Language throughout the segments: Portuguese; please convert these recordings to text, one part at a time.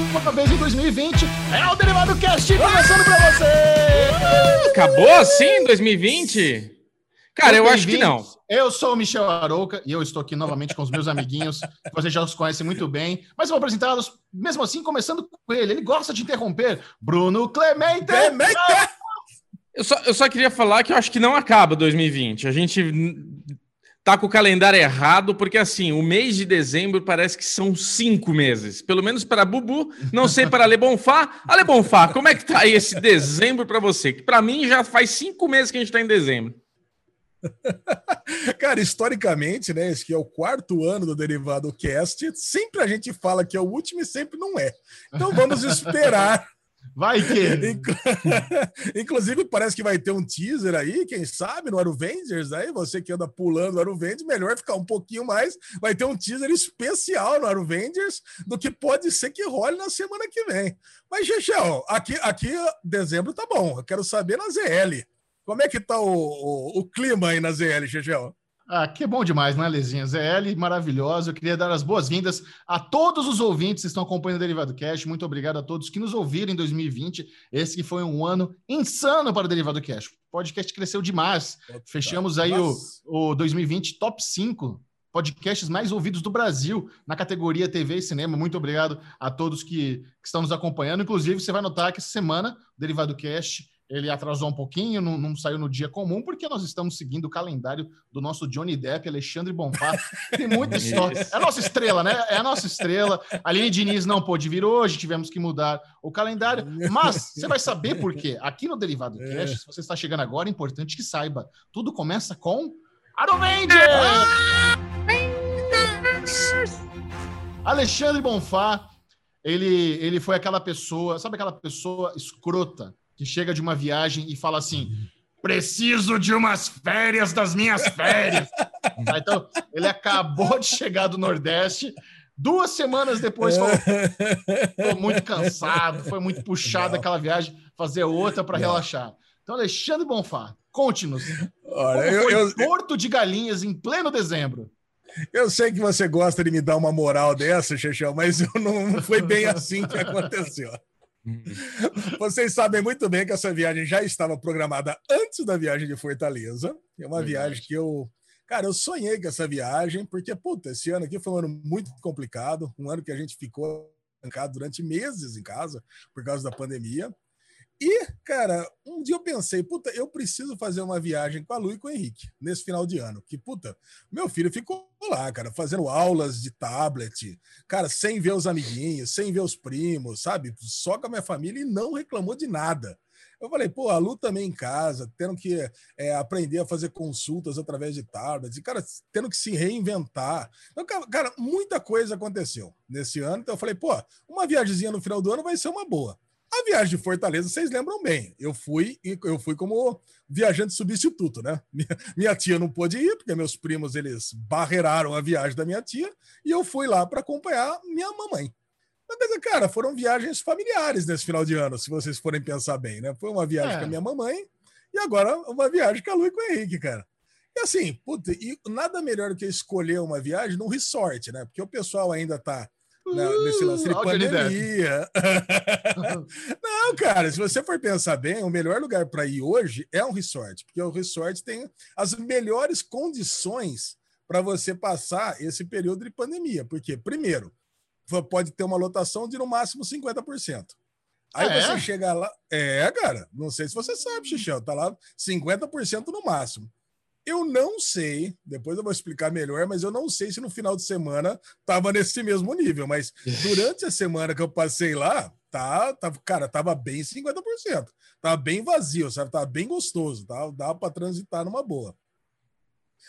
última vez em 2020. É o Derivado Cast começando pra você! Acabou assim 2020? Cara, eu acho que não. Eu sou o Michel Arouca e eu estou aqui novamente com os meus amiguinhos, que vocês já os conhecem muito bem, mas eu vou apresentá-los mesmo assim, começando com ele. Ele gosta de interromper. Bruno Clemente! Clemente! Eu só, eu só queria falar que eu acho que não acaba 2020. A gente tá com o calendário errado, porque assim, o mês de dezembro parece que são cinco meses. Pelo menos para Bubu, não sei para Ale Bonfá. Ale Bonfá, como é que tá aí esse dezembro para você? Que para mim já faz cinco meses que a gente tá em dezembro. Cara, historicamente, né? Esse que é o quarto ano do Derivado Cast. Sempre a gente fala que é o último e sempre não é. Então vamos esperar. Vai que. Inclusive, parece que vai ter um teaser aí, quem sabe, no Aruvengers. Aí, você que anda pulando o Aruvengers, melhor ficar um pouquinho mais. Vai ter um teaser especial no Aruvengers do que pode ser que role na semana que vem. Mas, Chechel, aqui, aqui dezembro tá bom. Eu quero saber na ZL. Como é que tá o, o, o clima aí na ZL, Chechel? Ah, que bom demais, né, Lezinha? ZL, maravilhosa. Eu queria dar as boas-vindas a todos os ouvintes que estão acompanhando o Derivado Cash. Muito obrigado a todos que nos ouviram em 2020. Esse que foi um ano insano para o Derivado Cash. O podcast cresceu demais. Fechamos aí o, o 2020 top 5 podcasts mais ouvidos do Brasil na categoria TV e cinema. Muito obrigado a todos que, que estão nos acompanhando. Inclusive, você vai notar que essa semana o Derivado Cast ele atrasou um pouquinho, não, não, saiu no dia comum, porque nós estamos seguindo o calendário do nosso Johnny Depp, Alexandre Bonfá. Tem muita história. É a nossa estrela, né? É a nossa estrela. A Aline Diniz não pôde vir hoje, tivemos que mudar o calendário. Mas você vai saber por quê. Aqui no Derivado é. Cash, se você está chegando agora, é importante que saiba. Tudo começa com Arovengers! Alexandre Bonfá, ele, ele foi aquela pessoa, sabe aquela pessoa escrota que chega de uma viagem e fala assim: preciso de umas férias das minhas férias. Tá, então, ele acabou de chegar do Nordeste. Duas semanas depois, falou, tô muito cansado, foi muito puxado aquela viagem, fazer outra para relaxar. Então, Alexandre Bonfá, conte-nos. Olha, eu, eu, Porto de Galinhas em pleno dezembro. Eu sei que você gosta de me dar uma moral dessa, Xexão, mas não, não foi bem assim que aconteceu. Vocês sabem muito bem que essa viagem já estava programada antes da viagem de Fortaleza. É uma Verdade. viagem que eu. Cara, eu sonhei com essa viagem, porque, puta, esse ano aqui foi um ano muito complicado, um ano que a gente ficou durante meses em casa por causa da pandemia. E, cara, um dia eu pensei, puta, eu preciso fazer uma viagem com a Lu e com o Henrique nesse final de ano. Que, puta, meu filho ficou lá, cara, fazendo aulas de tablet, cara, sem ver os amiguinhos, sem ver os primos, sabe? Só com a minha família e não reclamou de nada. Eu falei, pô, a Lu também em casa, tendo que é, aprender a fazer consultas através de tablets, e, cara, tendo que se reinventar. Então, cara, muita coisa aconteceu nesse ano. Então, eu falei, pô, uma viagemzinha no final do ano vai ser uma boa. A viagem de Fortaleza, vocês lembram bem. Eu fui eu fui como viajante substituto, né? Minha, minha tia não pôde ir, porque meus primos eles barreiraram a viagem da minha tia, e eu fui lá para acompanhar minha mamãe. Mas, cara, foram viagens familiares nesse final de ano, se vocês forem pensar bem, né? Foi uma viagem é. com a minha mamãe e agora uma viagem com a Lu e com o Henrique, cara. E assim, puta, e nada melhor do que escolher uma viagem num resort, né? Porque o pessoal ainda tá Uh, nesse lance de pandemia. Não, cara, se você for pensar bem, o melhor lugar para ir hoje é um resort, porque o resort tem as melhores condições para você passar esse período de pandemia. Porque, primeiro, pode ter uma lotação de no máximo 50%. Aí ah, você é? chega lá. É, cara, não sei se você sabe, Xixão, tá lá 50% no máximo. Eu não sei, depois eu vou explicar melhor, mas eu não sei se no final de semana tava nesse mesmo nível, mas durante a semana que eu passei lá, tá, tá cara, tava bem 50%. Tava bem vazio, sabe? Tava bem gostoso, tá? dava para transitar numa boa.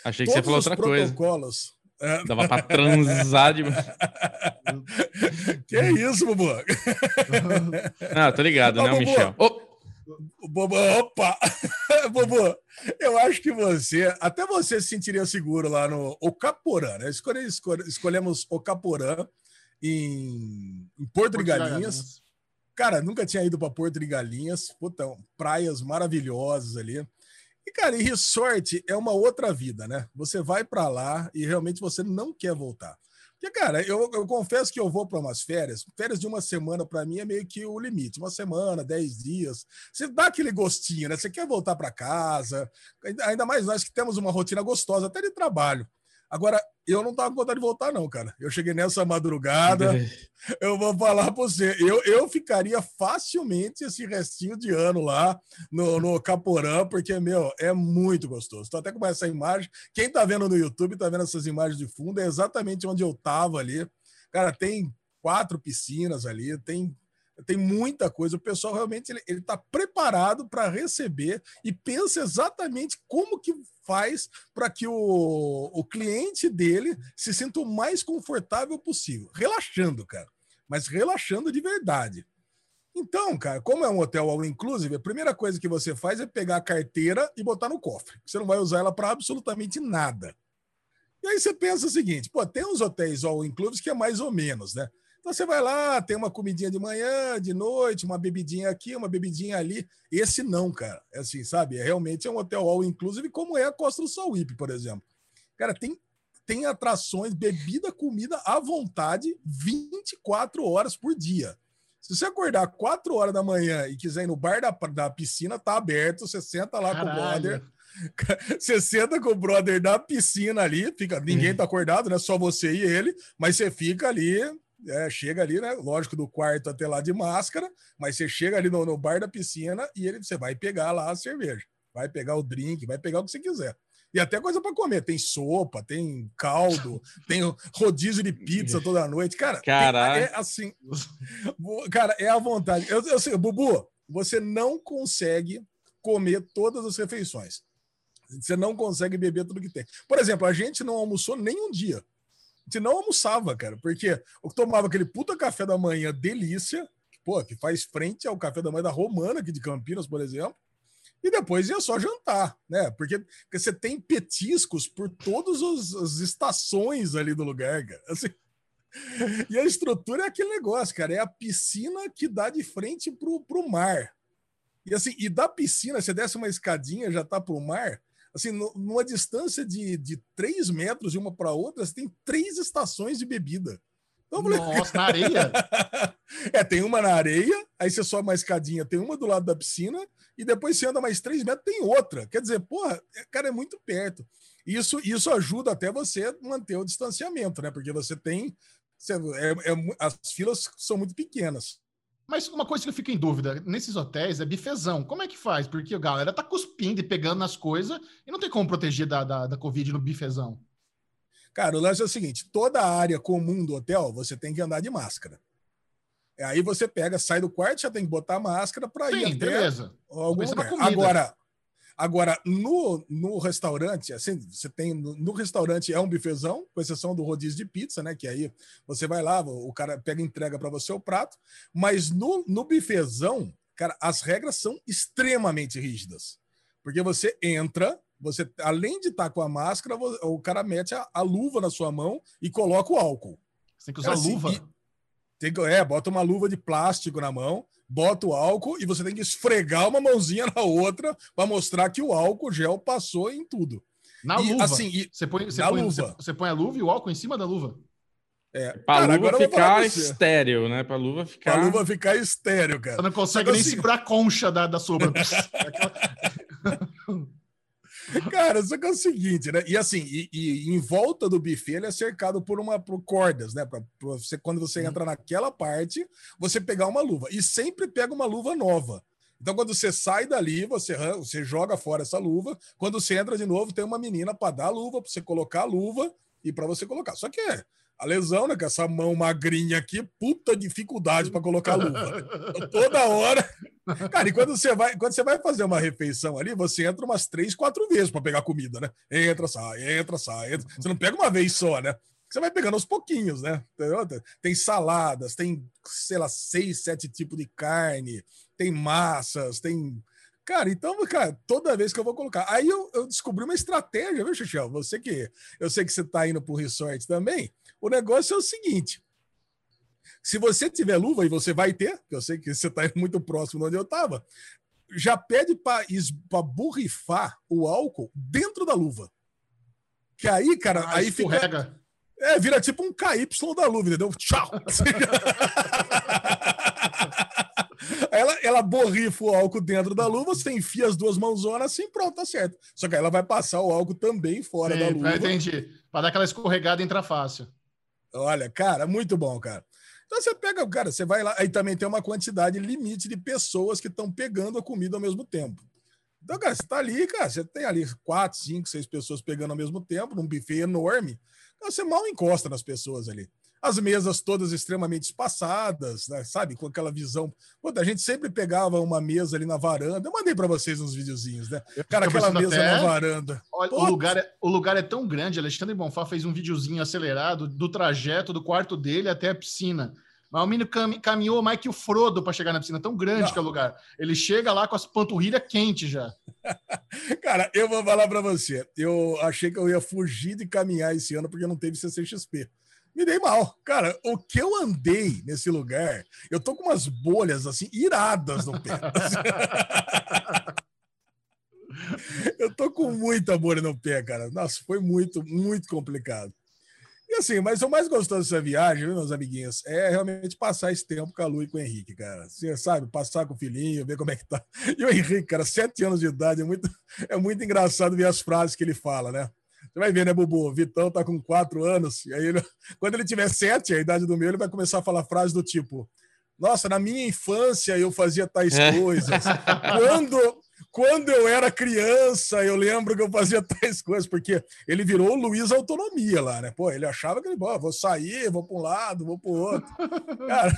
Achei que Todos você falou outra protocolos, coisa. É. Dava para transar de. que é isso, Bubu? Ah, tô ligado, Ô, né, Bubu, Michel? Oh. Bobo, opa! Bobo, eu acho que você, até você se sentiria seguro lá no Ocaporã, né? Escolhe, escolhe, escolhemos Ocaporã em, em Porto, de Galinhas. Galinhas. Cara, nunca tinha ido para Porto de Galinhas. Puta, praias maravilhosas ali. E, cara, e resort é uma outra vida, né? Você vai para lá e realmente você não quer voltar. Porque, cara, eu, eu confesso que eu vou para umas férias. Férias de uma semana, para mim, é meio que o limite. Uma semana, dez dias. Você dá aquele gostinho, né? Você quer voltar para casa. Ainda mais nós que temos uma rotina gostosa, até de trabalho. Agora, eu não tava com vontade de voltar, não, cara. Eu cheguei nessa madrugada. eu vou falar para você. Eu, eu ficaria facilmente esse restinho de ano lá no, no Caporã, porque, meu, é muito gostoso. Tô até com essa imagem. Quem tá vendo no YouTube, tá vendo essas imagens de fundo, é exatamente onde eu tava ali. Cara, tem quatro piscinas ali, tem tem muita coisa. O pessoal realmente ele está preparado para receber e pensa exatamente como que faz para que o, o cliente dele se sinta o mais confortável possível. Relaxando, cara. Mas relaxando de verdade. Então, cara, como é um hotel all inclusive, a primeira coisa que você faz é pegar a carteira e botar no cofre. Você não vai usar ela para absolutamente nada. E aí você pensa o seguinte, pô, tem uns hotéis all inclusive que é mais ou menos, né? Então você vai lá, tem uma comidinha de manhã, de noite, uma bebidinha aqui, uma bebidinha ali. Esse não, cara. É assim, sabe? É, realmente é um hotel all inclusive, como é a Costa do Sauípe, por exemplo. Cara, tem, tem atrações, bebida, comida à vontade 24 horas por dia. Se você acordar 4 horas da manhã e quiser ir no bar da, da piscina, tá aberto, você senta lá Caralho. com o brother. Você senta com o brother da piscina ali, fica, ninguém tá acordado, né? Só você e ele, mas você fica ali é, chega ali, né? Lógico, do quarto até lá de máscara, mas você chega ali no, no bar da piscina e ele, você vai pegar lá a cerveja, vai pegar o drink, vai pegar o que você quiser. E até coisa para comer. Tem sopa, tem caldo, tem rodízio de pizza toda noite. Cara, Caralho. é assim. Cara, é a vontade. Eu, eu sei, Bubu, você não consegue comer todas as refeições. Você não consegue beber tudo que tem. Por exemplo, a gente não almoçou nem um dia gente não almoçava, cara, porque eu tomava aquele puta café da manhã delícia, pô, que faz frente ao café da manhã da Romana aqui de Campinas, por exemplo, e depois ia só jantar, né? Porque, porque você tem petiscos por todas as estações ali do lugar, cara. Assim, e a estrutura é aquele negócio, cara, é a piscina que dá de frente pro, pro mar. E assim, e da piscina, você desce uma escadinha, já tá pro mar, assim, numa distância de, de 3 metros de uma para outra, você tem três estações de bebida. Então, falei, Nossa, na areia? é, tem uma na areia, aí você sobe uma escadinha, tem uma do lado da piscina, e depois você anda mais 3 metros, tem outra. Quer dizer, porra, é, cara, é muito perto. Isso, isso ajuda até você manter o distanciamento, né? Porque você tem. Você, é, é, as filas são muito pequenas. Mas uma coisa que eu fico em dúvida, nesses hotéis é bifezão. Como é que faz? Porque a galera tá cuspindo e pegando nas coisas e não tem como proteger da, da, da Covid no bifezão. Cara, o lance é o seguinte: toda a área comum do hotel você tem que andar de máscara. Aí você pega, sai do quarto, já tem que botar máscara para ir até beleza. algum lugar. Agora, Agora, no, no restaurante, assim, você tem. No, no, restaurante é um bifezão, com exceção do rodízio de pizza, né? Que aí você vai lá, o cara pega e entrega para você o prato. Mas no, no bifezão, cara, as regras são extremamente rígidas. Porque você entra, você, além de estar tá com a máscara, o cara mete a, a, luva na sua mão e coloca o álcool. Você tem que usar cara, assim, luva. Assim, tem que, é, bota uma luva de plástico na mão bota o álcool e você tem que esfregar uma mãozinha na outra para mostrar que o álcool gel passou em tudo. Na e, luva. Assim, e, você, põe, você, põe, luva. Você, você, põe a luva e o álcool em cima da luva. É, para a luva ficar estéreo, né? Para a luva ficar. Para luva ficar estéreo, cara. Você não consegue nem assim... segurar a concha da, da sombra. Cara, só que é o seguinte, né? E assim, e, e, em volta do buffet ele é cercado por uma por cordas, né? Pra, pra você, quando você entra naquela parte, você pegar uma luva. E sempre pega uma luva nova. Então, quando você sai dali, você, você joga fora essa luva. Quando você entra de novo, tem uma menina para dar a luva, para você colocar a luva e para você colocar. Só que é, a lesão, né? Com essa mão magrinha aqui, puta dificuldade para colocar a luva. Toda hora. Cara, e quando você vai, quando você vai fazer uma refeição ali, você entra umas três, quatro vezes para pegar comida, né? Entra, sai, entra, sai. Entra. Você não pega uma vez só, né? Você vai pegando aos pouquinhos, né? Tem saladas, tem, sei lá, seis, sete tipos de carne, tem massas, tem Cara, então, cara, toda vez que eu vou colocar. Aí eu, eu descobri uma estratégia, viu, Xuxel? Você que. Eu sei que você está indo para o resort também. O negócio é o seguinte: se você tiver luva, e você vai ter, que eu sei que você está muito próximo de onde eu estava, já pede para borrifar o álcool dentro da luva. Que aí, cara, ah, aí escorrega. fica. É, vira tipo um KY da luva, entendeu? Tchau! ela, ela borrifa o álcool dentro da luva, você enfia as duas mãozonas assim, pronto, tá certo. Só que aí ela vai passar o álcool também fora Sim, da luva. Entendi. Para dar aquela escorregada e entrar fácil. Olha, cara, muito bom, cara. Então você pega, cara, você vai lá, aí também tem uma quantidade limite de pessoas que estão pegando a comida ao mesmo tempo. Então, cara, você tá ali, cara, você tem ali quatro, cinco, seis pessoas pegando ao mesmo tempo, num buffet enorme. Você mal encosta nas pessoas ali. As mesas todas extremamente espaçadas, né, sabe? Com aquela visão. Pô, a gente sempre pegava uma mesa ali na varanda. Eu mandei para vocês uns videozinhos, né? Cara, aquela mesa até... na varanda. Olha, o lugar, é, o lugar é tão grande. Alexandre Bonfá fez um videozinho acelerado do trajeto do quarto dele até a piscina. Mas o menino cam caminhou mais que o Frodo para chegar na piscina, tão grande Não. que é o lugar. Ele chega lá com as panturrilhas quentes já. Cara, eu vou falar para você. Eu achei que eu ia fugir de caminhar esse ano porque não teve CCXP. Me dei mal. Cara, o que eu andei nesse lugar, eu tô com umas bolhas assim iradas no pé. eu tô com muita bolha no pé, cara. Nossa, foi muito, muito complicado. E assim, mas o mais gostoso dessa viagem, meus amiguinhos, é realmente passar esse tempo com a Lu e com o Henrique, cara. Você sabe, passar com o filhinho, ver como é que tá. E o Henrique, cara, sete anos de idade, é muito, é muito engraçado ver as frases que ele fala, né? Você vai ver, né, Bubu? O Vitão tá com quatro anos, e aí ele, quando ele tiver sete, a idade do meu, ele vai começar a falar frases do tipo: Nossa, na minha infância eu fazia tais é. coisas. quando, quando eu era criança, eu lembro que eu fazia tais coisas, porque ele virou o Luiz Autonomia lá, né? Pô, ele achava que ele, pô, vou sair, vou para um lado, vou para o outro. Cara,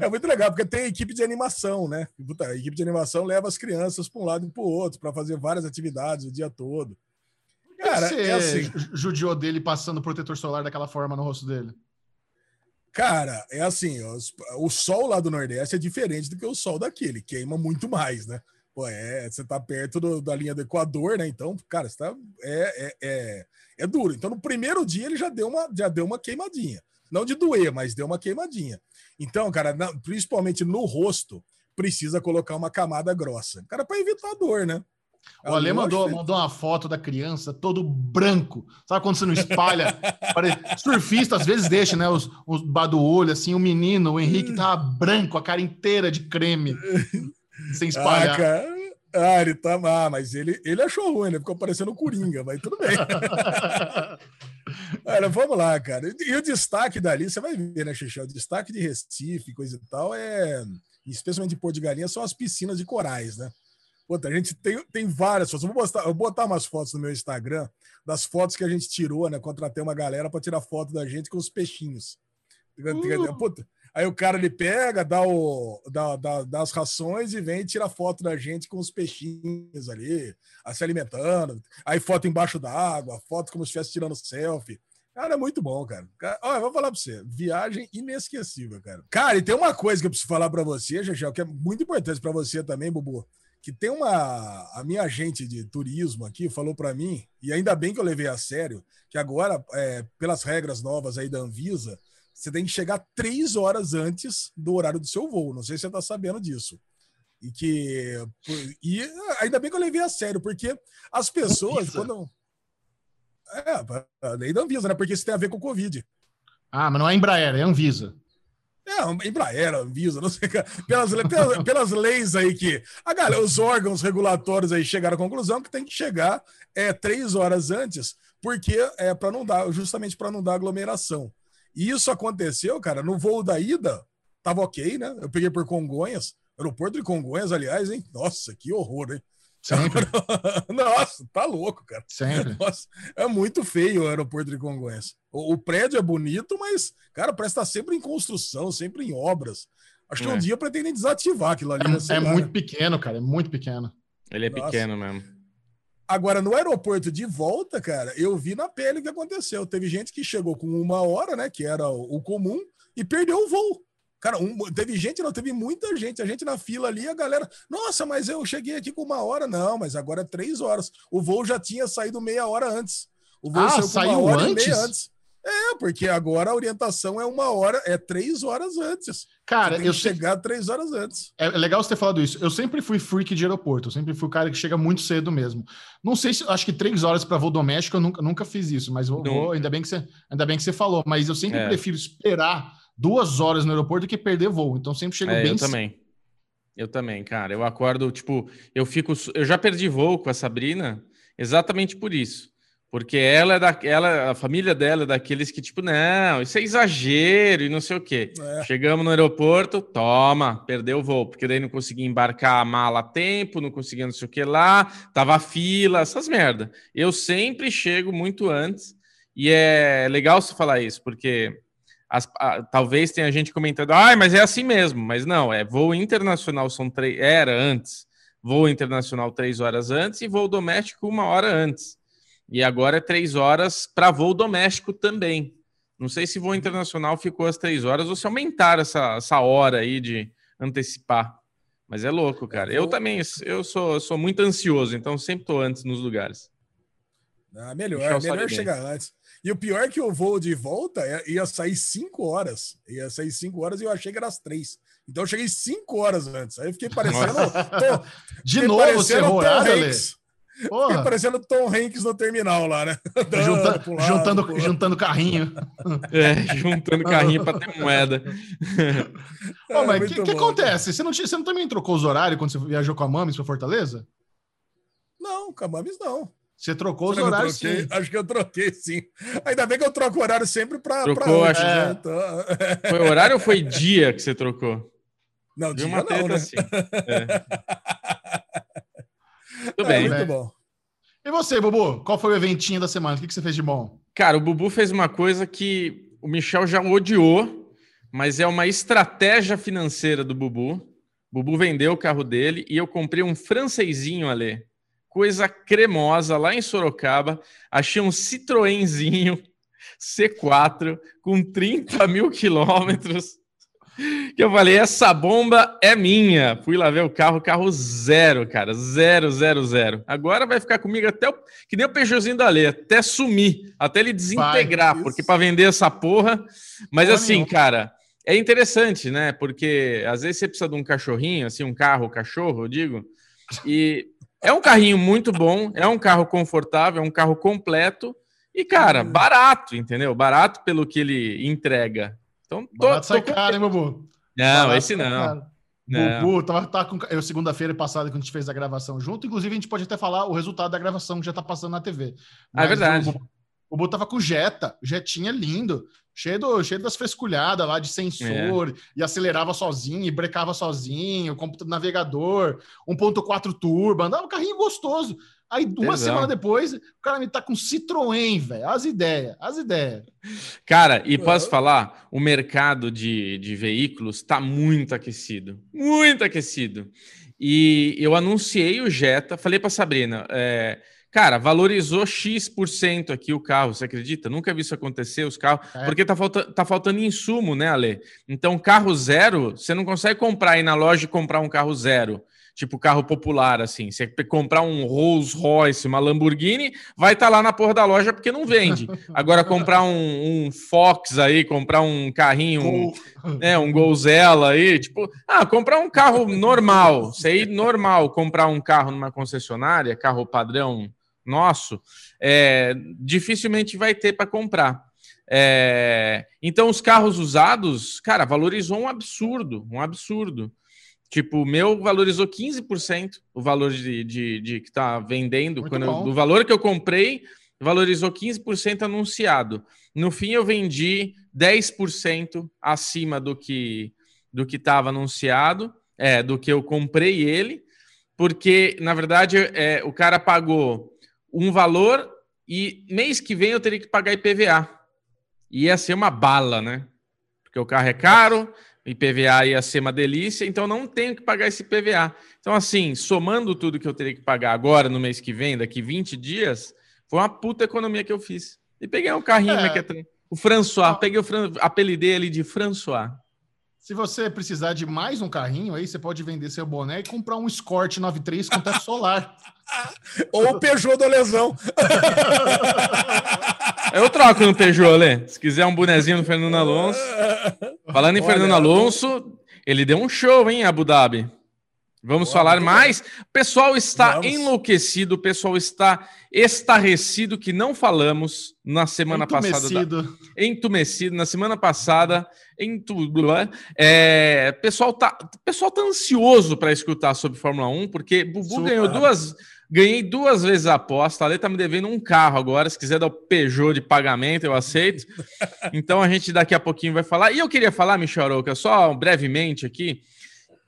é muito legal, porque tem equipe de animação, né? A equipe de animação leva as crianças para um lado e para o outro, para fazer várias atividades o dia todo. Cara, Você é assim. judiou dele passando protetor solar daquela forma no rosto dele? Cara, é assim, o sol lá do Nordeste é diferente do que o sol daquele, queima muito mais, né? Pô, é, você tá perto do, da linha do Equador, né? Então, cara, você tá, é, é, é, é, duro. Então, no primeiro dia ele já deu uma, já deu uma queimadinha. Não de doer, mas deu uma queimadinha. Então, cara, principalmente no rosto, precisa colocar uma camada grossa. Cara, para evitar a dor, né? O Ale mandou, mandou uma foto da criança todo branco. Sabe quando você não espalha? Surfista às vezes deixa, né? Os, os do olho, assim, o menino, o Henrique, tava branco, a cara inteira de creme. Sem espalhar. Ah, cara. Ah, ele tá. Ah, mas ele, ele achou ruim, né? Ficou parecendo Coringa, mas tudo bem. Olha, vamos lá, cara. E o destaque dali, você vai ver, né, Xixão? O destaque de Recife, coisa e tal, é. Especialmente de Porto de Galinha, são as piscinas de corais, né? Puta, a gente tem, tem várias fotos. Eu vou, botar, eu vou botar umas fotos no meu Instagram das fotos que a gente tirou, né? Contratei uma galera para tirar foto da gente com os peixinhos. Uh. Puta, Aí o cara ele pega, dá, o, dá, dá, dá as rações e vem e tira foto da gente com os peixinhos ali, se alimentando. Aí foto embaixo d'água, foto como se estivesse tirando selfie. Cara, é muito bom, cara. cara olha, eu vou falar pra você. Viagem inesquecível, cara. Cara, e tem uma coisa que eu preciso falar para você, Jajel, que é muito importante para você também, Bubu. Que tem uma. A minha agente de turismo aqui falou para mim, e ainda bem que eu levei a sério, que agora, é, pelas regras novas aí da Anvisa, você tem que chegar três horas antes do horário do seu voo. Não sei se você está sabendo disso. E que. E ainda bem que eu levei a sério, porque as pessoas, quando. É, a lei da Anvisa, né? Porque isso tem a ver com o Covid. Ah, mas não é Embraer, é Anvisa. É, Embraer, Anvisa, não sei. Pelas, pelas, pelas leis aí que. A galera, os órgãos regulatórios aí chegaram à conclusão que tem que chegar é, três horas antes, porque é para não dar, justamente para não dar aglomeração. E isso aconteceu, cara, no voo da ida, tava ok, né? Eu peguei por Congonhas, aeroporto de Congonhas, aliás, hein? Nossa, que horror, hein? Sempre. Nossa, tá louco, cara. Sempre. Nossa, é muito feio o aeroporto de Congonhas. O, o prédio é bonito, mas, cara, parece estar sempre em construção, sempre em obras. Acho que é. um dia pretendem desativar aquilo ali. É, né? é muito pequeno, cara, é muito pequeno. Ele é Nossa. pequeno mesmo. Agora, no aeroporto de volta, cara, eu vi na pele o que aconteceu. Teve gente que chegou com uma hora, né, que era o, comum, e perdeu o voo. Cara, um, teve gente, não, teve muita gente. A gente na fila ali, a galera, nossa, mas eu cheguei aqui com uma hora. Não, mas agora é três horas. O voo já tinha saído meia hora antes. O voo ah, saiu, saiu antes? antes? É, porque agora a orientação é uma hora, é três horas antes. Cara, eu chegar três horas antes. É, é legal você ter falado isso. Eu sempre fui freak de aeroporto. Eu sempre fui o cara que chega muito cedo mesmo. Não sei se acho que três horas para voo doméstico eu nunca, nunca fiz isso, mas vou, vou, ainda bem que você ainda bem que você falou. Mas eu sempre é. prefiro esperar duas horas no aeroporto do que perder voo. Então sempre chego é, bem. Eu também. Eu também, cara. Eu acordo tipo, eu fico, eu já perdi voo com a Sabrina exatamente por isso. Porque ela é daquela, a família dela é daqueles que, tipo, não, isso é exagero e não sei o quê. É. Chegamos no aeroporto, toma, perdeu o voo, porque daí não conseguia embarcar a mala a tempo, não conseguia não sei o que lá, tava fila, essas merda. Eu sempre chego muito antes, e é legal você falar isso, porque as, a, talvez tenha gente comentando, ah, mas é assim mesmo, mas não, é voo internacional são três, era antes, voo internacional três horas antes e voo doméstico uma hora antes. E agora é três horas para voo doméstico também. Não sei se voo internacional ficou às três horas ou se aumentaram essa, essa hora aí de antecipar. Mas é louco, cara. Eu também, eu sou, sou muito ansioso, então sempre estou antes nos lugares. Ah, melhor, melhor chegar antes. E o pior é que o voo de volta ia sair cinco horas. Ia sair cinco horas e eu achei que era às três. Então eu cheguei cinco horas antes. Aí eu fiquei parecendo. Tô, de novo, você errorado, Porra. Fiquei parecendo Tom Hanks no terminal lá, né? Junta, lado, juntando, juntando carrinho. É, juntando carrinho para ter moeda. Ô, mas o que, que acontece? Você não, você não também trocou os horários quando você viajou com a Mames para Fortaleza? Não, com a Mames não. Você trocou os horários, sim. Acho que eu troquei, sim. Ainda bem que eu troco o horário sempre para. Trocou, pra... acho. É. Então... Foi horário ou foi dia que você trocou? Não, dia uma não, né? assim. É. Muito bem. É, muito bom. E você, Bubu? Qual foi o eventinho da semana? O que você fez de bom? Cara, o Bubu fez uma coisa que o Michel já odiou, mas é uma estratégia financeira do Bubu. O Bubu vendeu o carro dele e eu comprei um francesinho ali. Coisa cremosa lá em Sorocaba. Achei um Citroenzinho C4 com 30 mil quilômetros que eu falei, essa bomba é minha. Fui lá ver o carro, carro zero, cara, zero, zero, zero. Agora vai ficar comigo até o, que nem o Peugeotzinho da Lei, até sumir, até ele desintegrar, vai, porque para vender essa porra. Mas porra assim, cara, é interessante, né? Porque às vezes você precisa de um cachorrinho, assim, um carro, cachorro, eu digo, e é um carrinho muito bom, é um carro confortável, é um carro completo. E, cara, hum. barato, entendeu? Barato pelo que ele entrega. Então, tô, Barato sai tô... caro, hein, Bubu? Não, Barato esse não. não. Bubu, tava, tava com, eu segunda-feira passada, quando a gente fez a gravação junto, inclusive a gente pode até falar o resultado da gravação que já tá passando na TV. Mas ah, é verdade. O Bubu, tava com Jetta, Jetinha lindo, cheio, do, cheio das fresculhadas lá de sensor, é. e acelerava sozinho, e brecava sozinho, computador navegador, 1.4 turbo, andava um carrinho gostoso. Aí, uma semana depois, o cara me tá com Citroën, velho. As ideias, as ideias. Cara, e posso falar? O mercado de, de veículos tá muito aquecido. Muito aquecido. E eu anunciei o Jetta, falei para Sabrina, é, cara, valorizou X% aqui o carro, você acredita? Nunca vi isso acontecer, os carros, é. porque tá, falta, tá faltando insumo, né, Ale? Então, carro zero, você não consegue comprar aí na loja e comprar um carro zero tipo carro popular, assim. Você comprar um Rolls Royce, uma Lamborghini, vai estar tá lá na porra da loja porque não vende. Agora, comprar um, um Fox aí, comprar um carrinho, um, né, um Golzella aí, tipo, ah, comprar um carro normal, sei normal, comprar um carro numa concessionária, carro padrão nosso, é, dificilmente vai ter para comprar. É, então, os carros usados, cara, valorizou um absurdo, um absurdo. Tipo, o meu valorizou 15% o valor de, de, de que está vendendo. quando eu, do valor que eu comprei, valorizou 15% anunciado. No fim, eu vendi 10% acima do que do que estava anunciado, é, do que eu comprei ele, porque, na verdade, é, o cara pagou um valor e mês que vem eu teria que pagar IPVA. Ia ser uma bala, né? Porque o carro é caro, IPVA ia ser uma delícia, então não tenho que pagar esse IPVA. Então, assim, somando tudo que eu teria que pagar agora, no mês que vem, daqui 20 dias, foi uma puta economia que eu fiz. E peguei um carrinho, é. é o François, peguei o Fran... apelidei ele de François. Se você precisar de mais um carrinho, aí você pode vender seu boné e comprar um Escort 93 com teto solar. Ou o Peugeot do Lesão. Eu troco no Peugeot, Lê. Se quiser um bonezinho do Fernando Alonso. Falando em Olha, Fernando Alonso, ele deu um show, hein, Abu Dhabi. Vamos Boa, falar mais. O pessoal está Vamos. enlouquecido, o pessoal está estarrecido que não falamos na semana Entumecido. passada. Da... Entumecido. Na semana passada, entu... é... pessoal tá, pessoal tá ansioso para escutar sobre Fórmula 1, porque Bubu Super. ganhou duas, ganhei duas vezes a aposta. A Lê tá me devendo um carro agora. Se quiser dar o Peugeot de pagamento, eu aceito. então a gente daqui a pouquinho vai falar. E eu queria falar, Michel Aroca, só brevemente aqui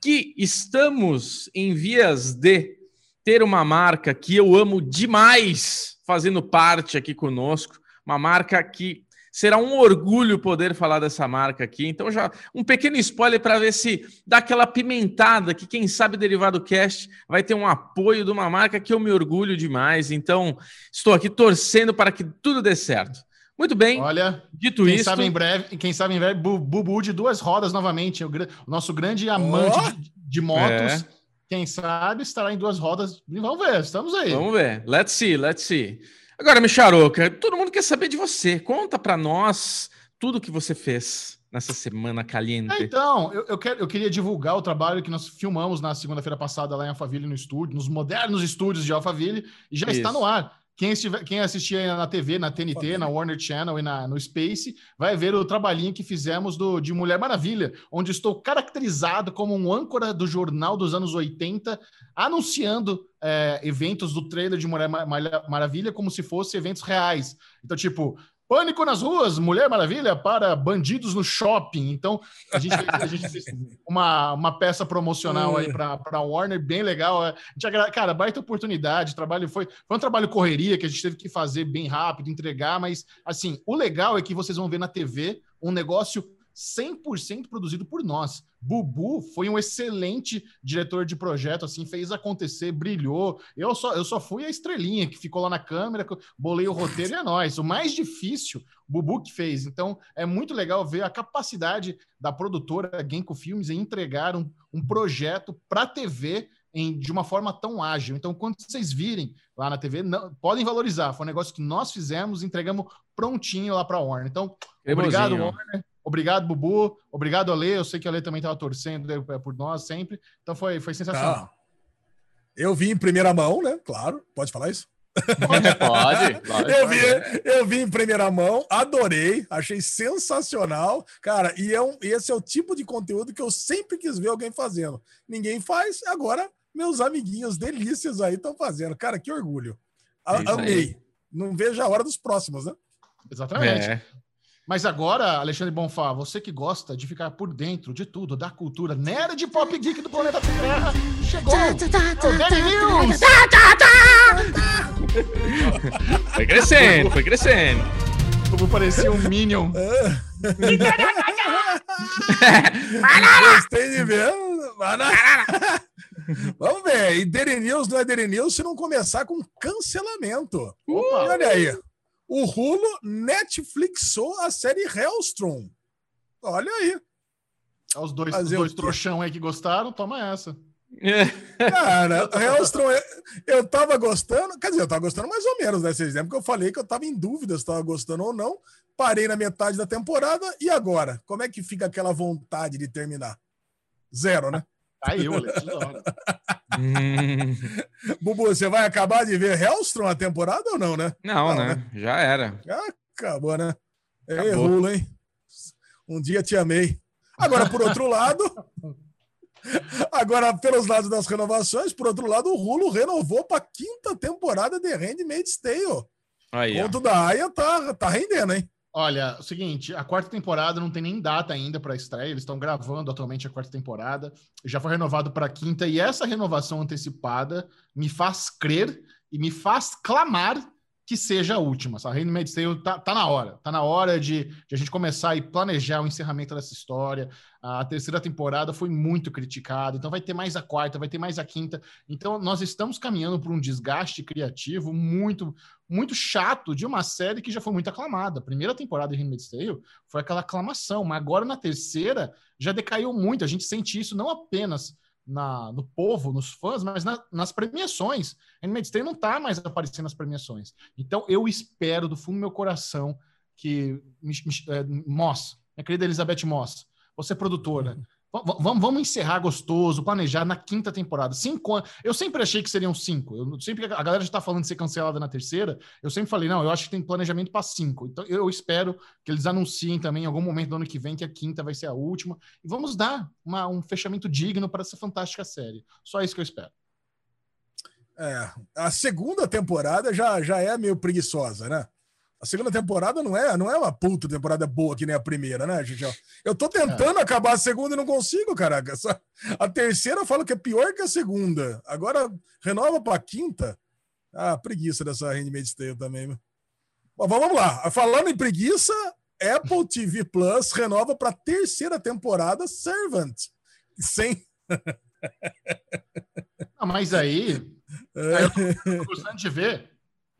que estamos em vias de ter uma marca que eu amo demais fazendo parte aqui conosco, uma marca que será um orgulho poder falar dessa marca aqui. Então já um pequeno spoiler para ver se dá aquela pimentada que quem sabe Derivado Cast vai ter um apoio de uma marca que eu me orgulho demais. Então estou aqui torcendo para que tudo dê certo. Muito bem. Olha, dito quem isso. Sabe em breve, quem sabe em breve, Bubu de duas rodas novamente. O, o nosso grande amante oh! de, de, motos. É. Quem sabe estará em duas rodas. Vamos ver, estamos aí. Vamos ver. Let's see, let's see. Agora, Micharoca, todo mundo quer saber de você. Conta para nós tudo que você fez nessa semana caliente. É, então, eu, eu, quero, eu queria divulgar o trabalho que nós filmamos na segunda-feira passada lá em Alphaville, no estúdio, nos modernos estúdios de Alphaville, e já Isso. está no ar. Quem, estiver, quem assistir na TV, na TNT, na Warner Channel e na, no Space, vai ver o trabalhinho que fizemos do, de Mulher Maravilha, onde estou caracterizado como um âncora do jornal dos anos 80, anunciando é, eventos do trailer de Mulher Maravilha como se fossem eventos reais. Então, tipo, Pânico nas ruas, Mulher Maravilha para bandidos no shopping. Então, a gente, a gente fez uma, uma peça promocional aí para a Warner, bem legal. A gente, cara, baita oportunidade. Trabalho foi, foi um trabalho correria que a gente teve que fazer bem rápido, entregar, mas assim, o legal é que vocês vão ver na TV um negócio 100% produzido por nós. Bubu foi um excelente diretor de projeto, assim, fez acontecer, brilhou. Eu só, eu só fui a estrelinha que ficou lá na câmera, bolei o roteiro e é nós. O mais difícil, Bubu que fez. Então, é muito legal ver a capacidade da produtora Genko Filmes em entregar um, um projeto para a TV em, de uma forma tão ágil. Então, quando vocês virem lá na TV, não, podem valorizar. Foi um negócio que nós fizemos, entregamos prontinho lá para a Warner. Então, obrigado, Warner. Obrigado, Bubu. Obrigado, Ale. Eu sei que a Ale também estava torcendo é, por nós sempre. Então foi, foi sensacional. Ah, eu vi em primeira mão, né? Claro. Pode falar isso? Pode, pode. eu, vi, eu vi em primeira mão, adorei, achei sensacional. Cara, e é um, esse é o tipo de conteúdo que eu sempre quis ver alguém fazendo. Ninguém faz, agora meus amiguinhos delícias aí estão fazendo. Cara, que orgulho. A, é amei. Não vejo a hora dos próximos, né? Exatamente. É. Mas agora, Alexandre Bonfá, você que gosta de ficar por dentro de tudo, da cultura nerd pop geek do planeta Terra, chegou o Daily News! Foi crescendo, foi crescendo. Como parecia um Minion. Gostei de ver. Vamos ver. E Daily News não é Daily News se não começar com cancelamento. Opa. Olha aí. O Hulu Netflixou a série Hellstrom. Olha aí. Os dois, os dois trouxão aí que gostaram, toma essa. Cara, Hellstrom, eu tava gostando, quer dizer, eu tava gostando mais ou menos desse exemplo, porque eu falei que eu tava em dúvida se tava gostando ou não. Parei na metade da temporada e agora? Como é que fica aquela vontade de terminar? Zero, né? Caiu, hum. Bubu, você vai acabar de ver Hellstrom a temporada ou não, né? Não, não né? né? Já era. Acabou, né? É rulo, hein? Um dia te amei. Agora, por outro lado, agora pelos lados das renovações, por outro lado, o Rulo renovou para quinta temporada de Handmaid's Tale. Aí, Conto da Aya tá, tá rendendo, hein? Olha, o seguinte, a quarta temporada não tem nem data ainda para estreia, eles estão gravando atualmente a quarta temporada, já foi renovado para quinta, e essa renovação antecipada me faz crer e me faz clamar que seja a última. A Handmaid's Tale tá, tá na hora. Tá na hora de, de, a gente começar e planejar o encerramento dessa história. A terceira temporada foi muito criticada, então vai ter mais a quarta, vai ter mais a quinta. Então nós estamos caminhando por um desgaste criativo muito muito chato de uma série que já foi muito aclamada. A primeira temporada de Handmaid's Tale foi aquela aclamação, mas agora na terceira já decaiu muito. A gente sente isso não apenas na, no povo, nos fãs, mas na, nas premiações. Handmaid's Tale não está mais aparecendo nas premiações. Então eu espero do fundo do meu coração que é, Moss, minha querida Elizabeth Moss, você é produtora. Vamos, vamos encerrar gostoso, planejar na quinta temporada. Cinco Eu sempre achei que seriam cinco. Eu sempre a galera já está falando de ser cancelada na terceira. Eu sempre falei, não, eu acho que tem planejamento para cinco. Então eu espero que eles anunciem também em algum momento do ano que vem que a quinta vai ser a última. E vamos dar uma, um fechamento digno para essa fantástica série. Só isso que eu espero. É, a segunda temporada já, já é meio preguiçosa, né? A segunda temporada não é, não é uma puta temporada boa que nem a primeira, né, gente? Eu tô tentando é. acabar a segunda e não consigo, caraca. A terceira eu falo que é pior que a segunda. Agora renova pra quinta. Ah, preguiça dessa Handmaid's Tale também. Mas vamos lá. Falando em preguiça, Apple TV Plus renova para terceira temporada Servant. Sem. Ah, mas aí, aí eu tô gostando de ver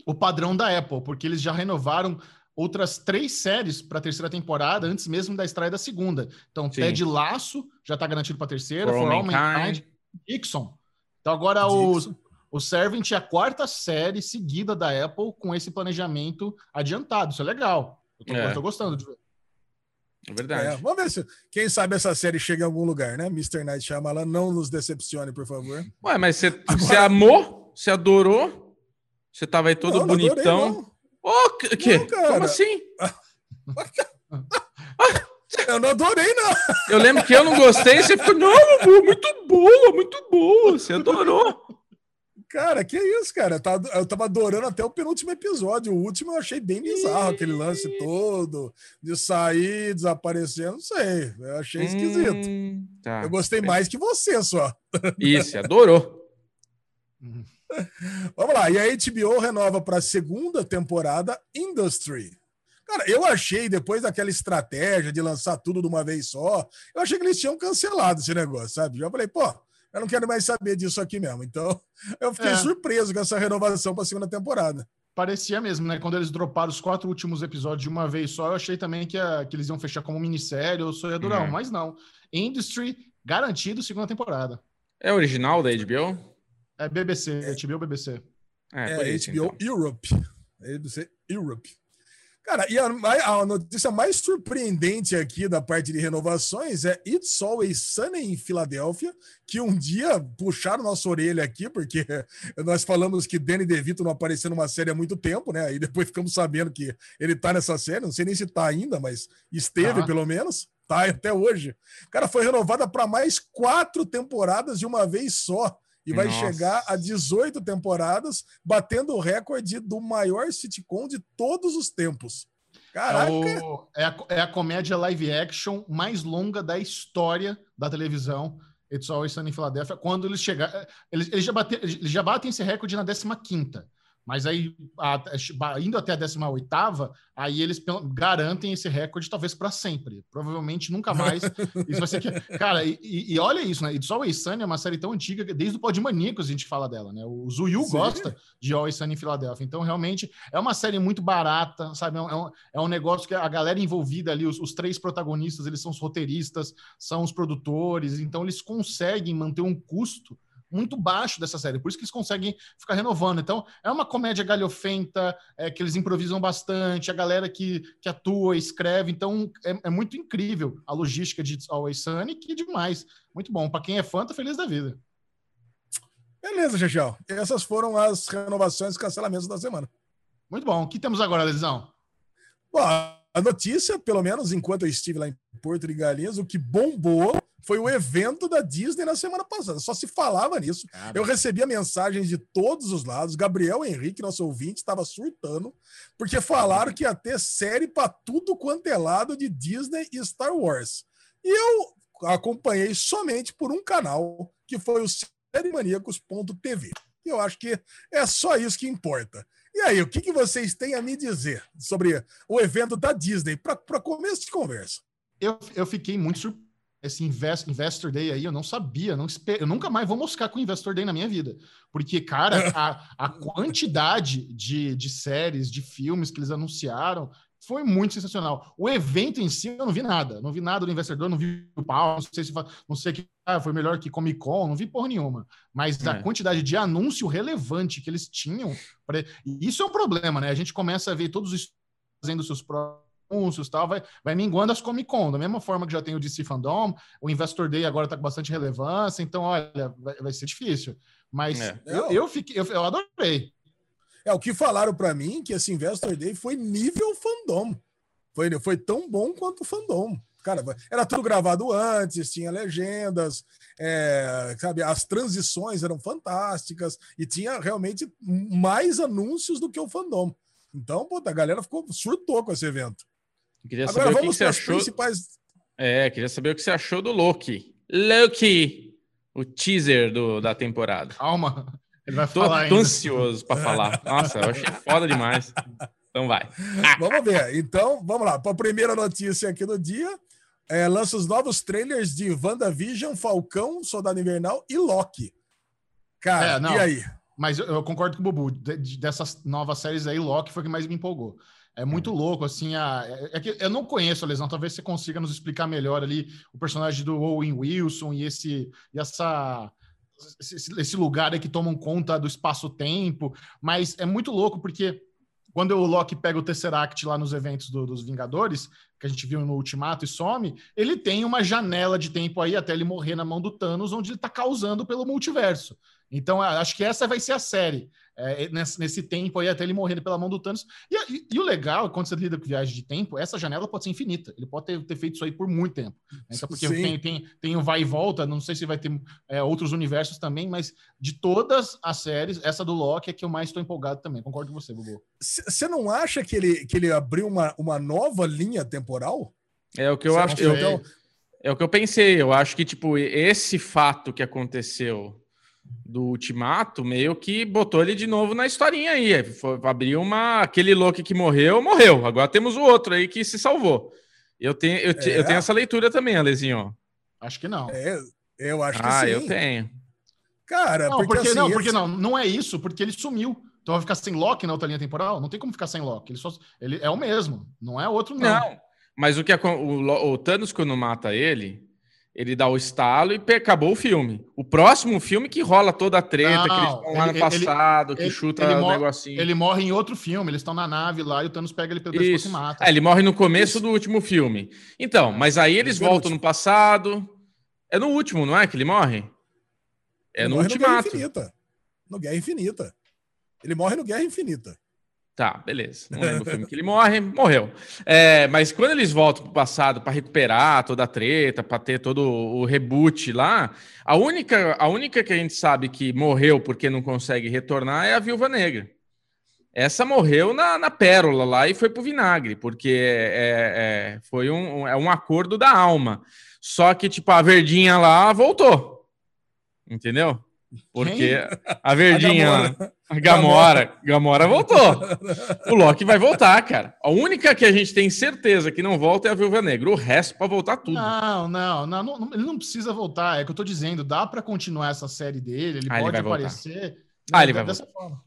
o padrão da Apple, porque eles já renovaram outras três séries para a terceira temporada antes mesmo da estreia da segunda. Então, Sim. Ted Laço já está garantido para a terceira, For, For All Mankind, Dixon. Então, agora Dixon. o, o Servant é a quarta série seguida da Apple com esse planejamento adiantado. Isso é legal. Eu estou é. gostando de ver. É verdade. É, vamos ver se, quem sabe essa série chega em algum lugar, né? Mr. Night Shyamalan, não nos decepcione, por favor. Ué, mas você, amou? Você adorou? Você tava aí todo não, bonitão. Oh, que? que? Não, Como assim? Eu não adorei, não. Eu lembro que eu não gostei, você ficou, não, amor, muito boa, muito boa. Você adorou. Cara, que isso, cara. Eu tava adorando até o penúltimo episódio. O último eu achei bem bizarro, aquele lance todo, de sair, desaparecer, não sei. Eu achei esquisito. Hum, tá. Eu gostei mais que você só. Isso, adorou. Vamos lá, e a HBO renova para a segunda temporada Industry. Cara, eu achei, depois daquela estratégia de lançar tudo de uma vez só, eu achei que eles tinham cancelado esse negócio, sabe? Já falei, pô, eu não quero mais saber disso aqui mesmo. Então, eu fiquei é. surpreso com essa renovação para a segunda temporada. Parecia mesmo, né? Quando eles droparam os quatro últimos episódios de uma vez só, eu achei também que, a, que eles iam fechar como minissérie ou só ia durar uhum. mas não. Industry, garantido segunda temporada. É original da HBO? É BBC, é HBO BBC. É, é isso, HBO então. Europe. ABC Europe. Cara, e a, a, notícia mais surpreendente aqui da parte de renovações é It's Always Sunny em Filadélfia, que um dia puxaram nossa orelha aqui, porque nós falamos que Danny DeVito não apareceu numa série há muito tempo, né? Aí depois ficamos sabendo que ele tá nessa série, não sei nem se tá ainda, mas esteve ah. pelo menos, tá até hoje. Cara, foi renovada para mais quatro temporadas de uma vez só e vai Nossa. chegar a 18 temporadas, batendo o recorde do maior sitcom de todos os tempos. Caraca! É, o, é, a, é a comédia live action mais longa da história da televisão. It's Always Sunny em Filadélfia. Quando eles chegaram, eles, eles, já batem, eles já batem esse recorde na 15 quinta. Mas aí, a, indo até a 18 aí eles garantem esse recorde talvez para sempre. Provavelmente nunca mais. isso vai ser que... Cara, e, e, olha isso, né? It's Always Sunny é uma série tão antiga que desde o Podmaníacos a gente fala dela, né? O Zuyu Sim. gosta de Always Sunny em Filadélfia. Então, realmente, é uma série muito barata, sabe? É um, é um é negócio que a galera envolvida ali, os, os três protagonistas, eles são os roteiristas, são os produtores, então eles conseguem manter um custo muito baixo dessa série, por isso que eles conseguem ficar renovando. Então, é uma comédia galhofenta, é, que eles improvisam bastante, a galera que, que atua, escreve, então é, é muito incrível a logística de Always Sunny, que é demais. Muito bom. Para quem é fã, tá feliz da vida. Beleza, Chechel. Essas foram as renovações e cancelamentos da semana. Muito bom. O que temos agora, Lesão? Bom, a notícia, pelo menos enquanto eu estive lá em Porto de Galinhas, o que bombou foi o evento da Disney na semana passada. Só se falava nisso. Eu recebia mensagens de todos os lados. Gabriel Henrique, nosso ouvinte, estava surtando, porque falaram que ia ter série para tudo quanto é lado de Disney e Star Wars. E eu acompanhei somente por um canal, que foi o seriemaníacos.tv. E eu acho que é só isso que importa. E aí, o que, que vocês têm a me dizer sobre o evento da Disney para começo de conversa? Eu, eu fiquei muito surpreso esse Invest, Investor Day aí, eu não sabia, não esper... eu nunca mais vou moscar com Investor Day na minha vida. Porque, cara, a, a quantidade de, de séries, de filmes que eles anunciaram, foi muito sensacional. O evento em si, eu não vi nada. Não vi nada do investidor, não vi o pau, não sei se não sei que ah, foi melhor que Comic Con, não vi porra nenhuma. Mas é. a quantidade de anúncio relevante que eles tinham, pra... isso é um problema, né? A gente começa a ver todos os fazendo seus próprios anúncios tal, vai, vai minguando as Comic Con, da mesma forma que já tem o DC Fandom, o Investor Day agora está com bastante relevância, então, olha, vai, vai ser difícil. Mas é. eu, eu, fiquei, eu, eu adorei. É, o que falaram para mim que esse Investor Day foi nível fandom. Foi, foi tão bom quanto o fandom. Cara, era tudo gravado antes, tinha legendas, é, sabe, as transições eram fantásticas e tinha realmente mais anúncios do que o fandom. Então, puta, a galera ficou surtou com esse evento. queria Agora vamos o que, que você achou. Principais... É, queria saber o que você achou do Loki. Loki, o teaser do, da temporada. Calma. Ele vai tô, falar. Tô ansioso para falar. Nossa, eu achei foda demais. Então vai. Vamos ver. Então, vamos lá. Para a primeira notícia aqui do dia, é, lança os novos trailers de WandaVision, Falcão, Soldado Invernal e Loki. Cara, é, e aí? Mas eu, concordo com o Bubu. De, dessas novas séries aí, Loki foi o que mais me empolgou. É muito louco, assim. A, é, é, que eu não conheço a lesão, talvez você consiga nos explicar melhor ali o personagem do Owen Wilson e esse e essa esse, esse lugar aí que tomam conta do espaço-tempo, mas é muito louco porque quando o Loki pega o Tesseract lá nos eventos do, dos Vingadores, que a gente viu no Ultimato e some, ele tem uma janela de tempo aí até ele morrer na mão do Thanos, onde ele está causando pelo multiverso. Então, acho que essa vai ser a série é, nesse, nesse, tempo aí até ele morrer pela mão do Thanos. E, e, e, o legal, quando você lida com viagem de tempo, essa janela pode ser infinita. Ele pode ter, ter feito isso aí por muito tempo. Né? Então, porque tem, tem, tem o vai e volta, não sei se vai ter é, outros universos também, mas de todas as séries, essa do Loki é que eu mais estou empolgado também. Concordo com você, Bubu. Você não acha que ele, que ele abriu uma, uma nova linha temporal? É o que eu Cê acho. Eu, então... É o que eu pensei. Eu acho que, tipo, esse fato que aconteceu do Ultimato, meio que botou ele de novo na historinha aí. Foi, abriu uma. Aquele Loki que morreu, morreu. Agora temos o outro aí que se salvou. Eu tenho, eu, é. eu tenho essa leitura também, Alezinho. Acho que não. É, eu acho que ah, sim. Ah, eu tenho. Cara, não, porque, porque assim, não, porque não, não é isso, porque ele sumiu. Então vai ficar sem Loki na outra linha temporal? Não tem como ficar sem Loki. Ele, só, ele é o mesmo, não é outro, não. Não, mas o que é, o, o Thanos, quando mata ele, ele dá o estalo e acabou o filme. O próximo filme que rola toda a treta, não, que eles estão lá no passado, ele, que chuta ele, o negocinho. Ele morre em outro filme, eles estão na nave lá e o Thanos pega ele pelo pescoço e mata. É, ele morre no começo Isso. do último filme. Então, mas aí eles voltam no passado. É no último, não é que ele morre? É ele no Ultimato. No Guerra Infinita. No Guerra Infinita. Ele morre no Guerra Infinita. Tá, beleza. Não lembro o filme que ele morre, morreu. É, mas quando eles voltam para o passado para recuperar toda a treta, para ter todo o reboot lá, a única, a única que a gente sabe que morreu porque não consegue retornar é a Viúva Negra. Essa morreu na, na pérola lá e foi pro vinagre, porque é, é, foi um, é um acordo da alma. Só que, tipo, a verdinha lá voltou. Entendeu? Porque Quem? a verdinha, a. a Gamora, Gamora voltou. O Loki vai voltar, cara. A única que a gente tem certeza que não volta é a Viúva Negra. O resto para voltar tudo. Não, não, não, não, ele não precisa voltar. É o que eu tô dizendo. Dá para continuar essa série dele. Ele ah, pode ele aparecer. Ah, ele vai dessa voltar. forma.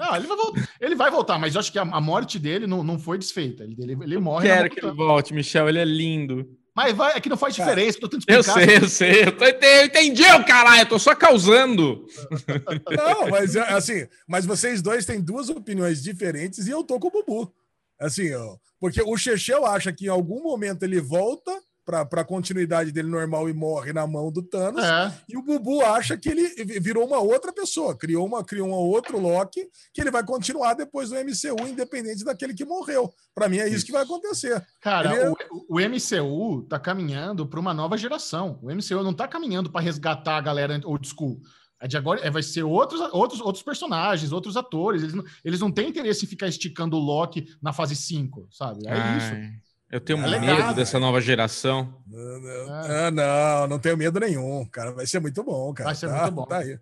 Não, ele vai, voltar, ele vai voltar, mas eu acho que a, a morte dele não, não foi desfeita. Ele, ele, ele morre. Quero que ele volte, Michel. Ele é lindo. Mas vai, é que não faz diferença, eu tô tentando explicar. Eu sei, eu sei, eu, tô, eu entendi, caralho, eu tô só causando. Não, mas assim, mas vocês dois têm duas opiniões diferentes e eu tô com o Bubu. Assim, ó, porque o Chechel acha que em algum momento ele volta para a continuidade dele normal e morre na mão do Thanos. É. E o Bubu acha que ele virou uma outra pessoa, criou uma criou um outro Loki que ele vai continuar depois do MCU, independente daquele que morreu. Para mim é isso, isso, que vai acontecer. Cara, ele... o, o, MCU tá caminhando para uma nova geração. O MCU não tá caminhando para resgatar a galera old school. É de agora é, vai ser outros, outros, outros personagens, outros atores. Eles não, eles não têm interesse em ficar esticando o Loki na fase 5, sabe? É Ai. isso. Eu tenho é medo legal, dessa nova geração. Não, não, ah, não, não tenho medo nenhum, cara. Vai ser muito bom, cara. Vai ser tá, muito bom. Tá aí.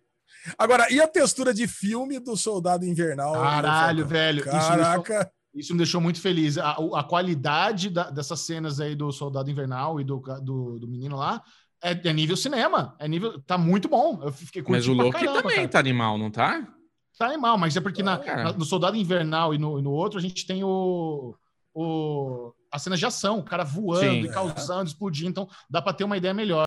Agora, e a textura de filme do Soldado Invernal? Caralho, velho. Caraca. Isso me, deixou, isso me deixou muito feliz. A, a qualidade da, dessas cenas aí do Soldado Invernal e do, do, do menino lá é, é, nível cinema. É nível. Tá muito bom. Eu fiquei Mas o Loki caramba, também cara. tá animal, não tá? Tá animal, mas é porque na, na, no Soldado Invernal e no, e no outro a gente tem o o, as cenas de ação, o cara voando Sim, e causando, explodindo. Então, dá para ter uma ideia melhor.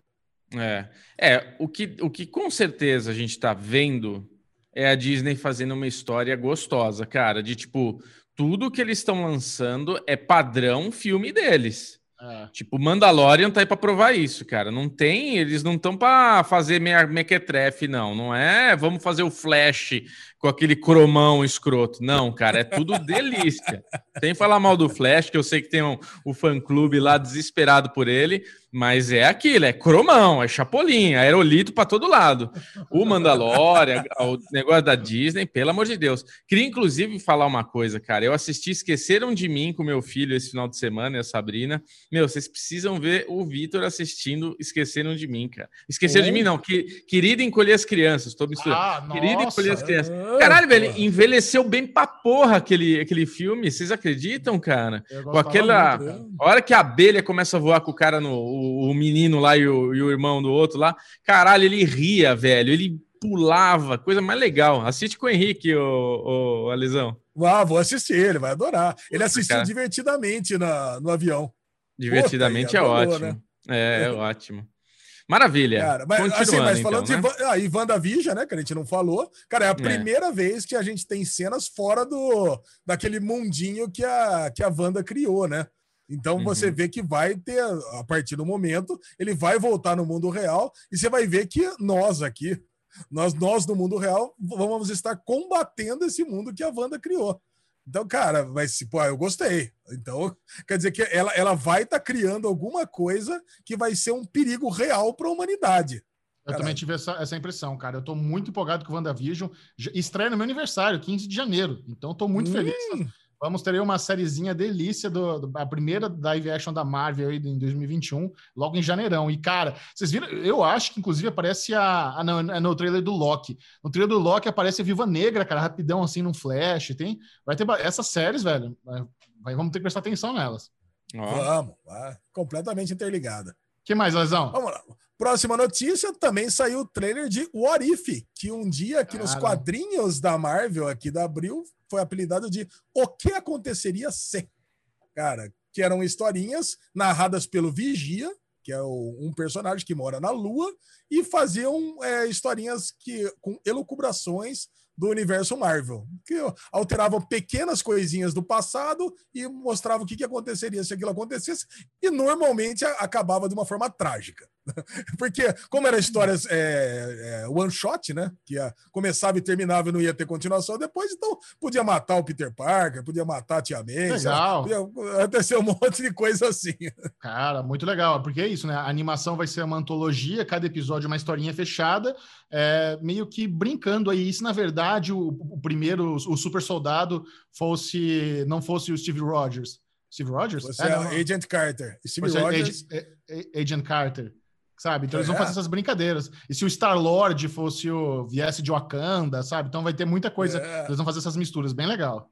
É, é o, que, o que com certeza a gente está vendo é a Disney fazendo uma história gostosa, cara, de tipo, tudo que eles estão lançando é padrão filme deles. É. Tipo, Mandalorian tá aí pra provar isso, cara. Não tem, eles não estão pra fazer meia, mequetrefe, não. Não é, vamos fazer o Flash com aquele cromão escroto. Não, cara, é tudo delícia. Sem falar mal do Flash, que eu sei que tem um, o fã-clube lá desesperado por ele, mas é aquilo, é cromão, é chapolim, aerolito para todo lado. O Mandalorian, o negócio da Disney, pelo amor de Deus. Queria inclusive falar uma coisa, cara. Eu assisti Esqueceram de Mim com meu filho esse final de semana e a Sabrina. Meu, vocês precisam ver o Vitor assistindo Esqueceram de Mim, cara. Esqueceram de mim, não. Que, querido encolher as crianças. Tô misturando. Ah, querido encolher as crianças. Caralho, velho, envelheceu bem pra porra aquele, aquele filme. Vocês acreditam, cara? Com aquela. A hora que a abelha começa a voar com o cara no o, menino lá e o, e o irmão do outro lá, caralho, ele ria, velho, ele pulava, coisa mais legal. Assiste com o Henrique, o, o Alisão. Ah, vou assistir, ele vai adorar. Ele assistiu cara. divertidamente na, no avião. Divertidamente é ótimo. Né? É, é ótimo. Maravilha. Cara, mas, assim, mas falando então, de né? ah, e WandaVision, né, que a gente não falou, cara, é a é. primeira vez que a gente tem cenas fora do daquele mundinho que a, que a Wanda criou, né? Então uhum. você vê que vai ter, a partir do momento, ele vai voltar no mundo real e você vai ver que nós aqui, nós, nós do mundo real, vamos estar combatendo esse mundo que a Wanda criou. Então, cara, mas pô, eu gostei. Então, quer dizer que ela, ela vai estar tá criando alguma coisa que vai ser um perigo real para a humanidade. Eu Caralho. também tive essa, essa impressão, cara. Eu tô muito empolgado com o WandaVision. Estreia no meu aniversário, 15 de janeiro. Então, tô muito hum. feliz. Vamos ter uma sériezinha delícia, do, do, a primeira live action da Marvel aí em 2021, logo em janeirão. E, cara, vocês viram? Eu acho que, inclusive, aparece a. a no, é no trailer do Loki. No trailer do Loki aparece a Viva Negra, cara, rapidão, assim, num flash. Tem, vai ter essas séries, velho. Vai, vamos ter que prestar atenção nelas. Vamos, vai, completamente interligada. que mais, Lesão? Vamos lá. Próxima notícia, também saiu o trailer de What If, que um dia aqui Cara. nos quadrinhos da Marvel, aqui da Abril, foi apelidado de O que aconteceria se. Cara, que eram historinhas narradas pelo Vigia, que é o, um personagem que mora na Lua, e faziam é, historinhas que com elucubrações do universo Marvel, que alteravam pequenas coisinhas do passado e mostravam o que, que aconteceria se aquilo acontecesse, e normalmente acabava de uma forma trágica. Porque, como eram histórias é, é, one shot, né? Que ia, começava e terminava e não ia ter continuação depois, então podia matar o Peter Parker, podia matar a Tia May, legal. podia acontecer um monte de coisa assim. Cara, muito legal, porque é isso, né? A animação vai ser uma antologia, cada episódio uma historinha fechada, é, meio que brincando aí. E se na verdade o, o primeiro, o super soldado, fosse não fosse o Steve Rogers. Steve Rogers? Você é, é Agent Carter. Steve Rogers. Agent, Agent Carter sabe? Então é. eles vão é. fazer essas brincadeiras. E se o Star Lord fosse o viesse de Wakanda, sabe? Então vai ter muita coisa. É. Eles vão fazer essas misturas, bem legal.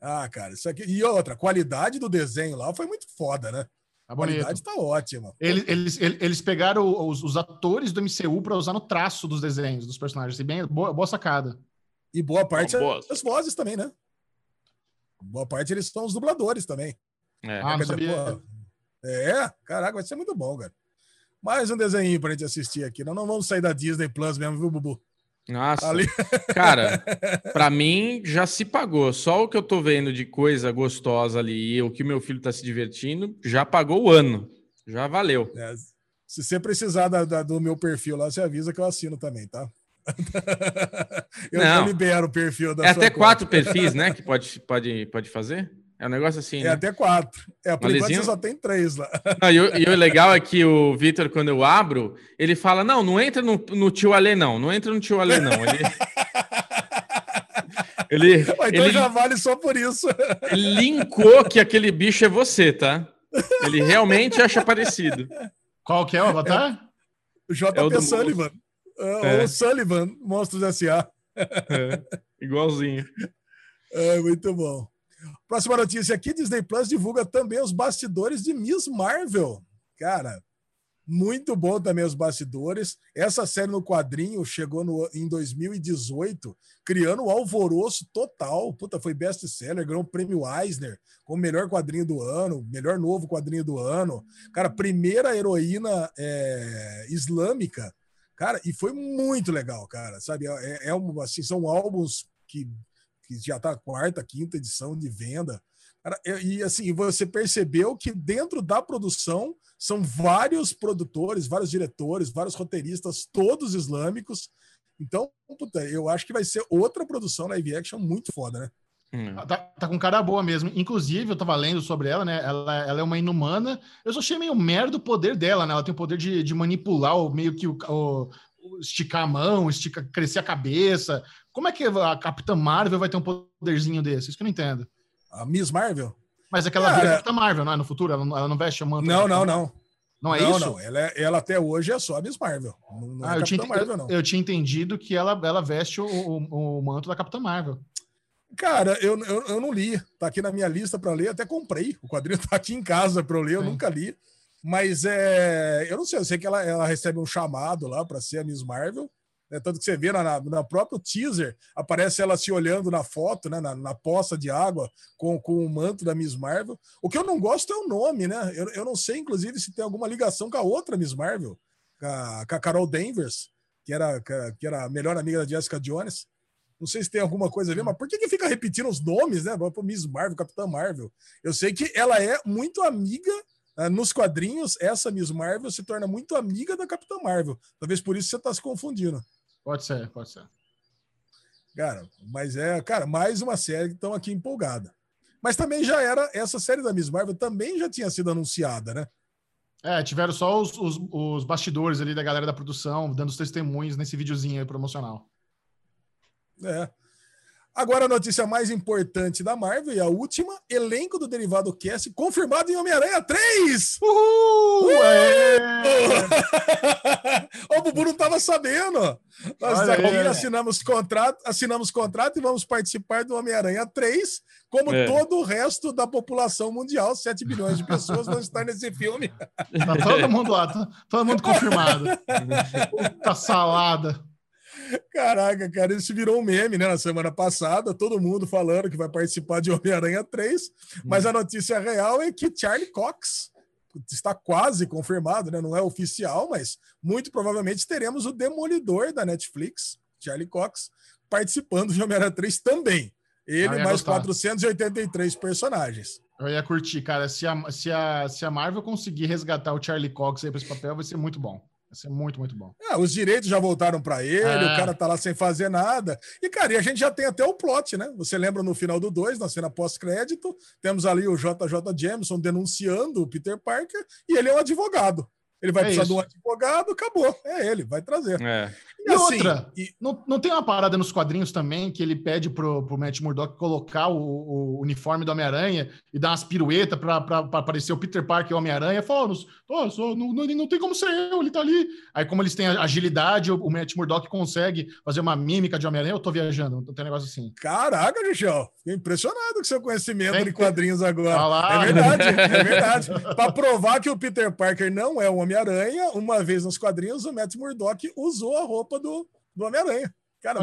Ah, cara, isso aqui. E outra, a qualidade do desenho lá foi muito foda, né? Tá a qualidade tá ótima. Eles, eles, eles pegaram os, os atores do MCU para usar no traço dos desenhos dos personagens. Assim, bem, boa, boa sacada. E boa parte boa. as vozes também, né? Boa parte eles são os dubladores também. É. Ah, não sabia. é, caraca, vai ser muito bom, cara. Mais um desenho pra gente assistir aqui. Não, não vamos sair da Disney Plus mesmo, viu, Bubu? Nossa, Ali... cara, para mim já se pagou. Só o que eu tô vendo de coisa gostosa ali e o que meu filho tá se divertindo, já pagou o ano. Já valeu. É, se você precisar da, da, do meu perfil lá, você avisa que eu assino também, tá? eu não, libero o perfil da É até conta. quatro perfis, né? Que pode, pode, pode fazer? É um negócio assim. É né? até quatro. É, por enquanto você só tem três lá. Não, e, o, e, o, legal é que o Vitor, quando eu abro, ele fala: não, não entra no, no tio Alê, não. Não entra no tio Alê, não. Ele. ele, então ele já vale só por isso. Ele linkou que aquele bicho é você, tá? Ele realmente acha parecido. Qual que é o avatar? É, o JP é o Sullivan. É. Ou Sullivan, Monstros S.A. É, igualzinho. É, muito bom. Próxima notícia aqui: Disney Plus divulga também os bastidores de Miss Marvel. Cara, Muito bom também os bastidores. Essa série no quadrinho chegou no, em 2018, criando um alvoroço total. Puta, foi best-seller, ganhou o prêmio Eisner como melhor quadrinho do ano, melhor novo quadrinho do ano. Cara, primeira heroína é, islâmica. Cara, e foi muito legal, cara. Sabe, é, é um, assim, são álbuns que, que já tá quarta, quinta edição de venda. Cara, e assim, você percebeu que dentro da produção são vários produtores, vários diretores, vários roteiristas, todos islâmicos. Então, puta, eu acho que vai ser outra produção live action muito foda, né? Hum. Tá, tá, com cara boa mesmo. Inclusive, eu tava lendo sobre ela, né? Ela, ela é uma inumana. Eu só achei meio merda o poder dela, né? Ela tem o poder de, de manipular o meio que o, o, esticar a mão, esticar, crescer a cabeça. Como é que a Capitã Marvel vai ter um poderzinho desse? Isso que eu não entendo. A Miss Marvel? Mas aquela Cara, vira Capitã Marvel, não é? No futuro? Ela não, ela não veste a manta? Não, não, não. Não é não, isso? Não, ela, é, ela até hoje é só a Miss Marvel. Não, não ah, é eu, tinha, Marvel, não. eu tinha entendido que ela, ela veste o, o, o manto da Capitã Marvel. Cara, eu, eu, eu não li. Tá aqui na minha lista para ler, até comprei. O quadrinho tá aqui em casa para eu ler, eu Sim. nunca li. Mas é, eu não sei, eu sei que ela, ela recebe um chamado lá para ser a Miss Marvel. Né? Tanto que você vê na, na próprio teaser, aparece ela se olhando na foto, né? na, na poça de água, com, com o manto da Miss Marvel. O que eu não gosto é o nome, né? Eu, eu não sei, inclusive, se tem alguma ligação com a outra Miss Marvel, com a, com a Carol Danvers, que era, que era a melhor amiga da Jessica Jones. Não sei se tem alguma coisa a ver, mas por que, que fica repetindo os nomes, né? Miss Marvel, Capitã Marvel. Eu sei que ela é muito amiga nos quadrinhos, essa Miss Marvel se torna muito amiga da Capitã Marvel. Talvez por isso você está se confundindo. Pode ser, pode ser. Cara, mas é, cara, mais uma série que estão aqui empolgada. Mas também já era, essa série da Miss Marvel também já tinha sido anunciada, né? É, tiveram só os, os, os bastidores ali da galera da produção, dando os testemunhos nesse videozinho aí promocional. É. Agora a notícia mais importante da Marvel e a última: elenco do Derivado Cast confirmado em Homem-Aranha 3! Uhul! Uhul! o Bubu não estava sabendo. Nós Olha aqui aí, assinamos contrato, assinamos contrato e vamos participar do Homem-Aranha 3, como é. todo o resto da população mundial, 7 bilhões de pessoas vão estar nesse filme. Tá todo mundo lá, tá, todo mundo confirmado. Puta salada. Caraca, cara, isso virou um meme, né? Na semana passada, todo mundo falando que vai participar de Homem-Aranha 3, mas a notícia real é que Charlie Cox está quase confirmado, né? Não é oficial, mas muito provavelmente teremos o Demolidor da Netflix, Charlie Cox, participando de Homem-Aranha 3 também. Ele ah, mais gostar. 483 personagens. Eu ia curtir, cara. Se a, se, a, se a Marvel conseguir resgatar o Charlie Cox aí para esse papel, vai ser muito bom. Vai ser muito, muito bom. É, os direitos já voltaram para ele, é. o cara tá lá sem fazer nada. E, cara, e a gente já tem até o plot, né? Você lembra no final do 2, na cena pós-crédito, temos ali o JJ Jameson denunciando o Peter Parker e ele é um advogado. Ele vai é precisar isso. de um advogado, acabou. É ele, vai trazer. É. E, assim, outra, e... Não, não tem uma parada nos quadrinhos também que ele pede pro, pro Matt Murdock colocar o, o uniforme do Homem-Aranha e dar umas piruetas para aparecer o Peter Parker e o Homem-Aranha? Fala, oh, não, não, não tem como ser eu, ele tá ali. Aí, como eles têm agilidade, o, o Matt Murdock consegue fazer uma mímica de Homem-Aranha. Eu tô viajando, não tem um negócio assim. Caraca, Michel, fiquei impressionado com seu conhecimento tem, de quadrinhos agora. Ah é verdade, é verdade. para provar que o Peter Parker não é o Homem-Aranha, uma vez nos quadrinhos, o Matt Murdock usou a roupa do, do Homem-Aranha. Cara.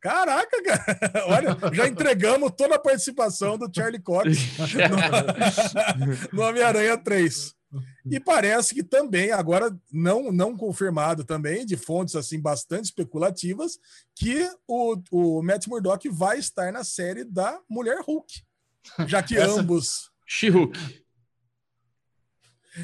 Caraca, cara. Olha, já entregamos toda a participação do Charlie Cox no, no Homem-Aranha 3. E parece que também, agora não, não confirmado também, de fontes assim bastante especulativas, que o, o Matt Murdock vai estar na série da Mulher Hulk. Já que Essa... ambos. She-Hulk.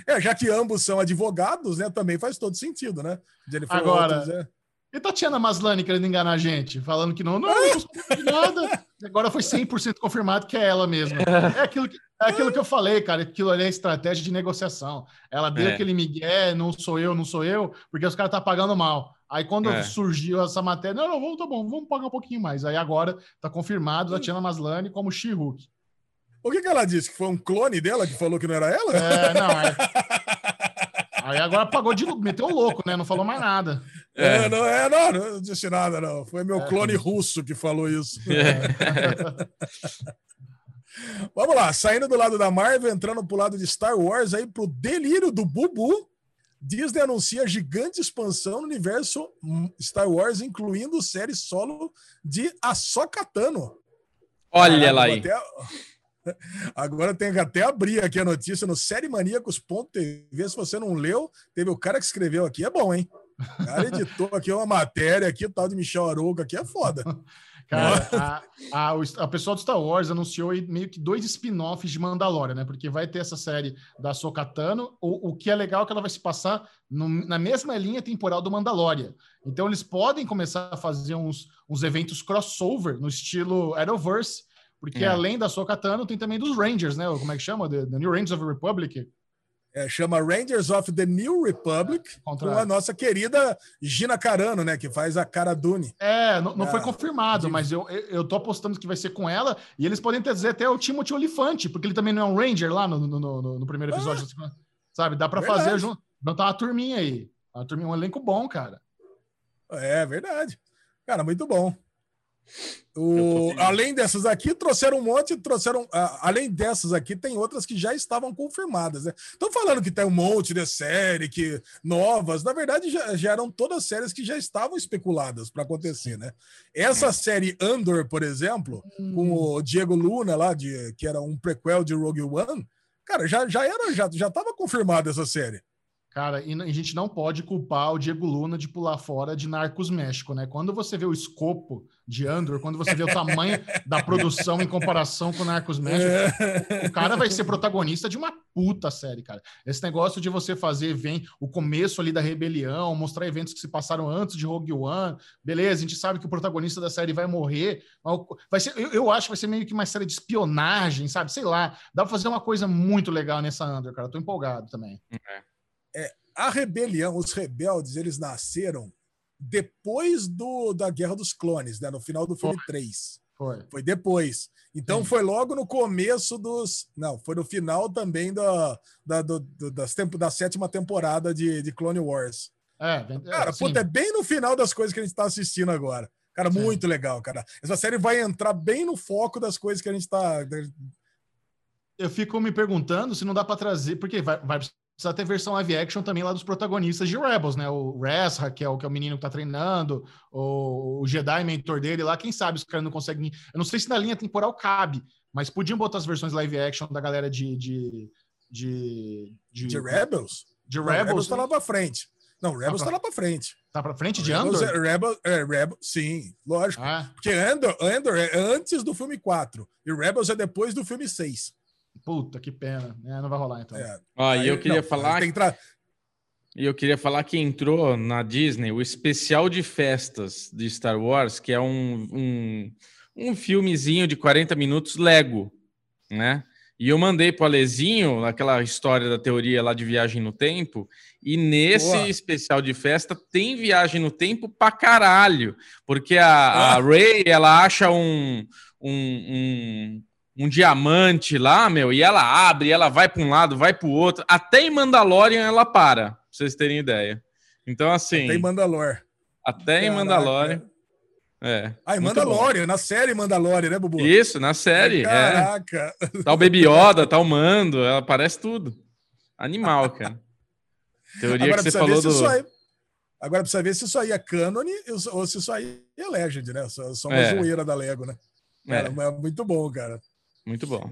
É, já que ambos são advogados, né? Também faz todo sentido, né? Jennifer Agora, Walters, é. e Tatiana Maslany querendo enganar a gente, falando que não, não, não nada. Agora foi 100% confirmado que é ela mesma. É aquilo que, é aquilo que eu falei, cara. Aquilo ali é estratégia de negociação. Ela deu é. aquele migué, não sou eu, não sou eu, porque os caras estão tá pagando mal. Aí quando é. surgiu essa matéria, não, não, vamos, tá bom, vamos pagar um pouquinho mais. Aí agora tá confirmado a Tatiana Maslany como She-Hulk. O que, que ela disse? Que foi um clone dela que falou que não era ela? É, não, é. Aí agora pagou de meteu louco, né? Não falou mais nada. É, é não, é, não, não disse nada, não. Foi meu é. clone russo que falou isso. É. Vamos lá, saindo do lado da Marvel, entrando pro lado de Star Wars aí pro delírio do Bubu. Disney anuncia gigante expansão no universo Star Wars, incluindo série solo de Ahsoka Tano. Olha Caraca, lá aí. Até... Agora tem que até abrir aqui a notícia no sériemaníacos.tv. Se você não leu, teve o cara que escreveu aqui, é bom, hein? O cara editou aqui uma matéria aqui, o tal de Michel Arouca aqui é foda. Cara, a, a, a pessoa do Star Wars anunciou meio que dois spin-offs de Mandalorian, né? Porque vai ter essa série da Sokatano. O, o que é legal é que ela vai se passar no, na mesma linha temporal do Mandalorian. Então eles podem começar a fazer uns, uns eventos crossover no estilo Arrowverse, porque é. além da Sokatano tem também dos Rangers, né? Como é que chama? The, the New Rangers of the Republic é, chama Rangers of the New Republic, Contra... com a nossa querida Gina Carano, né? Que faz a cara Dune. É, não, não foi ah, confirmado, de... mas eu, eu tô apostando que vai ser com ela. E eles podem dizer até o Timothy Olifante, porque ele também não é um Ranger lá no, no, no, no primeiro episódio. Ah, sabe? Dá para fazer junto. Botar uma turminha aí. Uma turminha, um elenco bom, cara. É verdade. Cara, muito bom. O, além dessas aqui, trouxeram um monte, trouxeram. além dessas aqui, tem outras que já estavam confirmadas. Estão né? falando que tem um monte de série que novas. Na verdade, já, já eram todas séries que já estavam especuladas para acontecer, né? Essa série Andor, por exemplo, hum. com o Diego Luna lá, de, que era um prequel de Rogue One, cara, já, já era, já, já estava confirmada essa série. Cara, e a gente não pode culpar o Diego Luna de pular fora de Narcos México, né? Quando você vê o escopo de Andor, quando você vê o tamanho da produção em comparação com Narcos México, o cara vai ser protagonista de uma puta série, cara. Esse negócio de você fazer, vem o começo ali da rebelião, mostrar eventos que se passaram antes de Rogue One, beleza, a gente sabe que o protagonista da série vai morrer, vai ser, eu, eu acho que vai ser meio que uma série de espionagem, sabe? Sei lá, dá pra fazer uma coisa muito legal nessa Andor, cara. Tô empolgado também. É é, a rebelião, os rebeldes, eles nasceram depois do, da Guerra dos Clones, né? No final do filme foi. 3. Foi. Foi depois. Então Sim. foi logo no começo dos. Não, foi no final também da, da, do, das tempo, da sétima temporada de, de Clone Wars. É, é cara, assim. puta, é bem no final das coisas que a gente está assistindo agora. Cara, Sim. muito legal, cara. Essa série vai entrar bem no foco das coisas que a gente está. Eu fico me perguntando se não dá para trazer, porque vai, vai precisa ter versão live action também lá dos protagonistas de Rebels, né? O Reza, que é o, que é o menino que tá treinando, o, o Jedi mentor dele lá, quem sabe os caras não conseguem. Eu não sei se na linha temporal cabe, mas podiam botar as versões live action da galera de. de, de, de, de Rebels? De Rebels. Não, Rebels tá lá pra frente. Não, Rebels tá, pra... tá lá pra frente. Tá pra frente de Rebels Andor? É, Rebels, é, Rebels, sim, lógico. Ah. Porque Andor, Andor é antes do filme 4 e Rebels é depois do filme 6. Puta, que pena. É, não vai rolar, então. É. Ó, e eu queria não, falar. Tra... E eu queria falar que entrou na Disney o especial de festas de Star Wars, que é um, um, um filmezinho de 40 minutos Lego, né? E eu mandei para o Alezinho aquela história da teoria lá de viagem no tempo, e nesse Boa. especial de festa tem viagem no tempo pra caralho, porque a, ah. a Ray ela acha um, um, um um diamante lá, meu, e ela abre, ela vai para um lado, vai para o outro. Até em Mandalorian ela para, pra vocês terem ideia. Então, assim. Até em Mandalor. Até Caraca. em Mandalorian. É. Ah, em Mandalorian, na série Mandalorian, né, Bubu? Isso, na série. É. Caraca. É. Tá o Baby Yoda, tá o Mando, ela aparece tudo. Animal, cara. Teoria Agora, que você falou do. Aí... Agora precisa ver se isso aí é canon ou se isso aí é Legend, né? Só uma é. zoeira da Lego, né? Cara, é. é muito bom, cara. Muito bom.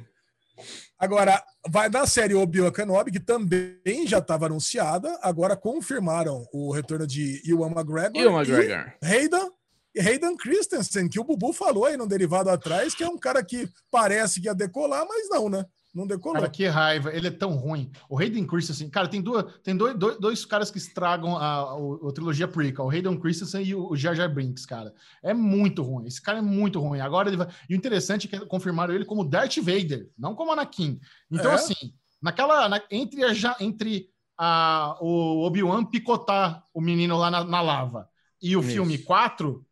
Agora, vai na série Obi-Wan Kenobi, que também já estava anunciada. Agora confirmaram o retorno de Ewan McGregor. Ewan McGregor. E Hayden, Hayden Christensen, que o Bubu falou aí no derivado atrás, que é um cara que parece que ia decolar, mas não, né? Não decolou. Cara, que raiva. Ele é tão ruim. O Hayden Christensen, cara, tem, duas, tem dois, dois, dois caras que estragam a, a, a, trilogia prequel, o Hayden Christensen e o, o Jar Jar Binks, cara. É muito ruim. Esse cara é muito ruim. Agora ele vai... E o interessante é que confirmaram ele como Darth Vader, não como Anakin. Então, é? assim, naquela... Na, entre a, entre a, o Obi-Wan picotar o menino lá na, na lava e o Isso. filme 4,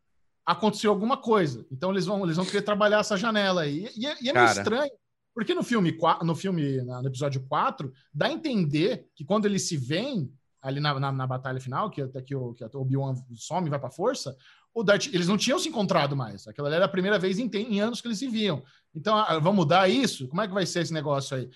aconteceu alguma coisa. Então eles vão, eles vão querer trabalhar essa janela aí. E, e é meio estranho porque no filme, no filme, no episódio 4, dá a entender que quando eles se veem ali na, na, na batalha final, que até que o, que Obi-Wan some e vai pra força, o Darth, eles não tinham se encontrado mais. Aquela era a primeira vez em, em anos que eles se viam. Então, ah, vamos mudar isso? Como é que vai ser esse negócio aí?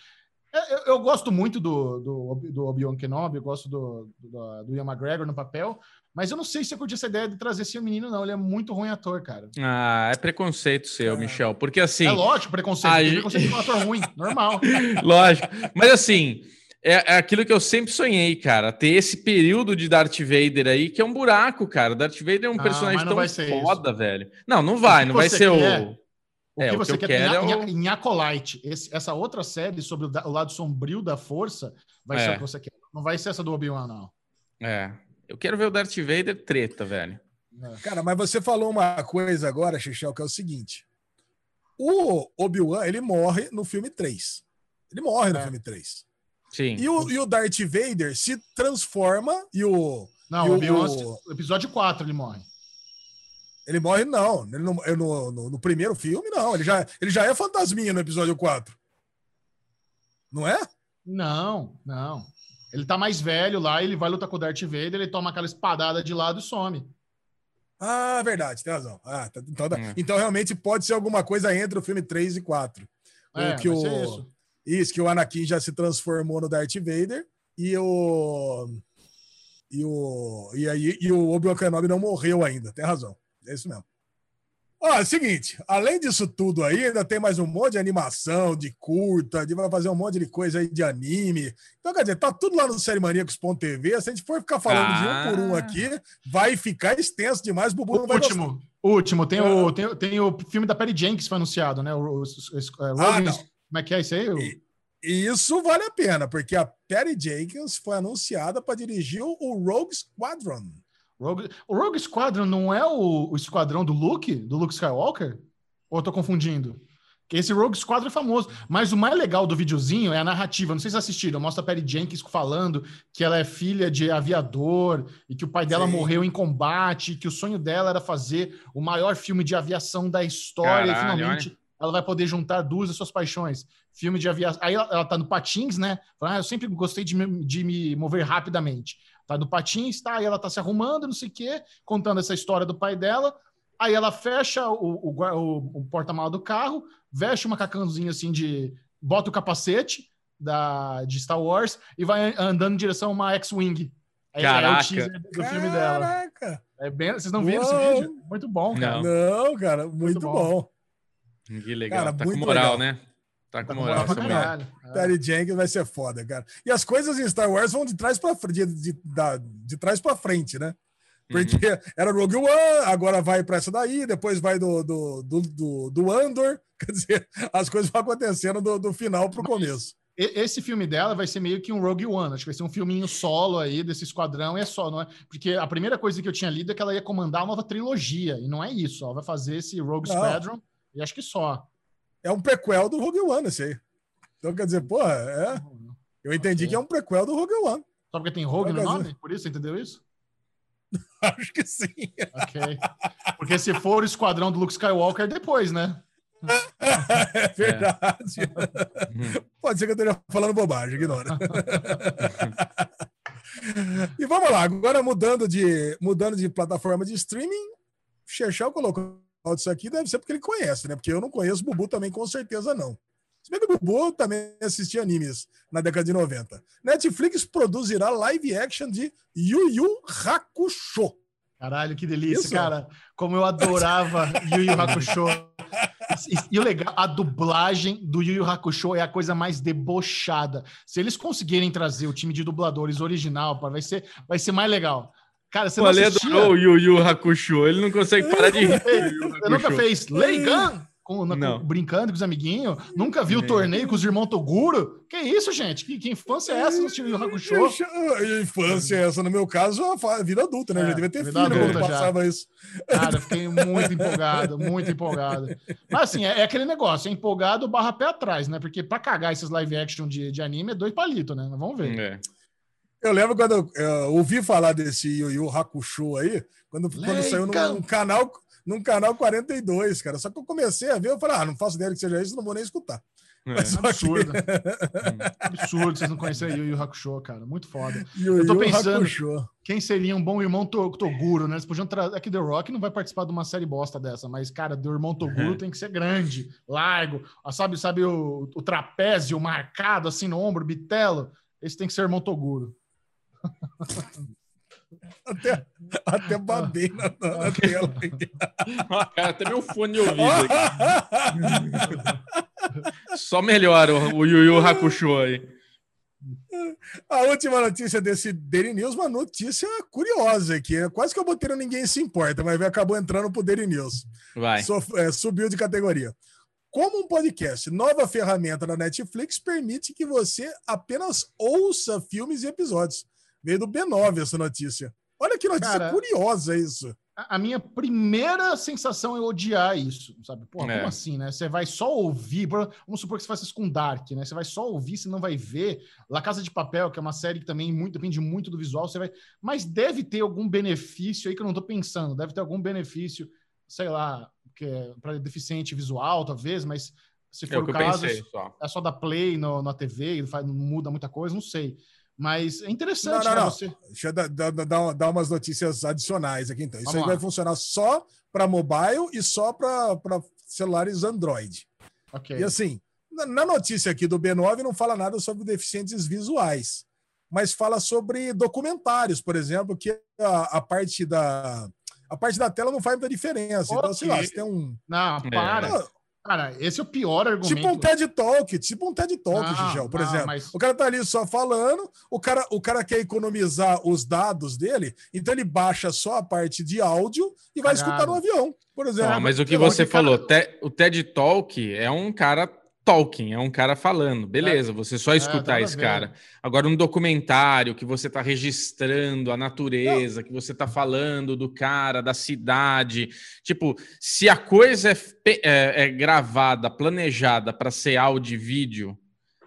Eu, eu, gosto muito do, do, do Obi-Wan Kenobi, eu gosto do, do, do Ian McGregor no papel, mas eu não sei se eu curti essa ideia de trazer esse menino, não. Ele é muito ruim ator, cara. Ah, é preconceito seu, é. Michel. Porque assim. É lógico, preconceito. A... Preconceito com um ator ruim, normal. lógico. Mas assim, é, é, aquilo que eu sempre sonhei, cara. Ter esse período de Darth Vader aí, que é um buraco, cara. Darth Vader é um ah, personagem tão foda, isso. velho. Não, não vai, não vai ser quer? o. O é, que você o que quer é o... em Acolyte, esse, essa outra série sobre o, o, lado sombrio da força, vai é. ser o que você quer. Não vai ser essa do Obi-Wan, não. É. Eu quero ver o Darth Vader treta, velho. É. Cara, mas você falou uma coisa agora, Xixel, que é o seguinte. O Obi-Wan, ele morre no filme 3. Ele morre no é. filme 3. Sim. E o, e o Darth Vader se transforma e o. Não, o Obi-Wan, o... episódio 4 ele morre. Ele morre, não. Ele no, no, no, no, primeiro filme, não. Ele já, ele já é fantasminha no episódio 4. Não é? Não, não. Ele tá mais velho lá, ele vai lutar com o Darth Vader, ele toma aquela espadada de lado e some. Ah, verdade, tem razão. Ah, tá, então, tá. então, realmente pode ser alguma coisa entre o filme 3 e 4. É, que o, isso. isso, que o Anakin já se transformou no Darth Vader e o. E o, e aí, e o Obi-Wan Kenobi não morreu ainda, tem razão. É isso mesmo. Ó, é o seguinte, além disso tudo aí, ainda tem mais um monte de animação, de curta, de vai fazer um monte de coisa aí de anime. Então, quer dizer, tá tudo lá no SérieManíacos.tv. Se a gente for ficar falando ah. de um por um ah. aqui, vai ficar extenso demais. O Bubu o não vai último, gostar. último, tem, é. o, tem, tem o filme da Perry Jenkins que foi anunciado, né? O, o, o, o ah, como é que é isso aí? E, isso vale a pena, porque a Perry Jenkins foi anunciada para dirigir o Rogue Squadron. Rogue... O Rogue Squadron não é o, o esquadrão do Luke? Do Luke Skywalker? Ou eu tô confundindo? Que esse Rogue Squadron é famoso. Mas o mais legal do videozinho é a narrativa. Não sei se assistiram. Mostra a Perry Jenkins falando que ela é filha de aviador e que o pai dela Sim. morreu em combate e que o sonho dela era fazer o maior filme de aviação da história. Caralho, e finalmente olha. ela vai poder juntar duas das suas paixões. Filme de aviação. Aí ela, ela tá no patins, né? Fala, ah, eu sempre gostei de me, de me mover rapidamente tá no patins, tá? Aí ela tá se arrumando, não sei o quê, contando essa história do pai dela. Aí ela fecha o, o, o, o porta-mala do carro, veste uma macacãozinho assim de. bota o capacete da, de Star Wars e vai andando em direção a uma X-Wing. É, Caraca. é o teaser do Caraca. filme dela. É bem, vocês não viram esse vídeo? Muito bom, cara. Não, não cara, muito, muito bom. bom. Que legal. Cara, tá com moral, legal. né? Tá com moral. Tá com moral Perry Jenkins vai ser foda, cara. E as coisas em Star Wars vão de trás para de, de, de, de trás para frente, né? Porque uhum. era Rogue One, agora vai para essa daí, depois vai do, do, do, do, do Andor. Quer dizer, as coisas vão acontecendo do, do final para o começo. Esse filme dela vai ser meio que um Rogue One, acho que vai ser um filminho solo aí desse esquadrão, e é só, não é? Porque a primeira coisa que eu tinha lido é que ela ia comandar a nova trilogia, e não é isso, ela vai fazer esse Rogue não. Squadron, e acho que só é um prequel do Rogue One, esse aí. Então, quer dizer, porra, é. Eu entendi que é um prequel do Rogue One. Só porque tem Rogue no nome? Por isso, entendeu isso? Acho que sim. Ok. Porque se for o esquadrão do Luke Skywalker, é depois, né? é verdade. É. Pode ser que eu esteja falando bobagem, ignora. e vamos lá, agora mudando de, mudando de plataforma de streaming, Chechel colocou disso aqui deve ser porque ele conhece, né? Porque eu não conheço o Bubu também, com certeza não. Se bem que o Bubu também assistia animes na década de 90. Netflix produzirá live action de Yu Yu Hakusho. Caralho, que delícia, Isso. cara. Como eu adorava Yu Yu Hakusho. E, o legal, a dublagem do Yu Yu Hakusho é a coisa mais debochada. Se eles conseguirem trazer o time de dubladores original, vai ser, vai ser mais legal. Cara, você o Ale adorou o Yu Yu Hakusho. Ele não consegue parar de rir. Você nunca fez Leigan? Com, na, com, brincando com os amiguinhos? Nunca viu o torneio com os irmãos Toguro? Que isso, gente? Que, que infância é essa no Yu Yu Hakusho? Infância é essa, no meu caso, a vida adulta, né? É, eu já devia ter filho quando passava já. isso. Cara, fiquei muito empolgado, muito empolgado. Mas assim, é, é, aquele negócio, é empolgado barra pé atrás, né? Porque pra cagar esses live action de, de anime é dois palitos, né? Vamos ver. É. Eu lembro quando eu, eu ouvi falar desse Yu Yu Hakusho aí, quando, quando saiu num, num, canal num canal 42, cara. Só que eu comecei a ver, eu falei, ah, não faço ideia que seja isso, não vou nem escutar. É, Mas absurdo. Que... absurdo vocês não conhecerem Yu Yu Hakusho, cara. Muito foda. Yu eu tô pensando Hakusho. quem seria um bom irmão Toguro, né? Eles podiam trazer. Aqui The Rock não vai participar de uma série bosta dessa, mas, cara, do irmão Toguro uhum. tem que ser grande, largo. Ah, sabe, sabe o, o trapézio marcado assim no ombro, bitelo? Esse tem que ser irmão Toguro. Até, até babei na, na tela. cara, até meu fone de ouvido aqui. Só melhora o, o Yu Yu Hakusho aí. A última notícia desse Daily News, uma notícia curiosa aqui. Quase que eu botei no Ninguém Se Importa, mas acabou entrando pro Daily News. Vai. So, é, subiu de categoria. Como um podcast, nova ferramenta da Netflix permite que você apenas ouça filmes e episódios. Veio do B9 essa notícia. Olha que notícia Cara, curiosa isso. A minha primeira sensação é odiar isso, sabe? Pô, é. como assim, né? Você vai só ouvir, vamos supor que você faça isso com Dark, né? Você vai só ouvir, você não vai ver. La Casa de Papel, que é uma série que também muito, depende muito do visual, você vai. Mas deve ter algum benefício aí que eu não tô pensando. Deve ter algum benefício, sei lá, que é para deficiente visual, talvez, mas se é for é o, o caso, pensei, só. é só da play no, na TV, não muda muita coisa, não sei. Mas é interessante, não, não, né, Você... Deixa eu dar, dar, dar, umas notícias adicionais aqui, então. Isso Vamos aí lá. vai funcionar só para mobile e só para celulares Android. Ok. E assim, na notícia aqui do B9 não fala nada sobre deficientes visuais, mas fala sobre documentários, por exemplo, que a, a parte da a parte da tela não faz muita diferença. Okay. Então, sei lá, se tem um. Não, para. Cara, esse é o pior argumento. Tipo um TED Talk, tipo um TED Talk, Gigel, por não, exemplo. Mas... O cara tá ali só falando, o cara, o cara quer economizar os dados dele, então ele baixa só a parte de áudio e vai Caramba. escutar no avião, por exemplo. Não, mas o que você falou, cara... o TED Talk é um cara Talking, é um cara falando. Beleza, é, você só é, escutar é, esse cara. Agora, um documentário que você está registrando a natureza, Não. que você está falando do cara, da cidade. Tipo, se a coisa é, é, é gravada, planejada para ser áudio e vídeo,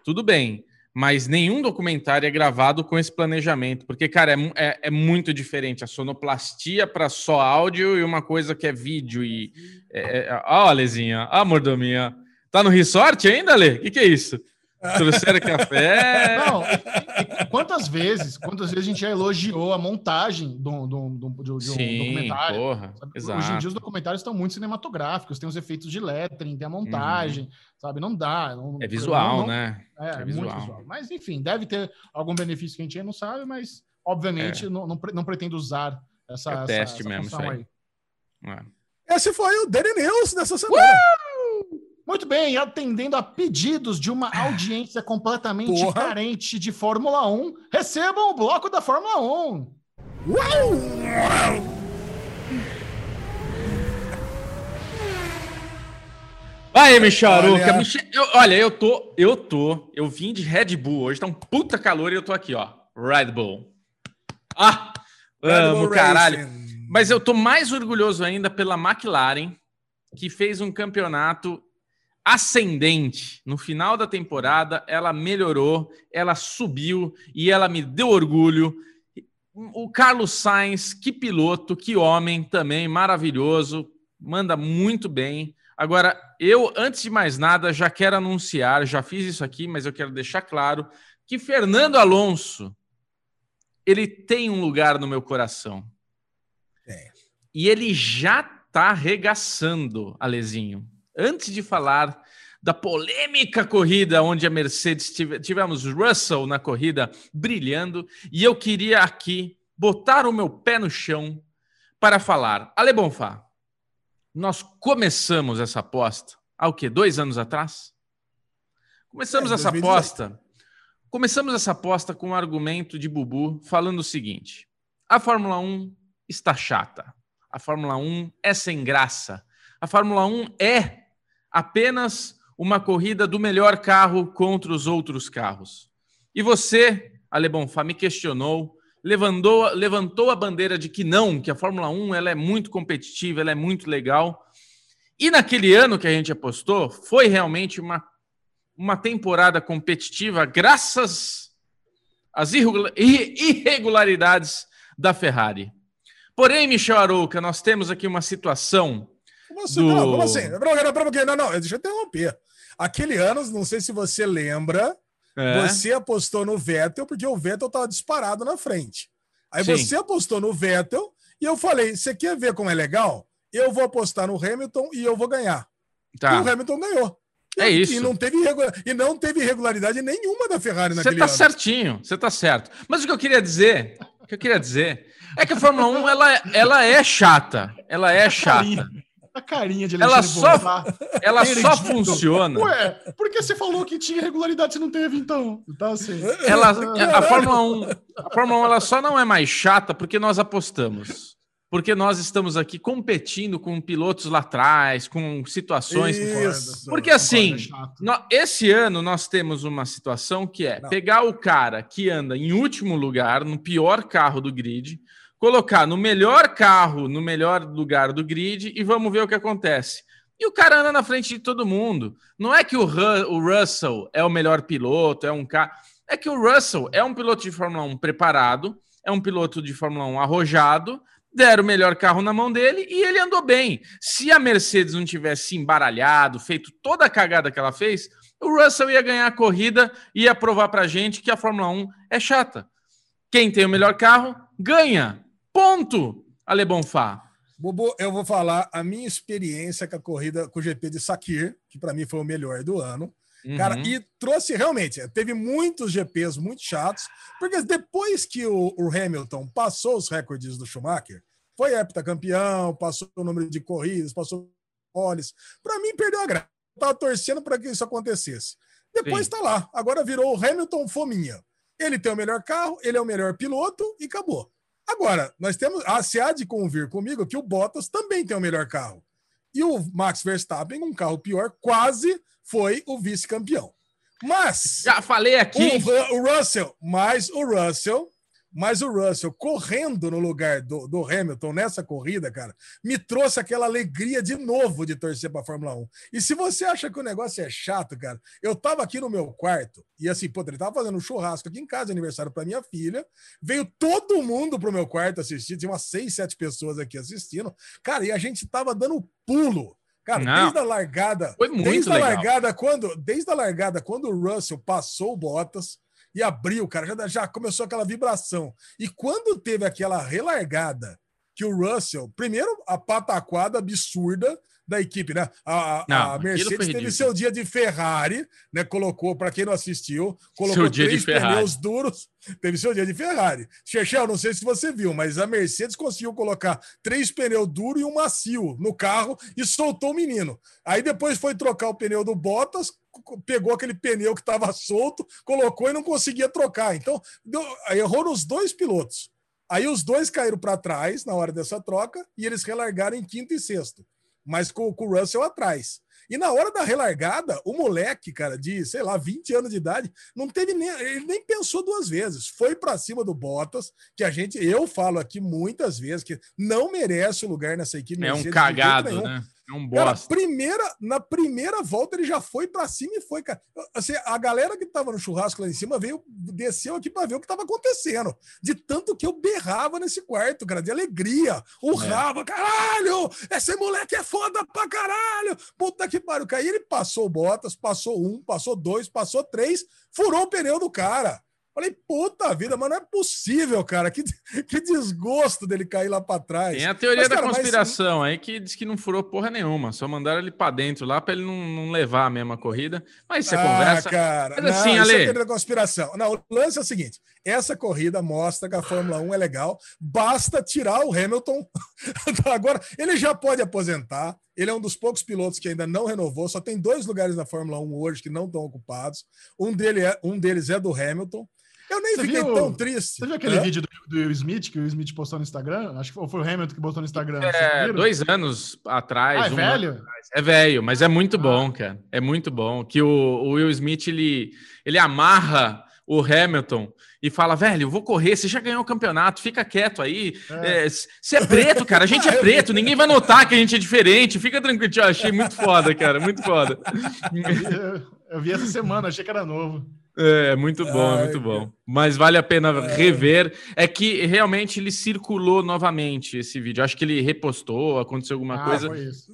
tudo bem. Mas nenhum documentário é gravado com esse planejamento, porque, cara, é, é, é muito diferente a sonoplastia para só áudio e uma coisa que é vídeo. E. Ó, Lezinha, ó, mordomia. Tá no resort ainda, Lê? O que, que é isso? Trouxeram café. Não, quantas vezes, quantas vezes a gente já elogiou a montagem do, do, do, de, um Sim, documentário? Porra, Hoje em dia os documentários estão muito cinematográficos, tem os efeitos de lettering, tem a montagem, uhum. sabe? Não dá. Não, é visual, não, né? É, é visual. muito visual. Mas enfim, deve ter algum benefício que a gente não sabe, mas obviamente é. não, não, não pretendo usar essa, é essa, teste essa mesmo, isso aí. aí. É. Esse foi o Daily News dessa semana. Muito bem, atendendo a pedidos de uma audiência completamente Porra. carente de Fórmula 1, recebam o bloco da Fórmula 1. Uau! Aí, Micharuca. Olha... Mich... Eu, olha, eu tô, eu tô, eu vim de Red Bull. Hoje tá um puta calor e eu tô aqui, ó. Red Bull. Ah, Red amo, Bull caralho. Racing. Mas eu tô mais orgulhoso ainda pela McLaren, que fez um campeonato ascendente. No final da temporada, ela melhorou, ela subiu e ela me deu orgulho. O Carlos Sainz, que piloto, que homem também, maravilhoso, manda muito bem. Agora, eu, antes de mais nada, já quero anunciar, já fiz isso aqui, mas eu quero deixar claro que Fernando Alonso, ele tem um lugar no meu coração. É. E ele já tá arregaçando, Alezinho antes de falar da polêmica corrida onde a Mercedes tive, tivemos Russell na corrida brilhando e eu queria aqui botar o meu pé no chão para falar. Ale Bonfá, nós começamos essa aposta há o quê? Dois anos atrás? Começamos é, essa aposta. Começamos essa aposta com um argumento de Bubu falando o seguinte: a Fórmula 1 está chata. A Fórmula 1 é sem graça. A Fórmula 1 é apenas uma corrida do melhor carro contra os outros carros. E você, Ale Bonfá, me questionou, levantou, levantou a bandeira de que não, que a Fórmula 1 ela é muito competitiva, ela é muito legal. E naquele ano que a gente apostou, foi realmente uma, uma temporada competitiva, graças às irregularidades da Ferrari. Porém, Michel Arouca, nós temos aqui uma situação. Como assim? Do... Não, como assim? Não, não, deixa eu interromper. Aquele ano, não sei se você lembra, é. você apostou no Vettel porque o Vettel estava disparado na frente. Aí Sim. você apostou no Vettel e eu falei: você quer ver como é legal? Eu vou apostar no Hamilton e eu vou ganhar. Tá. E o Hamilton ganhou. É isso. E não teve, e não teve irregularidade nenhuma da Ferrari naquele Você tá ano. certinho, você tá certo. Mas o que eu queria dizer, o que eu queria dizer é que a Fórmula 1 ela, ela é chata. Ela é chata. A carinha de ela só, ela só funciona. Ué, por que você falou que tinha irregularidade e não teve, então? Tá assim. Ela, a Fórmula 1, a Fórmula 1 ela só não é mais chata porque nós apostamos porque nós estamos aqui competindo com pilotos lá atrás, com situações. Isso, porque assim, é esse ano nós temos uma situação que é Não. pegar o cara que anda em último lugar, no pior carro do grid, colocar no melhor carro, no melhor lugar do grid e vamos ver o que acontece. E o cara anda na frente de todo mundo. Não é que o, o Russell é o melhor piloto, é um cara. É que o Russell é um piloto de Fórmula 1 preparado, é um piloto de Fórmula 1 arrojado, deram o melhor carro na mão dele e ele andou bem. Se a Mercedes não tivesse embaralhado, feito toda a cagada que ela fez, o Russell ia ganhar a corrida e ia provar pra gente que a Fórmula 1 é chata. Quem tem o melhor carro, ganha. Ponto, Ale Bonfá. Bobo, eu vou falar a minha experiência com a corrida com o GP de Sakir, que para mim foi o melhor do ano. Uhum. Cara, e trouxe realmente, teve muitos GPs muito chatos, porque depois que o, o Hamilton passou os recordes do Schumacher, foi heptacampeão, passou o número de corridas, passou poles, para mim perdeu a graça. Eu tava torcendo para que isso acontecesse. Depois Sim. tá lá, agora virou o Hamilton fominha. Ele tem o melhor carro, ele é o melhor piloto e acabou. Agora, nós temos. Ah, se há de convir comigo que o Bottas também tem o melhor carro. E o Max Verstappen, um carro pior, quase foi o vice-campeão. Mas. Já falei aqui. O, o, Russell, mas o Russell, mas o Russell correndo no lugar do, do Hamilton nessa corrida, cara, me trouxe aquela alegria de novo de torcer para a Fórmula 1. E se você acha que o negócio é chato, cara, eu tava aqui no meu quarto e assim, pô, ele tava fazendo um churrasco aqui em casa, aniversário para minha filha. Veio todo mundo pro meu quarto assistir, tinha umas seis, sete pessoas aqui assistindo. Cara, e a gente tava dando pulo Cara, Não. desde a largada, foi muito desde legal. a largada quando, desde a largada quando o Russell passou o Bottas e abriu, cara, já, já começou aquela vibração. E quando teve aquela relargada que o Russell, primeiro a pataquada absurda da equipe, né? A, não, a Mercedes teve seu dia de Ferrari, né? Colocou, para quem não assistiu, colocou três pneus duros. Teve seu dia de Ferrari. Chechel, não sei se você viu, mas a Mercedes conseguiu colocar três pneus duros e um macio no carro e soltou o menino. Aí depois foi trocar o pneu do Bottas, pegou aquele pneu que estava solto, colocou e não conseguia trocar. Então, deu, errou nos dois pilotos. Aí os dois caíram para trás na hora dessa troca e eles relargaram em quinto e sexto mas com, com o Russell atrás. E na hora da relargada, o moleque, cara, de, sei lá, 20 anos de idade, não teve nem. Ele nem pensou duas vezes. Foi para cima do Bottas, que a gente, eu falo aqui muitas vezes, que não merece o lugar nessa equipe. É um cagado, né? É um bosta. Cara, primeira, na primeira volta ele já foi para cima e foi, cara. Assim, a galera que tava no churrasco lá em cima veio, desceu aqui para ver o que tava acontecendo. De tanto que eu berrava nesse quarto, cara, de alegria. Urrava, é. caralho! Esse moleque é foda pra caralho! Puta que pariu. Aí ele passou botas, passou um, passou dois, passou três, furou o pneu do cara. Falei, puta vida, mas não é possível, cara. Que, que desgosto dele cair lá para trás. Tem a teoria mas, da cara, conspiração mas... aí que diz que não furou porra nenhuma. Só mandaram ele para dentro lá para ele não, não, levar a mesma corrida. Mas você ah, conversa. Cara, mas assim, não, Ale... é teoria da conspiração. Não, o lance é o seguinte: essa corrida mostra que a Fórmula 1 é legal. Basta tirar o Hamilton. Agora, ele já pode aposentar. Ele é um dos poucos pilotos que ainda não renovou. Só tem dois lugares na Fórmula 1 hoje que não estão ocupados. Um, dele é, um deles é do Hamilton. Eu nem você fiquei viu, tão triste. Você viu aquele é? vídeo do, do, Will Smith que o Will Smith postou no Instagram? Acho que foi o Hamilton que postou no Instagram. É, dois anos atrás. Ah, é um velho? É velho, mas é muito ah. bom, cara. É muito bom. Que o, o, Will Smith ele, ele amarra o Hamilton e fala, velho, eu vou correr, você já ganhou o campeonato, fica quieto aí. É. É, você é preto, cara, a gente é preto, ninguém vai notar que a gente é diferente, fica tranquilo. Eu achei muito foda, cara, muito foda. Eu eu vi essa semana, achei que era novo. É, muito bom, Ai, muito bom. Mas vale a pena é. rever. É que realmente ele circulou novamente esse vídeo. Acho que ele repostou, aconteceu alguma ah, coisa.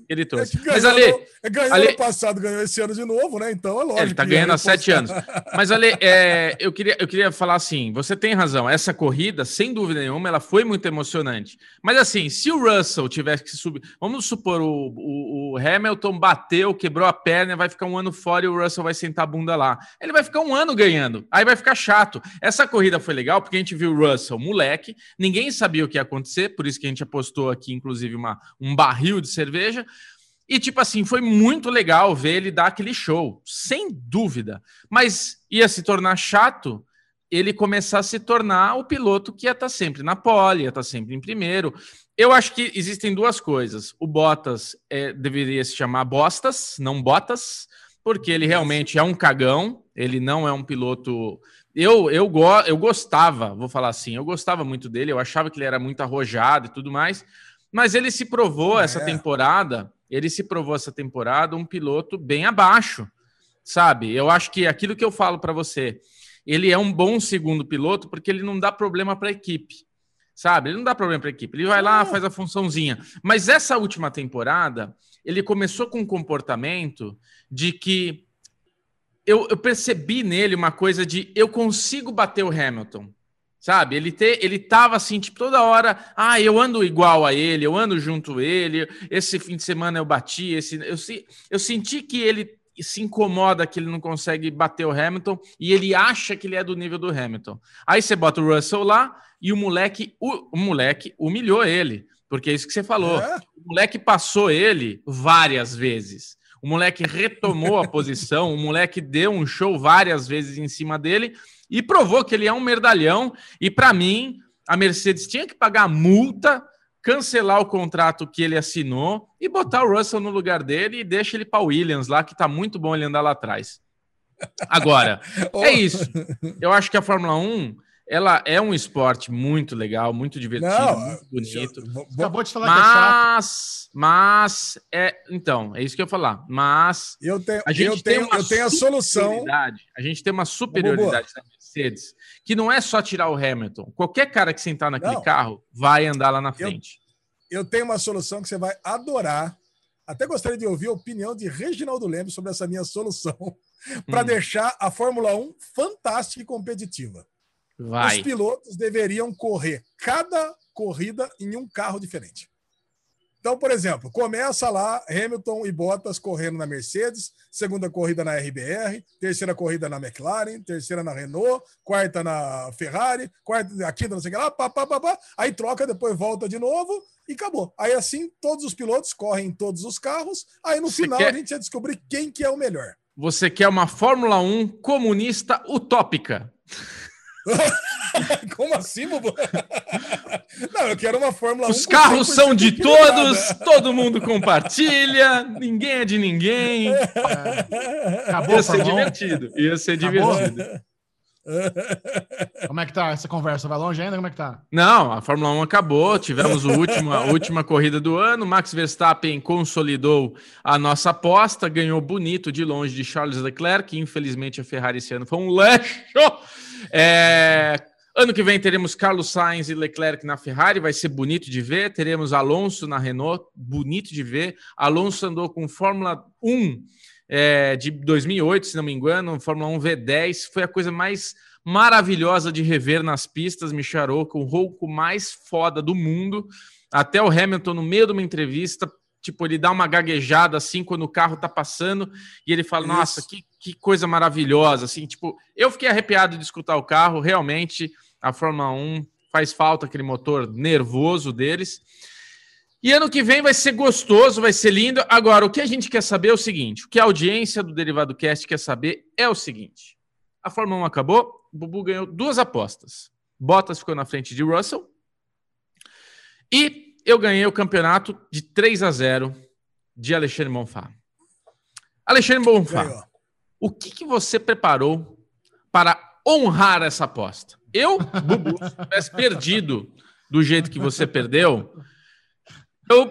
Ele trouxe. É Mas Ale, é, ganhou Ale... ano passado, ganhou esse ano de novo, né? Então é lógico. ele tá ganhando há sete anos. Mas Ale, é, eu, queria, eu queria falar assim: você tem razão. Essa corrida, sem dúvida nenhuma, ela foi muito emocionante. Mas assim, se o Russell tivesse que subir, vamos supor o, o, o Hamilton bateu, quebrou a perna, vai ficar um ano fora e o Russell vai sentar a bunda lá. Ele vai ficar um ano ganhando. Aí vai ficar chato. Essa corrida foi legal porque a gente viu o Russell, moleque, ninguém sabia o que ia acontecer, por isso que a gente apostou aqui, inclusive, uma, um barril de cerveja. E, tipo assim, foi muito legal ver ele dar aquele show, sem dúvida. Mas ia se tornar chato ele começar a se tornar o piloto que ia estar sempre na pole, ia estar sempre em primeiro. Eu acho que existem duas coisas. O Bottas é, deveria se chamar Bostas, não Botas, porque ele realmente é um cagão, ele não é um piloto. Eu, eu, go... eu gostava, vou falar assim, eu gostava muito dele, eu achava que ele era muito arrojado e tudo mais, mas ele se provou é. essa temporada, ele se provou essa temporada um piloto bem abaixo, sabe? Eu acho que aquilo que eu falo para você, ele é um bom segundo piloto porque ele não dá problema para a equipe sabe? Ele não dá problema para a equipe. Ele vai lá, faz a funçãozinha. Mas essa última temporada, ele começou com um comportamento de que eu, eu, percebi nele uma coisa de eu consigo bater o Hamilton. Sabe? Ele, te, ele tava assim, tipo, toda hora, ah, eu ando igual a ele, eu ando junto a ele, esse fim de semana eu bati, esse, eu, eu senti que ele se incomoda que ele não consegue bater o Hamilton e ele acha que ele é do nível do Hamilton. Aí você bota o Russell lá e o moleque, o, o moleque humilhou ele. Porque é isso que você falou. É? O moleque passou ele várias vezes. O moleque retomou a posição, o moleque deu um show várias vezes em cima dele e provou que ele é um merdalhão. E para mim, a Mercedes tinha que pagar multa, cancelar o contrato que ele assinou e botar o Russell no lugar dele e deixa ele para Williams lá, que tá muito bom ele andar lá atrás. Agora, é isso. Eu acho que a Fórmula 1 ela é um esporte muito legal, muito divertido, Não, muito bonito. Eu, Acabou de falar mas, que é Mas, é, então, é isso que eu ia falar. Mas eu tenho, a gente eu tenho, tem eu tenho a solução. A gente tem uma superioridade da Mercedes, que não é só tirar o Hamilton. Qualquer cara que sentar naquele Não. carro vai andar lá na frente. Eu, eu tenho uma solução que você vai adorar. Até gostaria de ouvir a opinião de Reginaldo Lemos sobre essa minha solução para hum. deixar a Fórmula 1 fantástica e competitiva. Vai. Os pilotos deveriam correr cada corrida em um carro diferente. Então, por exemplo, começa lá Hamilton e Bottas correndo na Mercedes, segunda corrida na RBR, terceira corrida na McLaren, terceira na Renault, quarta na Ferrari, quarta, a quinta não sei o que lá, pá, pá, pá, pá, aí troca, depois volta de novo e acabou. Aí assim, todos os pilotos correm em todos os carros, aí no Você final quer... a gente ia descobrir quem que é o melhor. Você quer uma Fórmula 1 comunista utópica. Como assim, Bubu? Não, eu quero uma Fórmula Os carros são de todos, todo mundo compartilha, ninguém é de ninguém. É. Acabou, Ia ser divertido. Ia ser Acabou? divertido. Como é que tá essa conversa? Vai longe ainda? Como é que tá? Não, a Fórmula 1 acabou. Tivemos o último, a última corrida do ano. Max Verstappen consolidou a nossa aposta, ganhou bonito de longe de Charles Leclerc. Infelizmente, a Ferrari esse ano foi um leixo. É, ano que vem teremos Carlos Sainz e Leclerc na Ferrari, vai ser bonito de ver. Teremos Alonso na Renault, bonito de ver. Alonso andou com Fórmula 1 é, de 2008, se não me engano, Fórmula 1 V10. Foi a coisa mais maravilhosa de rever nas pistas, Micharou, com o rouco mais foda do mundo. Até o Hamilton, no meio de uma entrevista, tipo, ele dá uma gaguejada assim quando o carro tá passando e ele fala: Isso. Nossa, que, que coisa maravilhosa. Assim, tipo, eu fiquei arrepiado de escutar o carro. Realmente, a Fórmula 1 faz falta aquele motor nervoso deles. E ano que vem vai ser gostoso, vai ser lindo. Agora, o que a gente quer saber é o seguinte: o que a audiência do Derivado Cast quer saber é o seguinte: a Fórmula 1 acabou, o Bubu ganhou duas apostas. Bottas ficou na frente de Russell. E eu ganhei o campeonato de 3 a 0 de Alexandre Bonfá. Alexandre Bonfá, o que, que você preparou para honrar essa aposta? Eu, Bubu, se tivesse perdido do jeito que você perdeu, eu,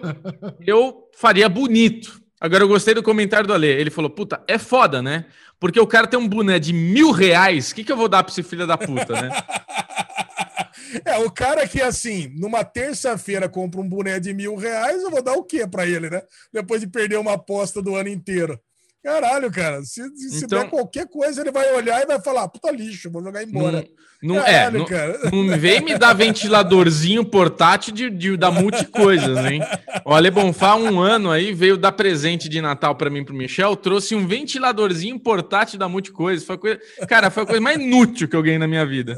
eu faria bonito. Agora eu gostei do comentário do Ale. Ele falou: puta, é foda, né? Porque o cara tem um boné de mil reais. O que, que eu vou dar pra esse filho da puta, né? É, o cara que, assim, numa terça-feira compra um boné de mil reais, eu vou dar o quê para ele, né? Depois de perder uma aposta do ano inteiro. Caralho, cara. Se, se então, der qualquer coisa, ele vai olhar e vai falar: puta lixo, vou jogar embora. Não, não é, Caralho, é, não, cara. não vem me dar ventiladorzinho portátil de, de, da multicoisas, hein? O Ale Bonfá, um ano aí, veio dar presente de Natal para mim pro Michel, trouxe um ventiladorzinho portátil da multicoisas. Foi coisa, cara, foi a coisa mais inútil que eu ganhei na minha vida.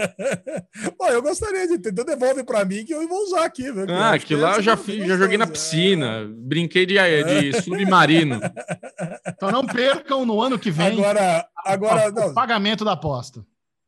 Pô, eu gostaria de ter, então devolve para mim que eu vou usar aqui, velho. Ah, aquilo lá eu já fiz, já joguei na piscina, brinquei de, de submarino. Então não percam no ano que vem agora, agora, o, o pagamento da aposta.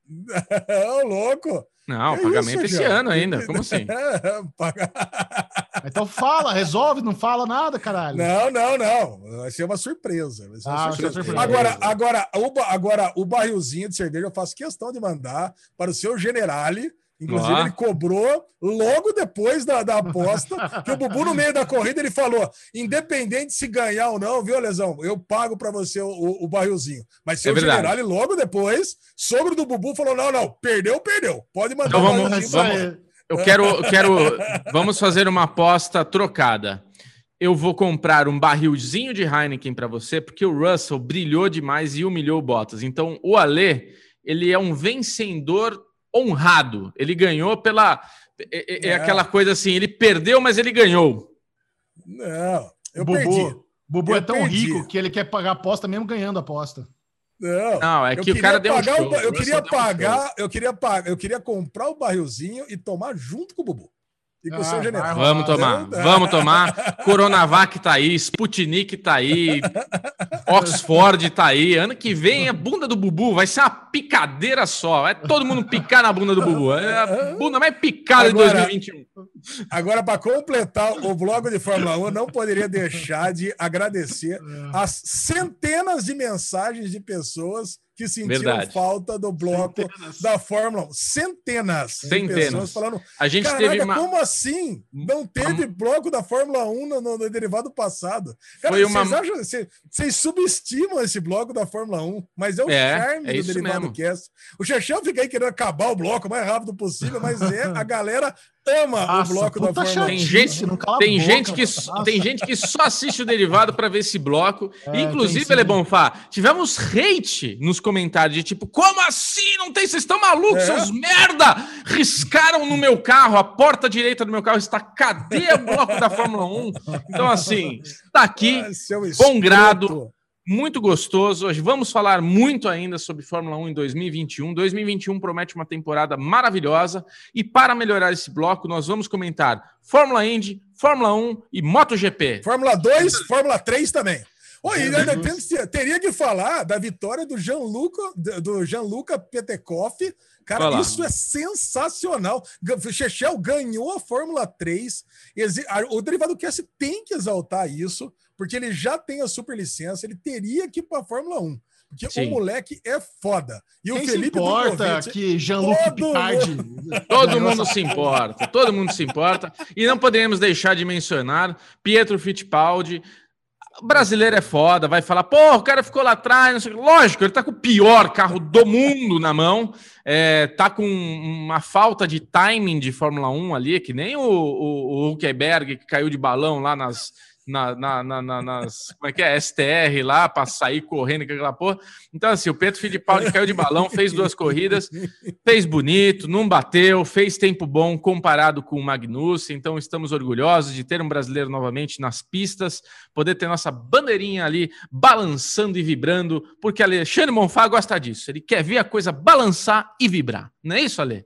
Ô, louco! Não, o pagamento isso, esse já? ano ainda. Como assim? então fala, resolve, não fala nada, caralho. Não, não, não. Vai ser uma surpresa. Ser uma ah, surpresa. surpresa. Agora, agora, o, agora, o barrilzinho de cerveja eu faço questão de mandar para o seu generale Inclusive, ah. ele cobrou logo depois da, da aposta, que o Bubu, no meio da corrida, ele falou: independente se ganhar ou não, viu, Lesão? Eu pago para você o, o, barrilzinho. Mas seu é general, logo depois, sobre do Bubu, falou: não, não, perdeu, perdeu. Pode mandar então, vamos, vamos, Eu quero, eu quero. Vamos fazer uma aposta trocada. Eu vou comprar um barrilzinho de Heineken para você, porque o Russell brilhou demais e humilhou o Bottas. Então, o Alê, ele é um vencedor honrado. Ele ganhou pela. É, é, é aquela coisa assim, ele perdeu, mas ele ganhou. Não, eu Bubu, perdi. Bubu eu é tão perdi. rico que ele quer pagar aposta mesmo ganhando a aposta. Não, não é que o cara deu um show. O, eu queria pagar, um eu queria pagar, eu queria comprar o barrilzinho e tomar junto com o Bubu. E com ah, o seu general. Vamos tomar, vamos tomar. Coronavac tá aí, Sputnik tá aí, Oxford tá aí. Ano que vem a bunda do Bubu vai ser uma picadeira só. Vai todo mundo picar na bunda do Bubu. É a bunda mais picada agora, de 2021. Agora, para completar o blog de Fórmula 1, eu não poderia deixar de agradecer as centenas de mensagens de pessoas que sentiram Verdade. falta do bloco Centenas. da Fórmula 1. Centenas, Centenas. pessoas falando. A gente teve uma... como assim? Não teve bloco da Fórmula 1 no, no, no derivado passado. Cara, Foi uma... vocês, acham, vocês, vocês, subestimam esse bloco da Fórmula 1, mas é o é, charme é do derivado mesmo. cast. O Xexão fica aí querendo acabar o bloco o mais rápido possível, mas é a galera ama Nossa, o bloco da Fórmula 1. Tem gente, tem, gente que, tem gente que só assiste o derivado para ver esse bloco. É, Inclusive, Ele Bonfá, tivemos hate nos comentários de tipo, como assim? Não tem? Vocês estão malucos, é? seus merda! Riscaram no meu carro, a porta direita do meu carro está. Cadê o bloco da Fórmula 1? Então, assim, está aqui, bom grado muito gostoso. Hoje vamos falar muito ainda sobre Fórmula 1 em 2021. 2021 promete uma temporada maravilhosa e para melhorar esse bloco, nós vamos comentar Fórmula Indy, Fórmula 1 e MotoGP. Fórmula 2, Fórmula 3 também. Oi, ainda teria que falar da vitória do Gianluca, do Gianluca Petekoff. Cara, Olá. isso é sensacional. Chechel ganhou a Fórmula 3. O Derivado Cast tem que exaltar isso porque ele já tem a superlicença, ele teria que ir para a Fórmula 1. Porque Sim. o moleque é foda. E Quem o Felipe se importa que Jean-Luc Picard... Todo mundo se importa, todo mundo se importa. E não poderíamos deixar de mencionar Pietro Fittipaldi. O brasileiro é foda, vai falar, pô, o cara ficou lá atrás. Lógico, ele tá com o pior carro do mundo na mão, é, tá com uma falta de timing de Fórmula 1 ali, que nem o, o, o Huckenberg que caiu de balão lá nas na, na, na, nas. Como é que é? STR lá, para sair correndo com aquela porra. Então, assim, o Pedro Fittipaldi caiu de balão, fez duas corridas, fez bonito, não bateu, fez tempo bom comparado com o Magnussen. Então, estamos orgulhosos de ter um brasileiro novamente nas pistas, poder ter nossa bandeirinha ali balançando e vibrando, porque Alexandre Monfá gosta disso. Ele quer ver a coisa balançar e vibrar. Não é isso, Ale?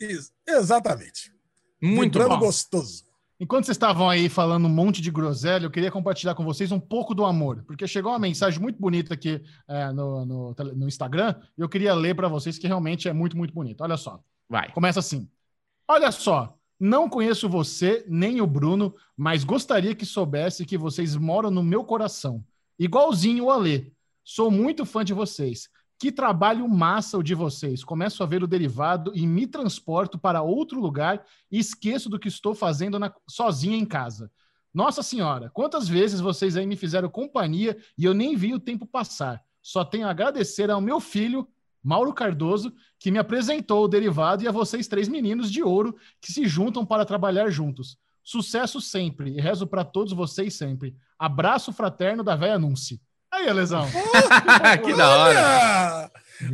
Isso, exatamente. Muito Vibrando bom. gostoso. Enquanto vocês estavam aí falando um monte de groselha, eu queria compartilhar com vocês um pouco do amor, porque chegou uma mensagem muito bonita aqui é, no, no, no, Instagram e eu queria ler para vocês que realmente é muito, muito bonito. Olha só. Vai. Começa assim. Olha só, não conheço você nem o Bruno, mas gostaria que soubesse que vocês moram no meu coração. Igualzinho o Alê. Sou muito fã de vocês. Que trabalho massa o de vocês. Começo a ver o derivado e me transporto para outro lugar e esqueço do que estou fazendo na, sozinha em casa. Nossa Senhora, quantas vezes vocês aí me fizeram companhia e eu nem vi o tempo passar. Só tenho a agradecer ao meu filho, Mauro Cardoso, que me apresentou o derivado e a vocês três meninos de ouro que se juntam para trabalhar juntos. Sucesso sempre e rezo para todos vocês sempre. Abraço fraterno da velha Nunci. Aí, Lesão. que da hora.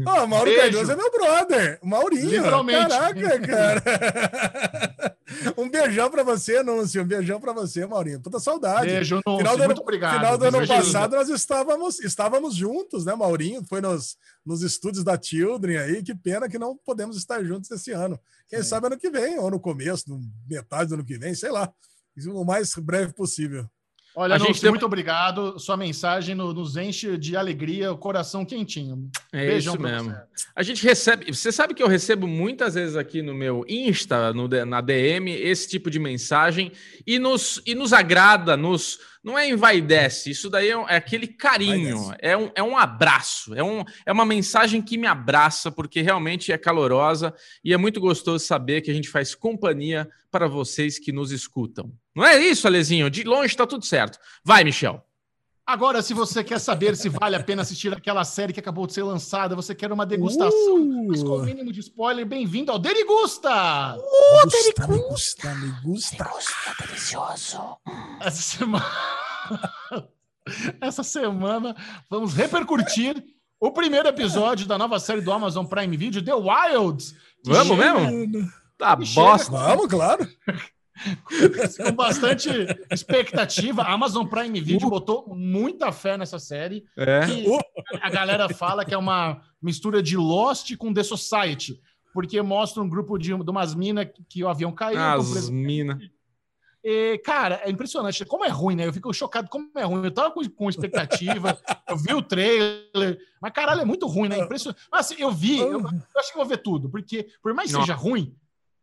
Ó, oh, Mauro Beijo. Cardoso é meu brother. Maurinho. Literalmente. Caraca, cara. um beijão pra você, Núncio. Um beijão pra você, Maurinho. Toda saudade. Beijo, Núncio. Final do Muito ano, obrigado. Final do ano passado nós estávamos, estávamos juntos, né, Maurinho? Foi nos, nos estúdios da Children aí. Que pena que não podemos estar juntos esse ano. Quem Sim. sabe ano que vem, ou no começo, no metade do ano que vem, sei lá. O mais breve possível. Olha, gente deu... muito obrigado. Sua mensagem nos enche de alegria, o coração quentinho. É Beijão isso mesmo. Você. A gente recebe. Você sabe que eu recebo muitas vezes aqui no meu Insta, no, na DM, esse tipo de mensagem e nos, e nos agrada, nos não é envaidece, isso daí é, é aquele carinho, é um, é um abraço, é, um, é uma mensagem que me abraça, porque realmente é calorosa e é muito gostoso saber que a gente faz companhia para vocês que nos escutam. Não é isso, Alezinho? De longe está tudo certo. Vai, Michel. Agora, se você quer saber se vale a pena assistir aquela série que acabou de ser lançada, você quer uma degustação, uh! mas com o mínimo de spoiler, bem-vindo ao Derigusta! Uh, Derigusta, me gusta, me gusta. Degusta, delicioso. Essa semana... Essa semana vamos repercutir o primeiro episódio da nova série do Amazon Prime Video, The Wilds. Vamos chega... mesmo? Tá bosta. Vamos, claro. Com bastante expectativa. A Amazon Prime Video uh. botou muita fé nessa série. É. Uh. A galera fala que é uma mistura de Lost com The Society, porque mostra um grupo de, de umas minas que, que, o avião caiu. As minas. cara, é impressionante. Como é ruim, né? Eu fico chocado como é ruim. Eu tava com, com expectativa, eu vi o trailer, mas caralho, é muito ruim, né? Impressionante. Mas assim, eu vi, eu, eu acho que vou ver tudo, porque por mais que seja ruim,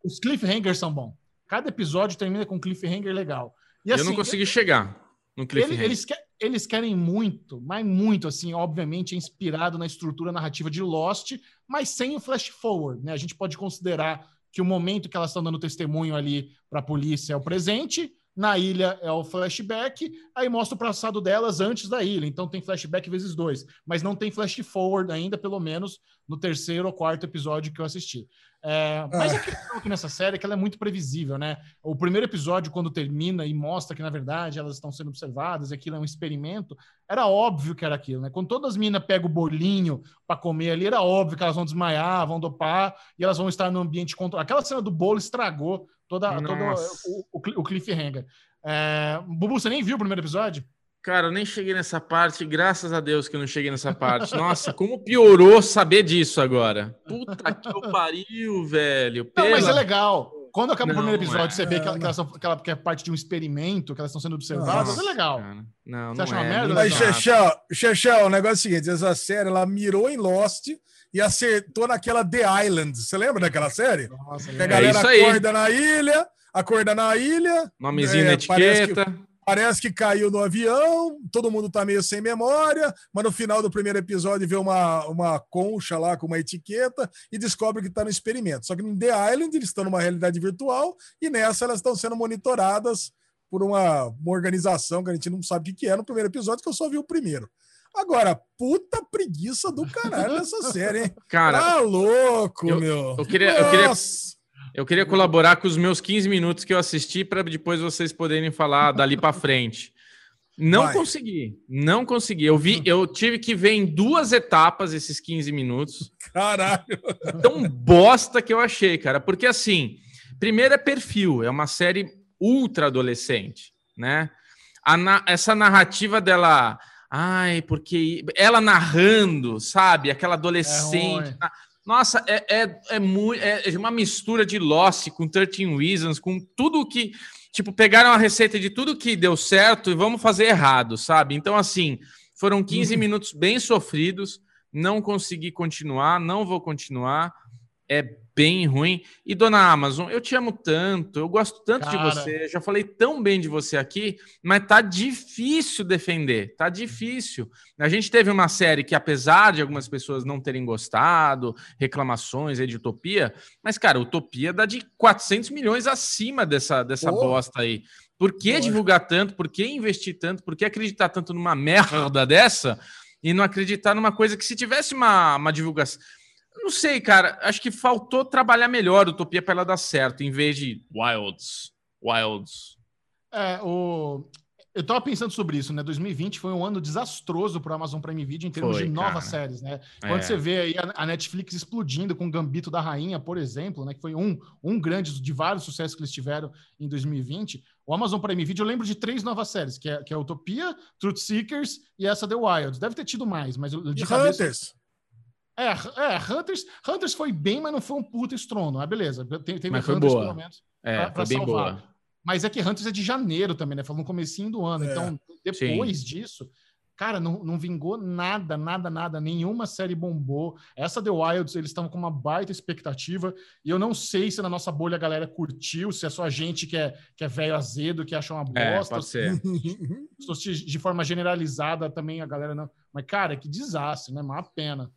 os cliffhangers são bons. Cada episódio termina com um cliffhanger legal. E, assim, eu não assim, consegui chegar no cliffhanger. Eles, eles querem muito, mas muito, assim, obviamente, é inspirado na estrutura narrativa de Lost, mas sem o flash forward, né? A gente pode considerar que o momento que elas estão dando testemunho ali para a polícia é o presente, na ilha é o flashback, aí mostra o passado delas antes da ilha. Então tem flashback vezes dois, mas não tem flash forward ainda, pelo menos no terceiro ou quarto episódio que eu assisti. É, mas a questão aqui nessa série é que ela é muito previsível, né? O primeiro episódio, quando termina e mostra que, na verdade, elas estão sendo observadas e aquilo é um experimento, era óbvio que era aquilo, né? Quando todas as meninas pegam o bolinho para comer ali, era óbvio que elas vão desmaiar, vão dopar e elas vão estar no ambiente controlado. Aquela cena do bolo estragou toda, todo o, o, o cliffhanger. É, Bubu, você nem viu o primeiro episódio? Cara, eu nem cheguei nessa parte, graças a Deus que eu não cheguei nessa parte. Nossa, como piorou saber disso agora. Puta que pariu, velho. Pela... Não, mas é legal. Quando acaba não, o primeiro episódio, é... você vê que, ela, que, elas são, que, ela, que é parte de um experimento, que elas estão sendo observadas, Nossa, é legal. Cara. Não, você não acha é, uma merda? Mas, Xexel, Xexel, o negócio é o seguinte: essa série ela mirou em Lost e acertou naquela The Island. Você lembra daquela série? Nossa, que a galera é acorda na ilha, acorda na ilha. Nomezinho é, na etiqueta. Parece que caiu no avião, todo mundo tá meio sem memória, mas no final do primeiro episódio vê uma, uma concha lá com uma etiqueta e descobre que está no experimento. Só que no The Island eles estão numa realidade virtual e nessa elas estão sendo monitoradas por uma, uma organização que a gente não sabe o que é no primeiro episódio, que eu só vi o primeiro. Agora, puta preguiça do caralho essa série, hein? Cara, tá louco, eu, meu. Eu queria, eu queria, eu queria colaborar com os meus 15 minutos que eu assisti para depois vocês poderem falar dali para frente. Não Vai. consegui, não consegui. Eu vi, eu tive que ver em duas etapas esses 15 minutos. Caralho. Tão bosta que eu achei, cara. Porque assim, primeiro é perfil, é uma série ultra adolescente, né? Na, essa narrativa dela, ai, porque ela narrando, sabe? Aquela adolescente. É nossa, é, é, é, muito, é uma mistura de Lost com 13 Reasons, com tudo que. Tipo, pegaram a receita de tudo que deu certo e vamos fazer errado, sabe? Então, assim, foram 15 uhum. minutos bem sofridos, não consegui continuar, não vou continuar. é bem ruim. E dona Amazon, eu te amo tanto, eu gosto tanto Cara... de você, já falei tão bem de você aqui, mas tá difícil defender, tá difícil. A gente teve uma série que, apesar de algumas pessoas não terem gostado, reclamações aí de Utopia, mas, cara, Utopia dá de 400 milhões acima dessa, dessa bosta aí. Por que divulgar tanto? Por que investir tanto? Por que acreditar tanto numa merda dessa? E não acreditar numa coisa que, se tivesse uma, uma divulgação não sei, cara. Acho que faltou trabalhar melhor o Utopia para ela dar certo, em vez de Wilds. Wilds. É, o... Eu tava pensando sobre isso, né? 2020 foi um ano desastroso para o Amazon Prime Video em termos foi, de novas cara. séries, né? Quando é. você vê aí a Netflix explodindo com Gambito da Rainha, por exemplo, né? Que foi um, um grande de vários sucessos que eles tiveram em 2020. O Amazon Prime Video, eu lembro de três novas séries, que é, que é Utopia, Truth Seekers e essa The Wilds. Deve ter tido mais, mas de e cabeça... Hunters. É, é, Hunters, Hunters foi bem, mas não foi um puta estrondo. Ah, beleza. Tem, tem mas foi Hunters, boa. pelo menos, é, pra, pra foi bem salvar. boa. Mas é que Hunters é de janeiro também, né? Foi no comecinho do ano. É. Então, depois Sim. disso, cara, não, não vingou nada, nada, nada. Nenhuma série bombou. Essa The Wilds, eles estão com uma baita expectativa. E eu não sei se na nossa bolha a galera curtiu, se é só a gente que é, que é velho azedo, que achou uma é, bosta. É, pode ser. de forma generalizada também a galera não. Mas, cara, que desastre, né? Uma pena.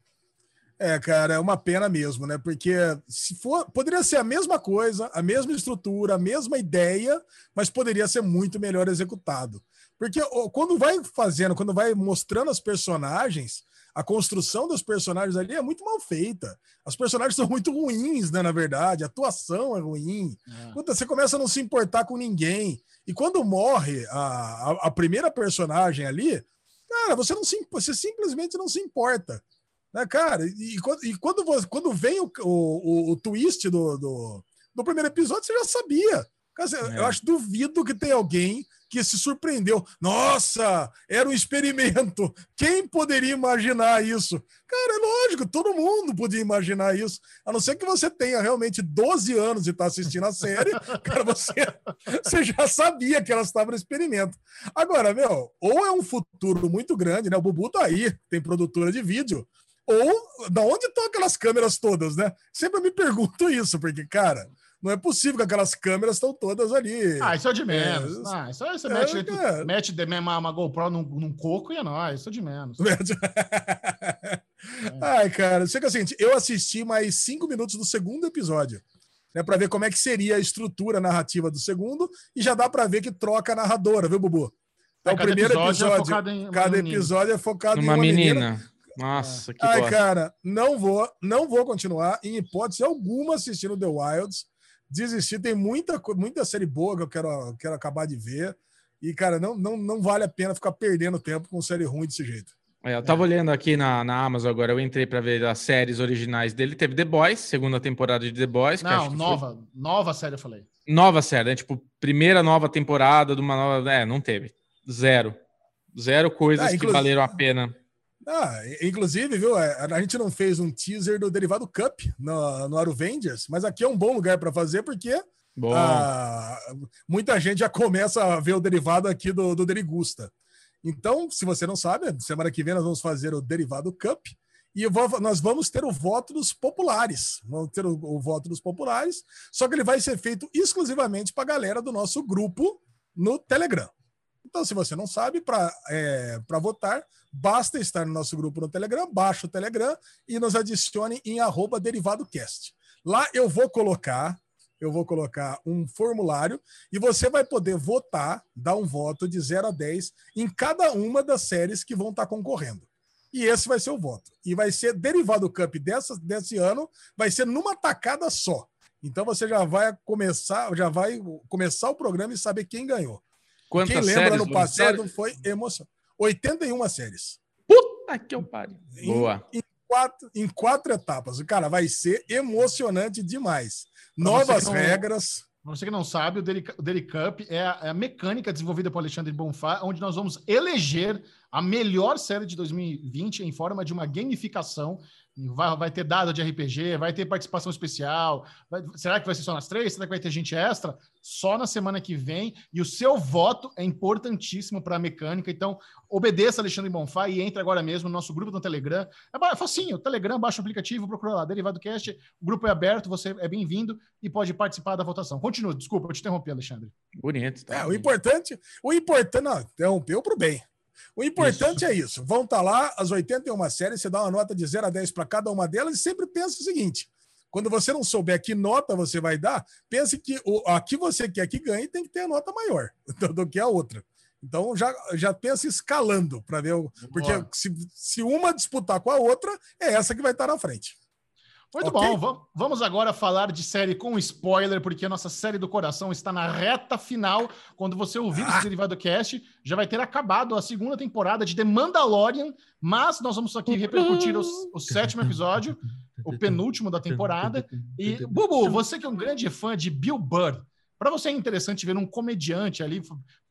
É, cara, é uma pena mesmo, né? Porque se for, poderia ser a mesma coisa, a mesma estrutura, a mesma ideia, mas poderia ser muito melhor executado. Porque quando vai fazendo, quando vai mostrando as personagens, a construção dos personagens ali é muito mal feita. Os personagens são muito ruins, né? Na verdade, a atuação é ruim. É. Você começa a não se importar com ninguém. E quando morre a, a, a primeira personagem ali, cara, você não se, você simplesmente não se importa. Né, cara, e, e quando, quando vem o, o, o twist do, do, do, primeiro episódio, você já sabia. Cara, é. Eu acho duvido que tem alguém que se surpreendeu. Nossa, era um experimento. Quem poderia imaginar isso? Cara, é lógico, todo mundo podia imaginar isso. A não ser que você tenha realmente 12 anos e está assistindo a série, cara, você, você já sabia que elas estavam no experimento. Agora, meu, ou é um futuro muito grande, né? O Bubu tá aí, tem produtora de vídeo. Ou da onde estão aquelas câmeras todas, né? Sempre me pergunto isso, porque, cara, não é possível que aquelas câmeras estão todas ali. Ah, isso é de menos. É, ah, isso é, você é, mete, é. mete de, uma, uma GoPro num, num, coco e é nóis, isso é de menos. é. Ai, cara, sei que assim, eu assisti mais cinco minutos do segundo episódio. Né, para ver como é que seria a estrutura narrativa do segundo, e já dá para ver que troca a narradora, viu, Bubu? Então, o primeiro episódio, episódio é cada episódio é focado uma em uma menina. menina nossa, que Ai, cara, não vou, não vou continuar, em hipótese alguma, assistindo The Wilds. Desistir, tem muita, muita série boa que eu quero, quero acabar de ver. E, cara, não, não, não vale a pena ficar perdendo tempo com série ruim desse jeito. É, eu tava é. olhando aqui na, na Amazon agora, eu entrei para ver as séries originais dele. Teve The Boys, segunda temporada de The Boys. Não, nova, foi... nova série, eu falei. Nova série, né? Tipo, primeira nova temporada de uma nova. É, não teve. Zero. Zero coisas ah, inclusive... que valeram a pena. Ah, inclusive, viu, é, a gente não fez um teaser do Derivado Cup no, no Aruvengers, mas aqui é um bom lugar para fazer porque ah, muita gente já começa a ver o derivado aqui do, do Derigusta. Então, se você não sabe, semana que vem nós vamos fazer o Derivado Cup e vou, nós vamos ter o voto dos populares. Vamos ter o, o voto dos populares, só que ele vai ser feito exclusivamente para a galera do nosso grupo no Telegram. Então, se você não sabe, para é, votar, basta estar no nosso grupo no Telegram, baixa o Telegram e nos adicione em arroba derivadocast. Lá eu vou colocar, eu vou colocar um formulário e você vai poder votar, dar um voto de 0 a 10 em cada uma das séries que vão estar concorrendo. E esse vai ser o voto. E vai ser Derivado Cup dessa, desse ano, vai ser numa tacada só. Então você já vai começar, já vai começar o programa e saber quem ganhou. Quantas Quem lembra séries, no passado foi emoção. 81 séries. Puta que eu pariu. Boa. Em, quatro, em quatro etapas. Cara, vai ser emocionante demais. Novas não, regras. você que não sabe, o Daily, o Daily Cup é a, é a, mecânica desenvolvida por Alexandre Bonfá, onde nós vamos eleger a melhor série de 2020 em forma de uma gamificação Vai, vai, ter dado de RPG, vai ter participação especial. Vai, será que vai ser só nas três? Será que vai ter gente extra? Só na semana que vem. E o seu voto é importantíssimo para a mecânica. Então, obedeça Alexandre Bonfá e entre agora mesmo no nosso grupo no Telegram. É facinho, Telegram, baixa o aplicativo, procura lá, Derivado Cast. O grupo é aberto, você é bem-vindo e pode participar da votação. Continua, desculpa, eu te interrompi, Alexandre. Bonito. Tá? É, o importante, o importante, não, interrompeu para o bem. O importante isso. é isso. Vão estar tá lá as 81 séries, você dá uma nota de 0 a 10 para cada uma delas e sempre pensa o seguinte: quando você não souber que nota você vai dar, pense que o, a que você quer que ganhe tem que ter a nota maior do que a outra. Então já, já pensa escalando para ver. O, porque se, se uma disputar com a outra, é essa que vai estar tá na frente. Muito okay. bom, vamos agora falar de série com spoiler, porque a nossa série do coração está na reta final. Quando você ouvir ah. esse Derivado Cast, já vai ter acabado a segunda temporada de The Mandalorian, mas nós vamos aqui repercutir os, o sétimo episódio, o penúltimo da temporada. E, Bubu, você que é um grande fã de Bill Burr, para você é interessante ver um comediante ali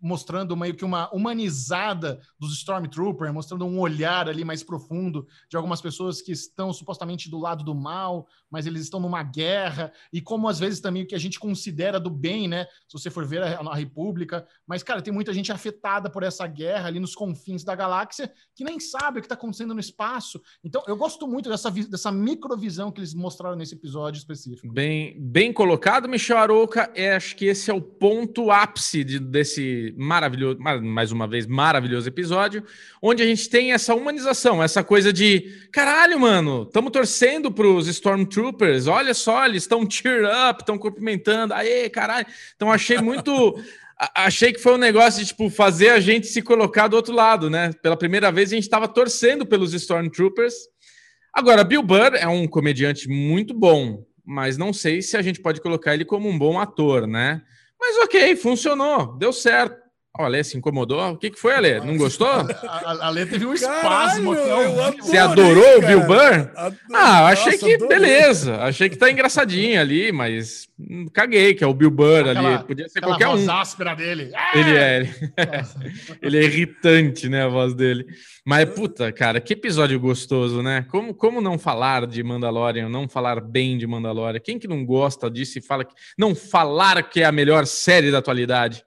mostrando meio que uma humanizada dos Stormtroopers, mostrando um olhar ali mais profundo de algumas pessoas que estão supostamente do lado do mal, mas eles estão numa guerra, e como às vezes também o que a gente considera do bem, né? Se você for ver a, a República, mas cara, tem muita gente afetada por essa guerra ali nos confins da galáxia que nem sabe o que está acontecendo no espaço. Então, eu gosto muito dessa, dessa microvisão que eles mostraram nesse episódio específico. Bem, bem colocado, Michel Arouca. É, acho que esse é o ponto ápice de, desse maravilhoso, mais uma vez, maravilhoso episódio, onde a gente tem essa humanização, essa coisa de caralho, mano, estamos torcendo para os Stormtroopers, olha só, eles estão cheer up, estão cumprimentando, aê, caralho. Então achei muito. achei que foi um negócio de tipo, fazer a gente se colocar do outro lado, né? Pela primeira vez a gente estava torcendo pelos Stormtroopers. Agora, Bill Burr é um comediante muito bom, mas não sei se a gente pode colocar ele como um bom ator, né? Mas ok, funcionou, deu certo. O Ale se incomodou? O que, que foi, Ale? Não gostou? A, Ale teve um espasmo aqui. Você adorou o Bill Burr? Ah, achei Nossa, que adorei. beleza. Achei que tá engraçadinho ali, mas caguei, que é o Bill Burr aquela, ali. Podia ser qualquer voz um. áspera dele. Ele é. Ele, ele é irritante, né? A voz dele. Mas, puta, cara, que episódio gostoso, né? Como, como não falar de Mandalorian, não falar bem de Mandalorian? Quem que não gosta disso e fala que. Não falar que é a melhor série da atualidade?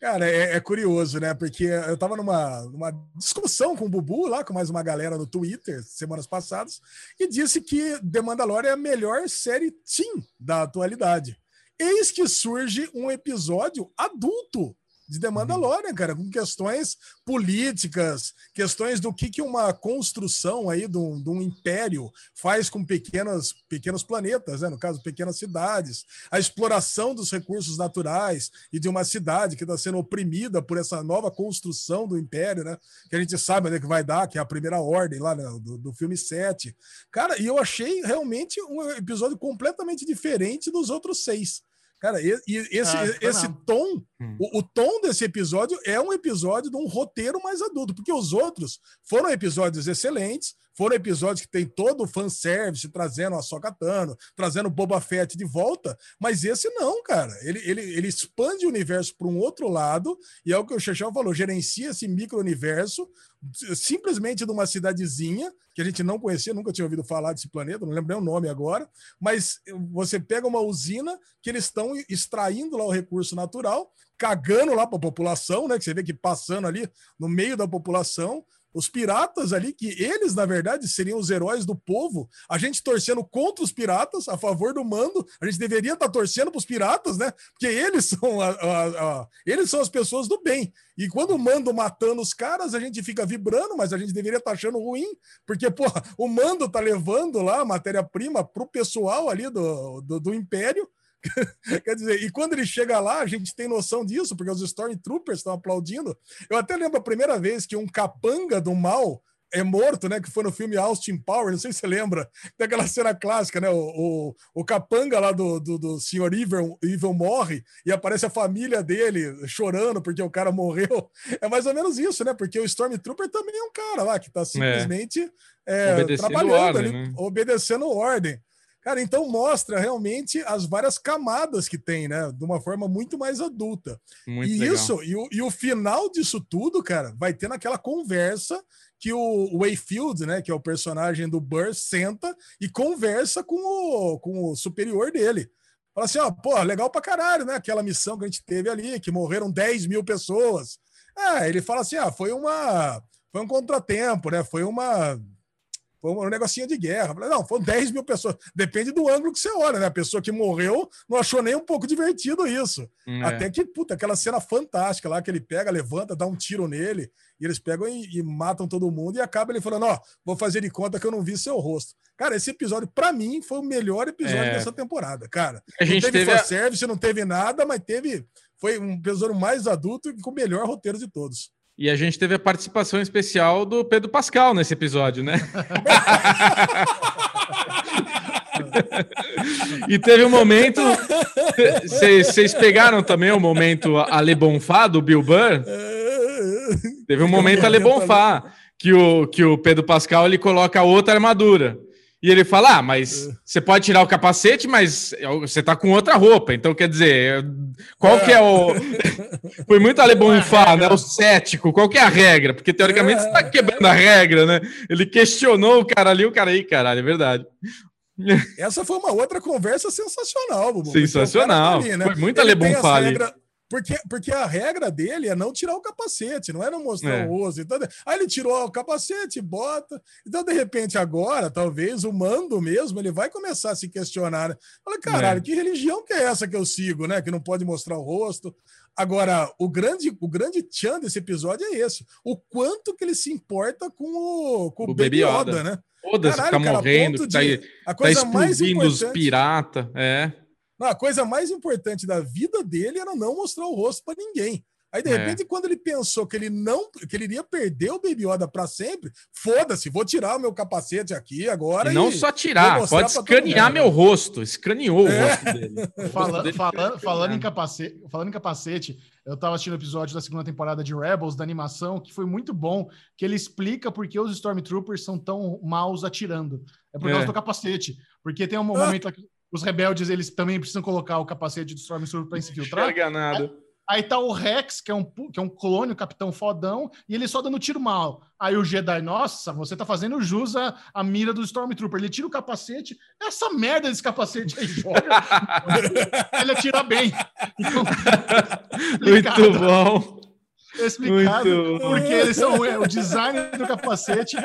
Cara, é, é, curioso, né? Porque eu tava numa, numa discussão com o Bubu, lá com mais uma galera no Twitter, semanas passadas, e disse que The Mandalorian é a melhor série teen da atualidade. Eis que surge um episódio adulto de The Mandalorian, cara, com questões políticas, questões do que, que uma construção aí de um, de um império faz com pequenas, pequenos planetas, né? no caso, pequenas cidades, a exploração dos recursos naturais e de uma cidade que está sendo oprimida por essa nova construção do império, né? que a gente sabe onde é que vai dar, que é a primeira ordem lá né? do, do filme 7. Cara, e eu achei realmente um episódio completamente diferente dos outros seis. Cara, e, e esse, ah, esse tom, hum. o, o, tom desse episódio é um episódio de um roteiro mais adulto, porque os outros foram episódios excelentes, foram episódios que tem todo o fanservice, trazendo a Sokatano, trazendo Boba Fett de volta, mas esse não, cara. Ele, ele, ele expande o universo para um outro lado, e é o que o Chechão falou, gerencia esse micro-universo, simplesmente de uma cidadezinha, que a gente não conhecia, nunca tinha ouvido falar desse planeta, não lembro nem o nome agora, mas você pega uma usina que eles estão extraindo lá o recurso natural, cagando lá para a população, né? Que você vê que passando ali no meio da população, os piratas ali, que eles, na verdade, seriam os heróis do povo, a gente torcendo contra os piratas, a favor do mando, a gente deveria estar tá torcendo para os piratas, né? Porque eles são, a, a, a, eles são as pessoas do bem. E quando o mando matando os caras, a gente fica vibrando, mas a gente deveria estar tá achando ruim, porque, porra, o mando tá levando lá a matéria-prima para o pessoal ali do, do, do império. Quer dizer, e quando ele chega lá, a gente tem noção disso, porque os Stormtroopers estão aplaudindo. Eu até lembro a primeira vez que um capanga do mal é morto, né? Que foi no filme Austin Power, não sei se você lembra, tem aquela cena clássica, né? O, o, o capanga lá do, do, do Sr. Evil, Evil morre e aparece a família dele chorando porque o cara morreu. É mais ou menos isso, né? Porque o Stormtrooper também é um cara lá que tá é. simplesmente é. É, trabalhando ordem, ali, né? obedecendo ordem. Cara, então mostra realmente as várias camadas que tem, né? De uma forma muito mais adulta. Muito e legal. isso, e o, e o final disso tudo, cara, vai ter naquela conversa que o Wayfield, né, que é o personagem do Burr, senta e conversa com o, com o superior dele. Fala assim, ó, pô, legal pra caralho, né? Aquela missão que a gente teve ali, que morreram 10 mil pessoas. É, ele fala assim, ah, foi uma... Foi um contratempo, né? Foi uma foi um negocinho de guerra. Não, foram 10 mil pessoas. Depende do ângulo que você olha, né? A pessoa que morreu não achou nem um pouco divertido isso. É. Até que, puta, aquela cena fantástica lá que ele pega, levanta, dá um tiro nele, e eles pegam e, e matam todo mundo, e acaba ele falando: Ó, oh, vou fazer de conta que eu não vi seu rosto. Cara, esse episódio, para mim, foi o melhor episódio é. dessa temporada, cara. A gente não teve, teve service, não teve nada, mas teve. Foi um episódio mais adulto e com o melhor roteiro de todos. E a gente teve a participação especial do Pedro Pascal nesse episódio, né? e teve um momento. Vocês pegaram também o momento Ale Bonfá do Bill Burr? Teve um momento Ale Bonfá que o, que o Pedro Pascal ele coloca outra armadura. E ele fala: Ah, mas é. você pode tirar o capacete, mas você tá com outra roupa. Então, quer dizer, qual que é o. Foi muito Alebonfá, né? O cético, qual que é a regra? Porque teoricamente você tá é. quebrando a regra, né? Ele questionou o cara ali, o cara aí, caralho, é verdade. Essa foi uma outra conversa sensacional, Bubu. Sensacional. Ali, né? Foi muito Alebonfá ali. Regra porque, porque a regra dele é não tirar o capacete, não é não mostrar é. o rosto. Então, aí ele tirou o capacete, bota. Então, de repente, agora, talvez o mando mesmo, ele vai começar a se questionar. Né? Fala, caralho, é. que religião que é essa que eu sigo, né? Que não pode mostrar o rosto. Agora, o grande, o grande tchan desse episódio é esse. O quanto que ele se importa com o, com o, o Baby Yoda, Yoda né? Foda-se, tá morrendo, tá, de, a coisa tá mais importante, os pirata, é. Não, a coisa mais importante da vida dele era não mostrar o rosto para ninguém. Aí, de é. repente, quando ele pensou que ele não que ele iria perder o Baby Yoda para sempre, foda-se, vou tirar o meu capacete aqui agora. E não e só tirar, pode escanear meu rosto. Escaneou é. o rosto dele. Falando, dele falando, falando, em capacete, falando em capacete, eu estava assistindo o episódio da segunda temporada de Rebels, da animação, que foi muito bom, que ele explica por que os Stormtroopers são tão maus atirando. É por causa é. do capacete. Porque tem um momento aqui os rebeldes eles também precisam colocar o capacete do Stormtrooper para se infiltrar. Não nada. Aí, aí tá o Rex, que é um, que é um clone, um capitão fodão, e ele só dando tiro mal. Aí o Jedi, nossa, você tá fazendo jus à, à mira do Stormtrooper. Ele tira o capacete, essa merda desse capacete aí joga. ele atira bem. Então, Muito bom. Explicado, Muito porque eles são o design do capacete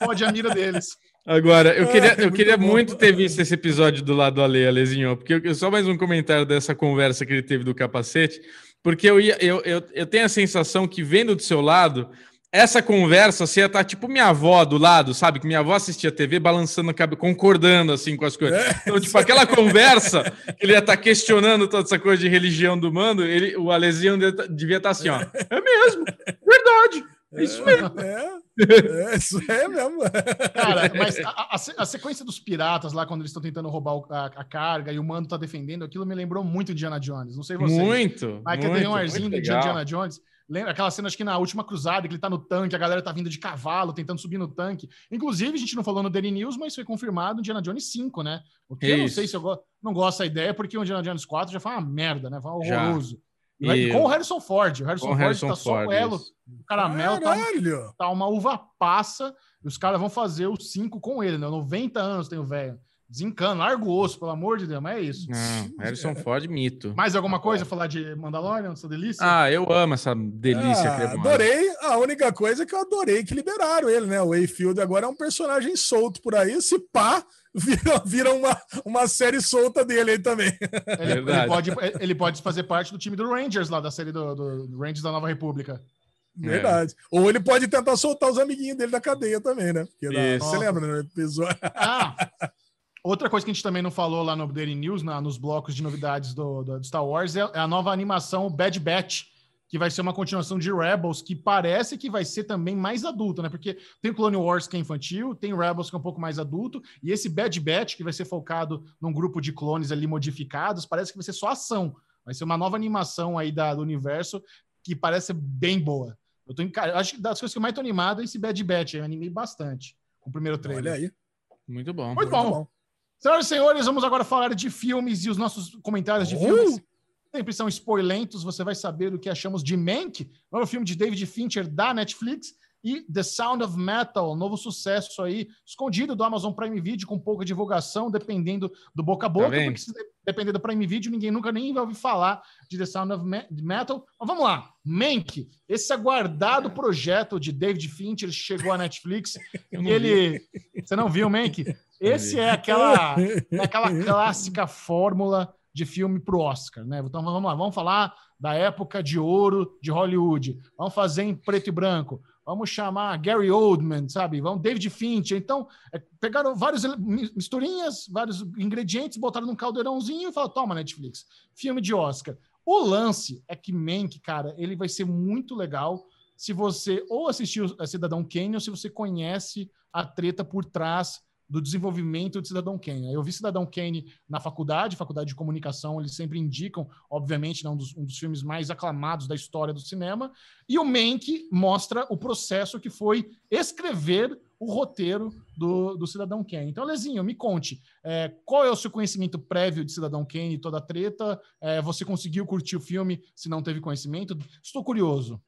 pode a mira deles. Agora, eu queria, eu queria muito ter visto esse episódio do lado Ale, Alezinho, porque eu, só mais um comentário dessa conversa que ele teve do capacete, porque eu, ia, eu, eu, eu tenho a sensação que vendo do seu lado, essa conversa você ia estar tá tipo minha avó do lado, sabe? Que minha avó assistia TV balançando a cabeça, concordando assim com as coisas. É. Então, tipo, aquela conversa que ele ia estar tá questionando toda essa coisa de religião do mando, ele, o Alezinho devia estar tá assim, ó. É mesmo, verdade. É isso mesmo. É, é, isso é mesmo. Cara, mas a, a, a, sequência dos piratas lá, quando eles estão tentando roubar a, a, carga e o mando tá defendendo, aquilo me lembrou muito Indiana Jones. Não sei vocês. Muito. Mas que tem um arzinho de Indiana Jones. Lembra aquela cena, acho que na última cruzada, que ele tá no tanque, a galera tá vindo de cavalo, tentando subir no tanque. Inclusive, a gente não falou no Daily News, mas foi confirmado Indiana Jones 5, né? O que eu não sei se eu go... não gosto da ideia, porque o Indiana Jones 4 já foi uma merda, né? Foi horroroso. Já. E... Com o Harrison Ford. O Harrison com Ford Harrison tá só o elo. O caramelo tá, tá, uma uva passa. E os caras vão fazer o 5 com ele, né? 90 anos tem o velho. Desencana, larga o osso, pelo amor de Deus, mas é isso. Não, Harrison Ford, mito. Mais alguma coisa falar de Mandalorian, essa delícia? Ah, eu amo essa delícia. Ah, adorei. A única coisa é que eu adorei que liberaram ele, né? O Wayfield agora é um personagem solto por aí. Se pá, vira, vira uma, uma série solta dele aí também. Ele, ele, pode, ele pode fazer parte do time do Rangers lá, da série do, do Rangers da Nova República. Verdade. É. Ou ele pode tentar soltar os amiguinhos dele da cadeia também, né? Porque da, você lembra, né? Episódio... Ah, outra coisa que a gente também não falou lá no Daily News, na, nos blocos de novidades do, do Star Wars, é, é a nova animação Bad Batch que vai ser uma continuação de Rebels, que parece que vai ser também mais adulto, né? Porque tem o Clone Wars que é infantil, tem Rebels que é um pouco mais adulto, e esse Bad Batch, que vai ser focado num grupo de clones ali modificados, parece que vai ser só ação. Vai ser uma nova animação aí da, do universo que parece bem boa. Eu tô acho que das coisas que eu mais tô animado é esse Bad Batch, eu animei bastante com o primeiro trailer. Olha aí. Muito bom. Muito, Muito bom. bom. Senhoras e senhores, vamos agora falar de filmes e os nossos comentários de Oh! filmes sempre são spoilentos. Você vai saber o que achamos de Mank, novo filme de David Fincher da Netflix, e The Sound of Metal, novo sucesso aí, escondido do Amazon Prime Video, com pouca divulgação, dependendo do boca a boca, vendo? porque se de- depender do Prime Video, ninguém nunca nem vai ouvir falar de The Sound of Me- Metal. Mas vamos lá, Mank, esse aguardado projeto de David Fincher chegou à Netflix e não vi. ele... Você não viu, Mank? Esse é aquela, é aquela clássica fórmula de filme para o Oscar, né? Então vamos lá, vamos falar da época de ouro de Hollywood. Vamos fazer em preto e branco. Vamos chamar Gary Oldman, sabe? Vamos David Fincher. Então é, pegaram várias misturinhas, vários ingredientes, botaram num caldeirãozinho e falaram: toma Netflix, filme de Oscar. O lance é que Mank, cara, ele vai ser muito legal se você ou assistiu a Cidadão Kane ou se você conhece a treta por trás do desenvolvimento de Cidadão Kane. Eu vi Cidadão Kane na faculdade, faculdade de comunicação, eles sempre indicam, obviamente, né, um, dos, um dos filmes mais aclamados da história do cinema. E o Mank mostra o processo que foi escrever o roteiro do, do Cidadão Kane. Então, Lezinho, me conte, é, qual é o seu conhecimento prévio de Cidadão Kane e toda a treta? É, você conseguiu curtir o filme se não teve conhecimento? Estou curioso.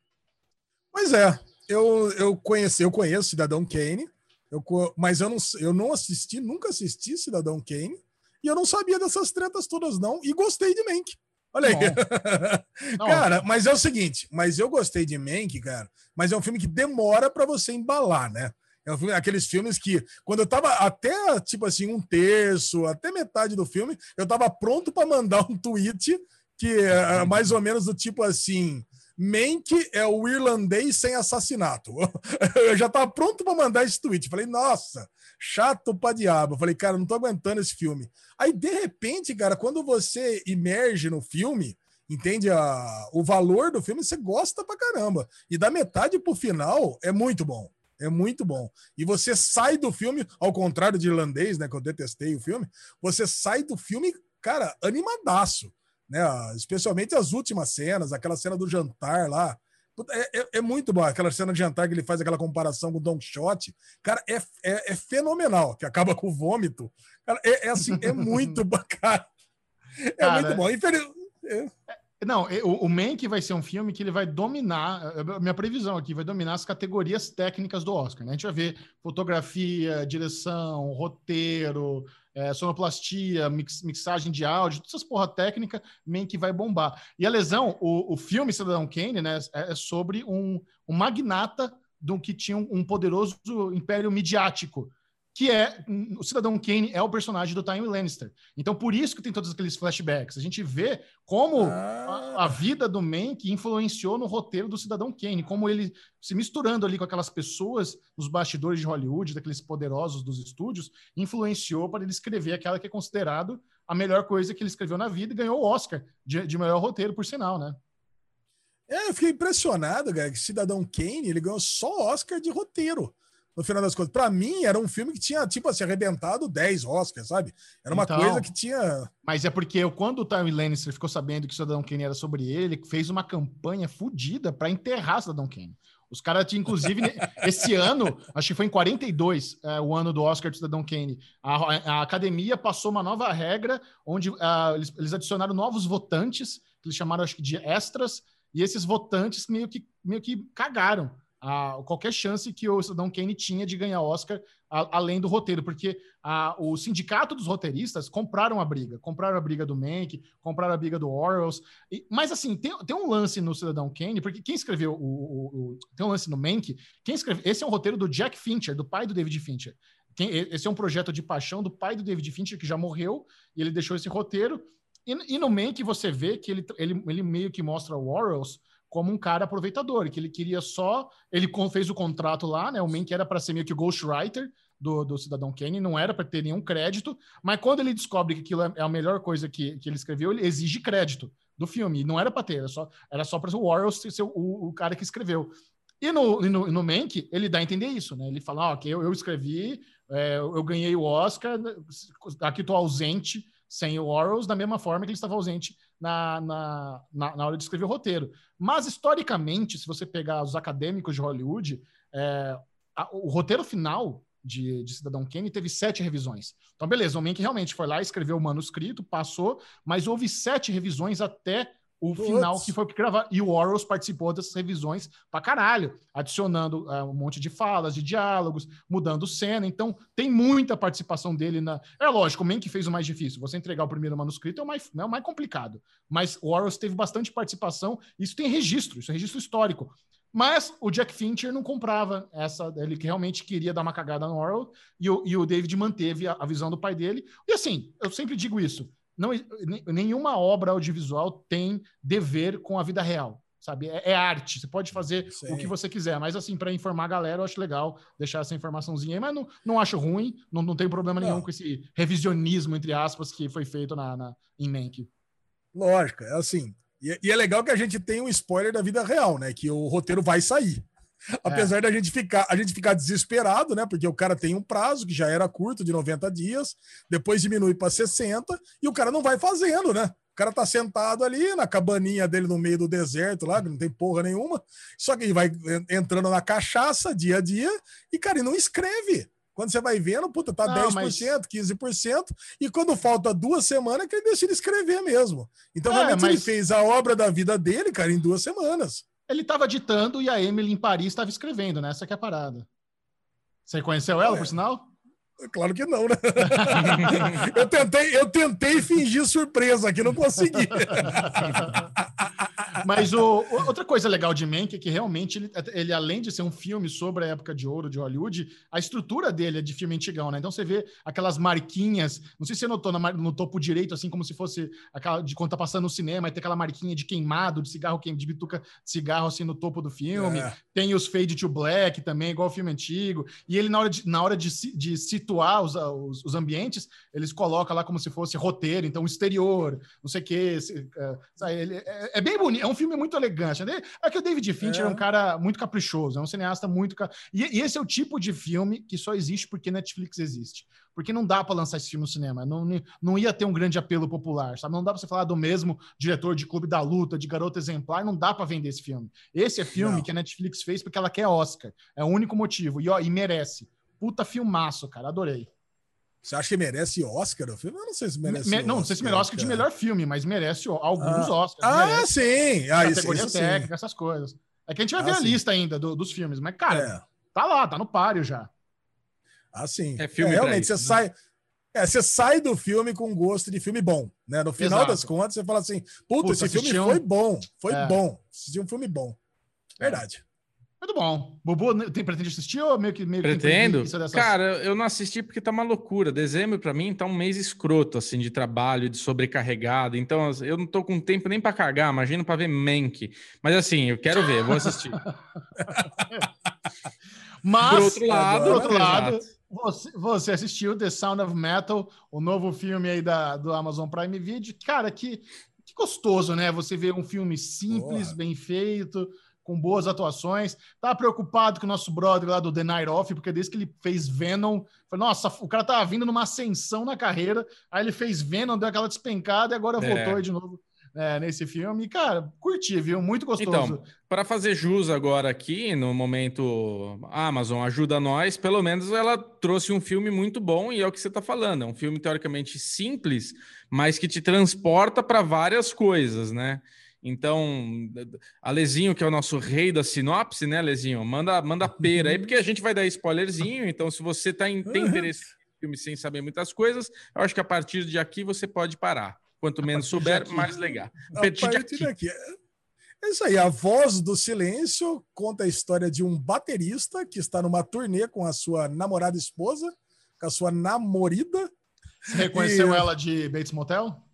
Pois é, eu, eu, conheci, eu conheço Cidadão Kane, eu, mas eu não, eu não assisti, nunca assisti Cidadão Kane, e eu não sabia dessas tretas todas, não, e gostei de Mank. Olha aí. Não, cara, mas é o seguinte, mas eu gostei de Mank, cara, mas é um filme que demora para você embalar, né? É um filme, aqueles filmes que, quando eu tava até, tipo assim, um terço, até metade do filme, eu tava pronto para mandar um tweet que é mais ou menos do tipo assim: Mank é o irlandês sem assassinato. Eu já tava pronto para mandar esse tweet. Falei, nossa, chato pra diabo. Falei, cara, não tô aguentando esse filme. Aí, de repente, cara, quando você emerge no filme, entende a, o valor do filme, você gosta pra caramba. E da metade pro final é muito bom. É muito bom. E você sai do filme, ao contrário de irlandês, né? Que eu detestei o filme, você sai do filme, cara, animadaço. Né? Especialmente as últimas cenas, aquela cena do jantar lá. É, é- é muito bom. Aquela cena de jantar que ele faz aquela comparação com o Don Quixote. Cara, é, é, é fenomenal. Que acaba com o vômito. Cara, é, é assim, é muito bacana. É Cara, muito bom. Infeliz... Não, o, o Mank vai ser um filme que ele vai dominar, minha previsão aqui, vai dominar as categorias técnicas do Oscar. Né? A gente vai ver fotografia, direção, roteiro, é, sonoplastia, mix- mixagem de áudio, todas essas porra técnica, Mank vai bombar. E a lesão, o, o filme Cidadão Kane, né, é, é sobre um, um magnata do que tinha um poderoso império midiático, que é o Cidadão Kane é o personagem do Time Lannister. Então, por isso que tem todos aqueles flashbacks. A gente vê como Ah. a, a vida do Mank influenciou no roteiro do Cidadão Kane, como ele se misturando ali com aquelas pessoas nos bastidores de Hollywood, daqueles poderosos dos estúdios, influenciou para ele escrever aquela que é considerado a melhor coisa que ele escreveu na vida e ganhou o Oscar de, de melhor roteiro, por sinal, né? É, eu fiquei impressionado, cara, que Cidadão Kane, ele ganhou só Oscar de roteiro. No final das contas, pra mim era um filme que tinha, tipo assim, arrebentado 10 Oscars, sabe? Era uma Então. coisa que tinha. Mas é porque eu- quando o Time Lannister ficou sabendo que o Cidadão Kane era sobre ele, ele fez uma campanha fodida para enterrar o Cidadão Kane. Os caras tinham, inclusive, esse ano, acho que foi em 42, é, o ano do Oscar do Cidadão Kane, a, a academia passou uma nova regra onde ah, eles, eles adicionaram novos votantes, que eles chamaram, acho que, de extras, e esses votantes meio que, meio que cagaram a, qualquer chance que o Cidadão Kane tinha de ganhar Oscar a- além do roteiro, porque a- o sindicato dos roteiristas compraram a briga, compraram a briga do Mank, compraram a briga do Orwells, e- mas assim, tem, tem um lance no Cidadão Kane, porque quem escreveu o, o- o- tem um lance no Mank, quem escreveu, esse é um roteiro do Jack Fincher, do pai do David Fincher. Quem- esse é um projeto de paixão do pai do David Fincher, que já morreu, e ele deixou esse roteiro, e, e no Mank você vê que ele, ele, ele meio que mostra o Orwells como um cara aproveitador, que ele queria só. Ele fez o contrato lá, né? O Mank era para ser meio que o ghostwriter do, do Cidadão Kane, não era para ter nenhum crédito, mas quando ele descobre que aquilo é é a melhor coisa que, que ele escreveu, ele exige crédito do filme. E não era para ter, era só, era só para o Orwell ser o, o cara que escreveu. E no, no, no Mank, ele dá a entender isso, né? Ele fala, ó, que eu, eu escrevi, é, eu ganhei o Oscar, aqui estou ausente sem o Orwell, da mesma forma que ele estava ausente na, na, na, hora de escrever o roteiro. Mas, historicamente, se você pegar os acadêmicos de Hollywood, é, a- o roteiro final de, de Cidadão Kane teve sete revisões. Então, beleza, o Mank realmente foi lá, escreveu o manuscrito, passou, mas houve sete revisões até o Puts. final que foi gravar. E o Orwell participou dessas revisões pra caralho, adicionando uh, um monte de falas, de diálogos, mudando cena. Então, tem muita participação dele na. É lógico, o Mank fez o mais difícil. Você entregar o primeiro manuscrito é o mais, é o mais complicado. Mas o Orwell teve bastante participação. Isso tem registro, isso é registro histórico. Mas o Jack Fincher não comprava essa. Ele realmente queria dar uma cagada no Orwell e o, e o David manteve a, a visão do pai dele. E assim, eu sempre digo isso não, nenhuma obra audiovisual tem dever com a vida real, sabe? É, é arte, você pode fazer Sim. o que você quiser, mas assim, para informar a galera, eu acho legal deixar essa informaçãozinha aí, mas não, não acho ruim, não, não tenho problema nenhum com esse revisionismo, entre aspas, que foi feito na, na em Mank. Lógico, é assim. E, e é legal que a gente tem um spoiler da vida real, né? Que o roteiro vai sair. Apesar é. da gente ficar, a gente ficar desesperado, né? Porque o cara tem um prazo que já era curto, de 90 dias, depois diminui para 60 e o cara não vai fazendo, né? O cara tá sentado ali na cabaninha dele no meio do deserto lá, que não tem porra nenhuma. Só que ele vai entrando na cachaça dia a dia e, cara, ele não escreve. Quando você vai vendo, puta, tá não, 10%, mas... 15%, e quando falta duas semanas, que ele decide escrever mesmo. Então, é, realmente, mas... ele fez a obra da vida dele, cara, em duas semanas. Ele estava ditando e a Emily em Paris estava escrevendo, né? Essa que é a parada. Você conheceu ela, é. por sinal? Claro que não, né? eu, tentei, eu tentei fingir surpresa aqui, não consegui. Mas o, outra coisa legal de Mank é que realmente ele, ele, além de ser um filme sobre a época de ouro de Hollywood, a estrutura dele é de filme antigão, né? Então você vê aquelas marquinhas, não sei se você notou na, no topo direito, assim como se fosse aquela de quando tá passando no cinema, e tem aquela marquinha de queimado, de cigarro, de bituca de cigarro assim no topo do filme. É. Tem os fade to black também, igual o filme antigo. E ele, na hora de, na hora de, de situar os, os, os ambientes, eles colocam lá como se fosse roteiro, então exterior, não sei o quê. É, ele, é, é bem bonito, é um filme muito elegante. Né? É que o David Fincher é, é um cara muito caprichoso, é um cineasta muito. E, e, esse é o tipo de filme que só existe porque Netflix existe. Porque não dá para lançar esse filme no cinema. Não, não ia ter um grande apelo popular, sabe? Não dá para você falar do mesmo diretor de Clube da Luta, de Garota Exemplar, não dá para vender esse filme. Esse é filme não. que a Netflix fez porque ela quer Oscar. É o único motivo. E, ó, e merece. Puta filmaço, cara. Adorei. Você acha que merece Oscar o filme? Eu não sei se merece. Me, não, não sei se merece Oscar de melhor filme, mas merece alguns ah. Oscars. Ah, sim. Ah, categoria isso, técnica, sim. essas coisas. É que a gente vai ah, ver sim. a lista ainda do, dos filmes, mas, cara, é. tá lá, tá no páreo já. Ah, sim. É filme é, realmente, isso, você né? sai. É, você sai do filme com gosto de filme bom, né? No final Exato. das contas, você fala assim: puta, Puta esse filme um... foi bom, foi é. bom. Assisti um filme bom. É. Verdade. Muito bom. Bobo tem, pretende assistir ou meio que meio Pretendo? Que dessas... Cara, eu não assisti porque tá uma loucura. Dezembro, para mim, tá um mês escroto, assim, de trabalho, de sobrecarregado. Então, eu não tô com tempo nem para cagar, imagino para ver Mank. Mas assim, eu quero ver, vou assistir. Mas, por outro lado, por outro lado você, você, assistiu The Sound of Metal, o novo filme aí da, do Amazon Prime Video. Cara, que, que gostoso, né? Você vê um filme simples, bem feito com boas atuações. Tá preocupado com o nosso brother lá do The Night Off, porque desde que ele fez Venom, foi, nossa, o cara tava vindo numa ascensão na carreira, aí ele fez Venom, deu aquela despencada e agora é. voltou de novo. É, nesse filme, cara, curti, viu? Muito gostoso. Então, para fazer jus agora aqui, no momento Amazon ajuda nós, pelo menos ela trouxe um filme muito bom e é o que você está falando. É um filme teoricamente simples, mas que te transporta para várias coisas, né? Então, Alezinho, que é o nosso rei da sinopse, né, Alezinho? Manda, manda pera aí, porque a gente vai dar spoilerzinho. Então, se você tá em, tem interesse no filme sem saber muitas coisas, eu acho que a partir de aqui você pode parar. Quanto menos souber, mais legal. A partir, a partir daqui. É isso aí, a voz do silêncio conta a história de um baterista que está numa turnê com a sua namorada esposa, com a sua namorida. Você reconheceu e... ela de Bates Motel?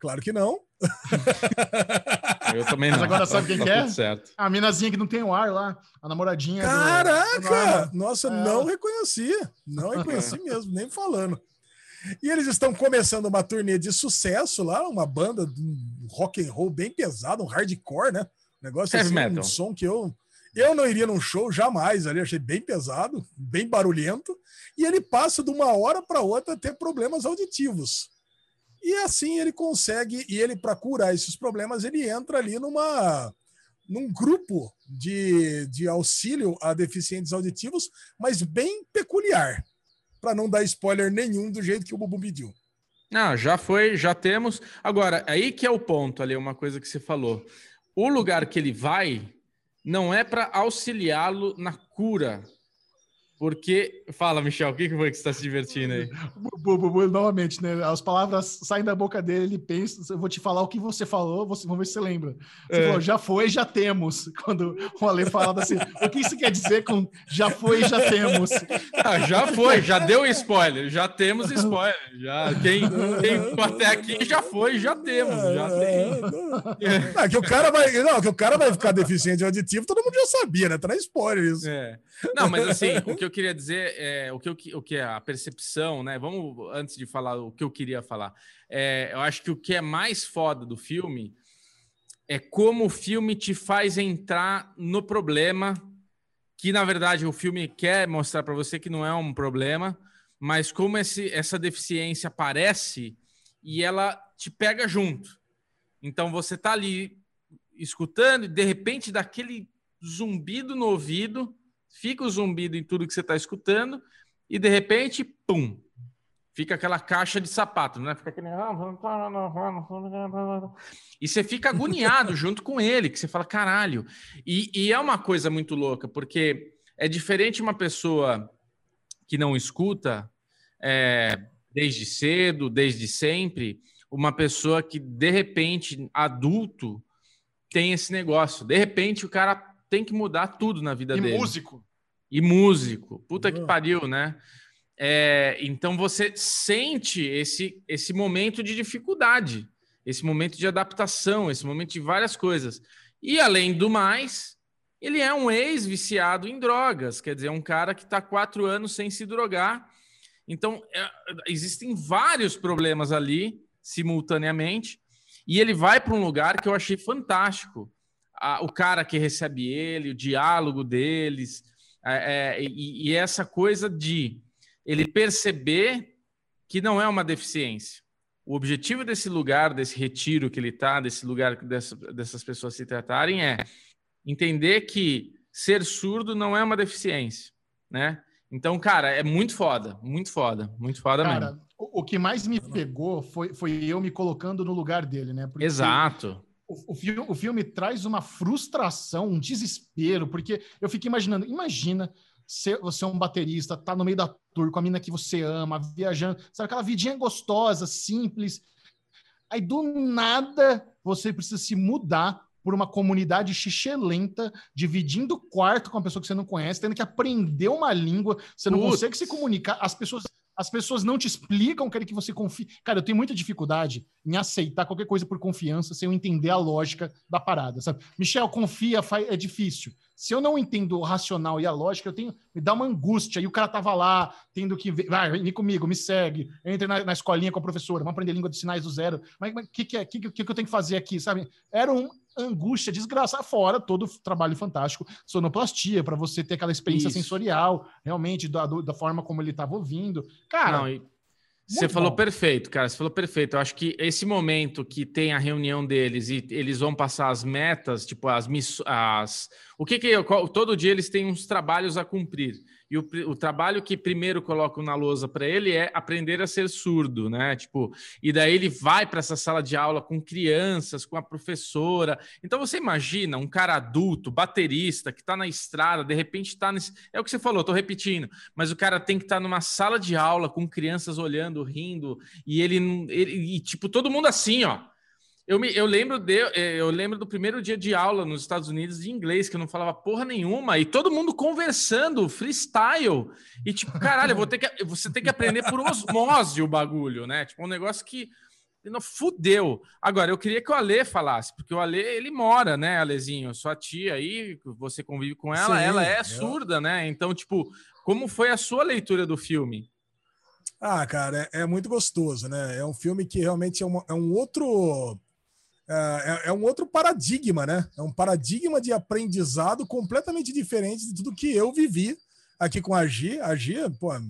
Claro que não. Eu também não. Mas agora sabe quem tá, que é? Certo. A minazinha que não tem o ar lá, a namoradinha. Caraca! Do... Nossa, é. não reconheci. Não reconheci mesmo, nem falando. E eles estão começando uma turnê de sucesso lá, uma banda de rock and roll bem pesado, um hardcore, né? Um negócio Heavy assim, metal. um som que eu eu não iria num show jamais ali, achei bem pesado, bem barulhento, e ele passa de uma hora para outra a ter problemas auditivos. E assim ele consegue, e ele, para curar esses problemas, ele entra ali numa, num grupo de, de auxílio a deficientes auditivos, mas bem peculiar, para não dar spoiler nenhum do jeito que o Bubu pediu. Ah, já foi, já temos. Agora, aí que é o ponto ali, uma coisa que você falou. O lugar que ele vai não é para auxiliá-lo na cura porque. Fala, Michel, o que foi que você está se divertindo aí? Novamente, né? As palavras saem da boca dele, ele pensa. Eu vou te falar o que você falou, você, vamos ver se você lembra. Você é. falou, já foi, já temos. Quando o Ale fala assim, o que isso quer dizer com já foi, já temos? Ah, já foi, já deu spoiler, já temos spoiler. Já, quem, quem até aqui já foi, já temos. Já tem. É, que o cara vai. Não, que o cara vai ficar deficiente auditivo, todo mundo já sabia, né? Tá na spoiler isso. É. Não, mas assim, o que eu queria dizer é o que, eu, o que é a percepção, né? Vamos, antes de falar o que eu queria falar, é, eu acho que o que é mais foda do filme é como o filme te faz entrar no problema, que na verdade o filme quer mostrar para você que não é um problema, mas como esse, essa deficiência aparece e ela te pega junto. Então você tá ali escutando e de repente daquele zumbido no ouvido fica o zumbido em tudo que você está escutando e de repente, pum, fica aquela caixa de sapato, né? Fica aquele... E você fica agoniado junto com ele, que você fala, caralho. E, e, é uma coisa muito louca, porque é diferente uma pessoa que não escuta é, desde cedo, desde sempre, uma pessoa que, de repente, adulto, tem esse negócio. De repente, o cara tem que mudar tudo na vida e dele. Músico. E músico. Puta que pariu, né? É, então você sente esse, esse momento de dificuldade, esse momento de adaptação, esse momento de várias coisas. E além do mais, ele é um ex-viciado em drogas, quer dizer, um cara que está quatro anos sem se drogar. Então, é, existem vários problemas ali simultaneamente. E ele vai para um lugar que eu achei fantástico. A, o cara que recebe ele, o diálogo deles, é, e, e essa coisa de ele perceber que não é uma deficiência. O objetivo desse lugar, desse retiro que ele está, desse lugar dessa, dessas pessoas se tratarem é entender que ser surdo não é uma deficiência, né? Então, cara, é muito foda, muito foda, muito foda cara, mesmo. O, o que mais me pegou foi, foi eu me colocando no lugar dele, né? Porque Exato. O, o, filme, o filme traz uma frustração, um desespero, porque eu fico imaginando, imagina ser, você é um baterista, tá no meio da tour com a mina que você ama, viajando, sabe aquela vidinha gostosa, simples. Aí do nada você precisa se mudar por uma comunidade xixelenta, dividindo quarto com uma pessoa que você não conhece, tendo que aprender uma língua, você não Putz. consegue se comunicar, as pessoas as pessoas não te explicam, querem que você confie. Cara, eu tenho muita dificuldade em aceitar qualquer coisa por confiança sem eu entender a lógica da parada, sabe? Michel, confia, é difícil. Se eu não entendo o racional e a lógica, eu tenho. Me dá uma angústia. E o cara tava lá, tendo que. Vai, vem comigo, me segue. Entre na, na escolinha com a professora, vamos aprender língua de sinais do zero. Mas o que, que é? O que, que, que eu tenho que fazer aqui, sabe? Era um angústia, desgraça, fora todo o trabalho fantástico, sonoplastia, para você ter aquela experiência Isso. sensorial, realmente, da, da forma como ele estava ouvindo. Cara. Não, você Muito falou perfeito, cara. Você falou perfeito. Eu acho que esse momento que tem a reunião deles e eles vão passar as metas, tipo as missões, as o que que todo dia eles têm uns trabalhos a cumprir. E o, o trabalho que primeiro colocam na lousa para ele é aprender a ser surdo, né? Tipo, e daí ele vai para essa sala de aula com crianças, com a professora. Então você imagina um cara adulto, baterista, que está na estrada, de repente está nesse. É o que você falou, estou repetindo, mas o cara tem que estar tá numa sala de aula com crianças olhando, rindo, e ele, ele e, tipo, todo mundo assim, ó eu, me, eu, lembro de, é, eu lembro do primeiro dia de aula nos Estados Unidos de inglês, que eu não falava porra nenhuma, e todo mundo conversando, freestyle. E tipo, caralho, vou ter que, você tem que aprender por osmose o bagulho, né? Tipo, um negócio que não fudeu. Agora, eu queria que o Ale falasse, porque o Ale, ele mora, né, Alezinho? Sua tia aí, você convive com ela, Sim, ela é surda, né? Então, tipo, como foi a sua leitura do filme? Ah, cara, é, é muito gostoso, né? É um filme que realmente é, uma, é um outro é, é, é, um outro paradigma, né? É um paradigma de aprendizado completamente diferente de tudo que eu vivi aqui com a Gia. A Gia, pô, é,